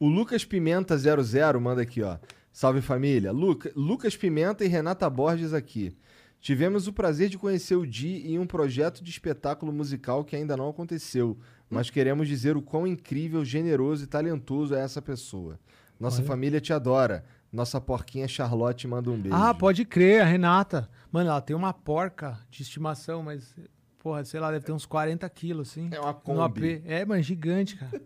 O Lucas Pimenta 00 manda aqui, ó. Salve família. Luca, Lucas Pimenta e Renata Borges aqui. Tivemos o prazer de conhecer o Di em um projeto de espetáculo musical que ainda não aconteceu, mas queremos dizer o quão incrível, generoso e talentoso é essa pessoa. Nossa Olha. família te adora. Nossa porquinha Charlotte manda um beijo. Ah, pode crer, a Renata. Mano, ela tem uma porca de estimação, mas, porra, sei lá, deve ter uns 40 quilos, assim. É uma. Kombi. É, mano, gigante, cara.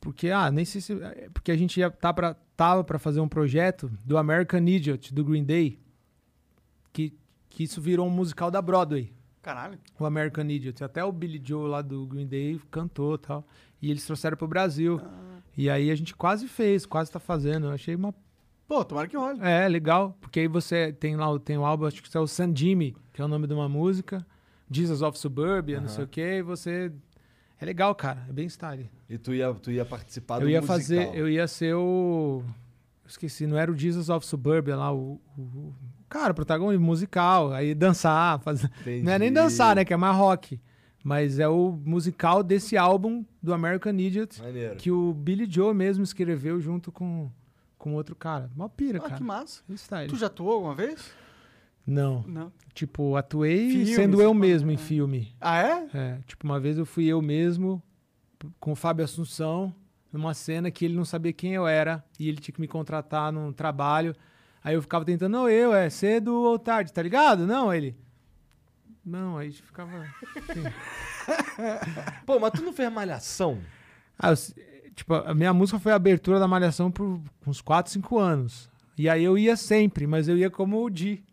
Porque, ah, nem sei se. é, Porque a gente já tá pra, tava pra fazer um projeto do American Idiot, do Green Day, que, que isso virou um musical da Broadway. Caralho. o American Idiot. Até o Billy Joe lá do Green Day cantou e tal. E eles trouxeram pro Brasil. E aí a gente quase fez, quase tá fazendo. Eu achei uma. Pô, tomara que role. É, legal. Porque aí você tem lá o- tem o álbum, acho que é o San Jimmy, que é o nome de uma música. Jesus of Suburbia, não sei o quê. E você. É legal, cara. É bem style. E tu ia, tu ia participar do eu ia musical. fazer. Eu ia ser o. Esqueci, não era o Jesus of Suburbia lá, o- o cara, o protagonista musical. Aí dançar, fazer. Não é nem dançar, né? Que é mais rock. Mas é o musical desse álbum do American Idiot Maneiro. que o Billy Joe mesmo escreveu junto com, com outro cara. Mó pira, Ah, cara. que massa. Style. Tu já atuou alguma vez? Não. Não. Tipo, atuei Filmes, sendo eu mesmo em é. filme. Ah, é? É, tipo, uma vez eu fui eu mesmo com o Fábio Assunção numa cena que ele não sabia quem eu era e ele tinha que me contratar num trabalho. Aí eu ficava tentando, não, eu, é cedo ou tarde, tá ligado? Não, ele. Não, aí ficava. [LAUGHS] Pô, mas tu não fez malhação? Ah, eu tipo, a minha música foi a abertura da Malhação por uns 4, 5 anos. E aí eu ia sempre, mas eu ia como o Di.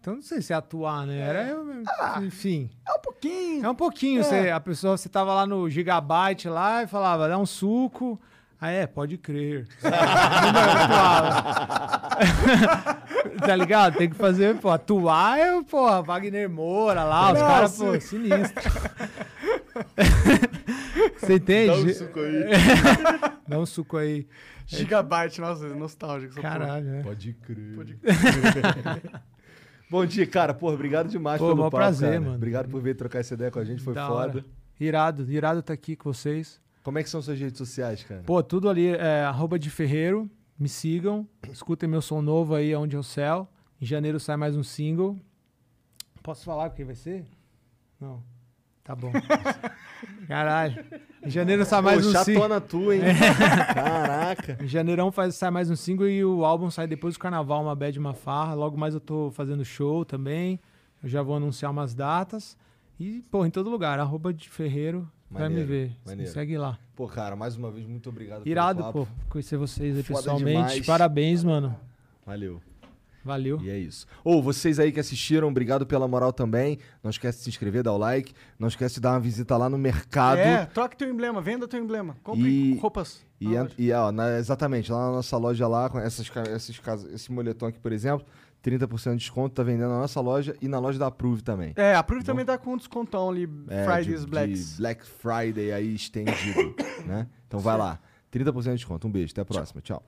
Então não sei se é atuar, né? Era eu, enfim. É um pouquinho. É um pouquinho. Você, a pessoa, você tava lá no Gigabyte lá e falava, dá um suco. Ah, é, pode crer. [LAUGHS] [LAUGHS] Tá ligado? Tem que fazer, pô, atuar é, porra, Wagner Moura lá, os caras, pô, sinistro. [LAUGHS] Você entende? Dá um suco aí. Dá um suco aí. Gigabyte, nossa, nostálgico. Caralho, né? Pode crer. Bom dia, cara. Porra, obrigado demais Pô, pelo papo, prazer, cara. mano. Obrigado por vir trocar essa ideia com a gente, foi Da foda. hora. Irado, irado tá aqui com vocês. Como é que são suas redes sociais, cara? Pô, tudo ali é arroba de Ferreiro. Me sigam. Escutem meu som novo aí, Onde é o Céu. Em janeiro sai mais um single. Posso falar quem vai ser? Não. Tá bom. [LAUGHS] Caralho. Em janeiro sai mais Pô, um single. chatona tua, hein? Caraca. Em janeirão faz, sai mais um single e o álbum sai depois do carnaval, uma bad, uma farra. Logo mais eu tô fazendo show também. Eu já vou anunciar umas datas. E, pô, em todo lugar, arroba de Ferreiro, vai me Maneiro, ver. Me maneiro. segue lá. Pô, cara, mais uma vez, muito obrigado Irado, pelo papo. pô, conhecer vocês aí Foda pessoalmente. demais. Parabéns, mano. Valeu. Valeu. E é isso. Ou vocês aí que assistiram, obrigado pela moral também. Não esquece de se inscrever, dar o like. Não esquece de dar uma visita lá no mercado. É, troque teu emblema, venda teu emblema. Compre E- roupas. E, e, ó, na- exatamente, lá na nossa loja lá, com essas, esses, esse moletom aqui, por exemplo, 30% de desconto, tá vendendo na nossa loja e na loja da Prove também. É, a Prove também tá com um descontão ali, É, Fridays de- Blacks. de Black Friday aí estendido, [COUGHS] né? Então vai lá, 30% de desconto. Um beijo, até a próxima. Tchau.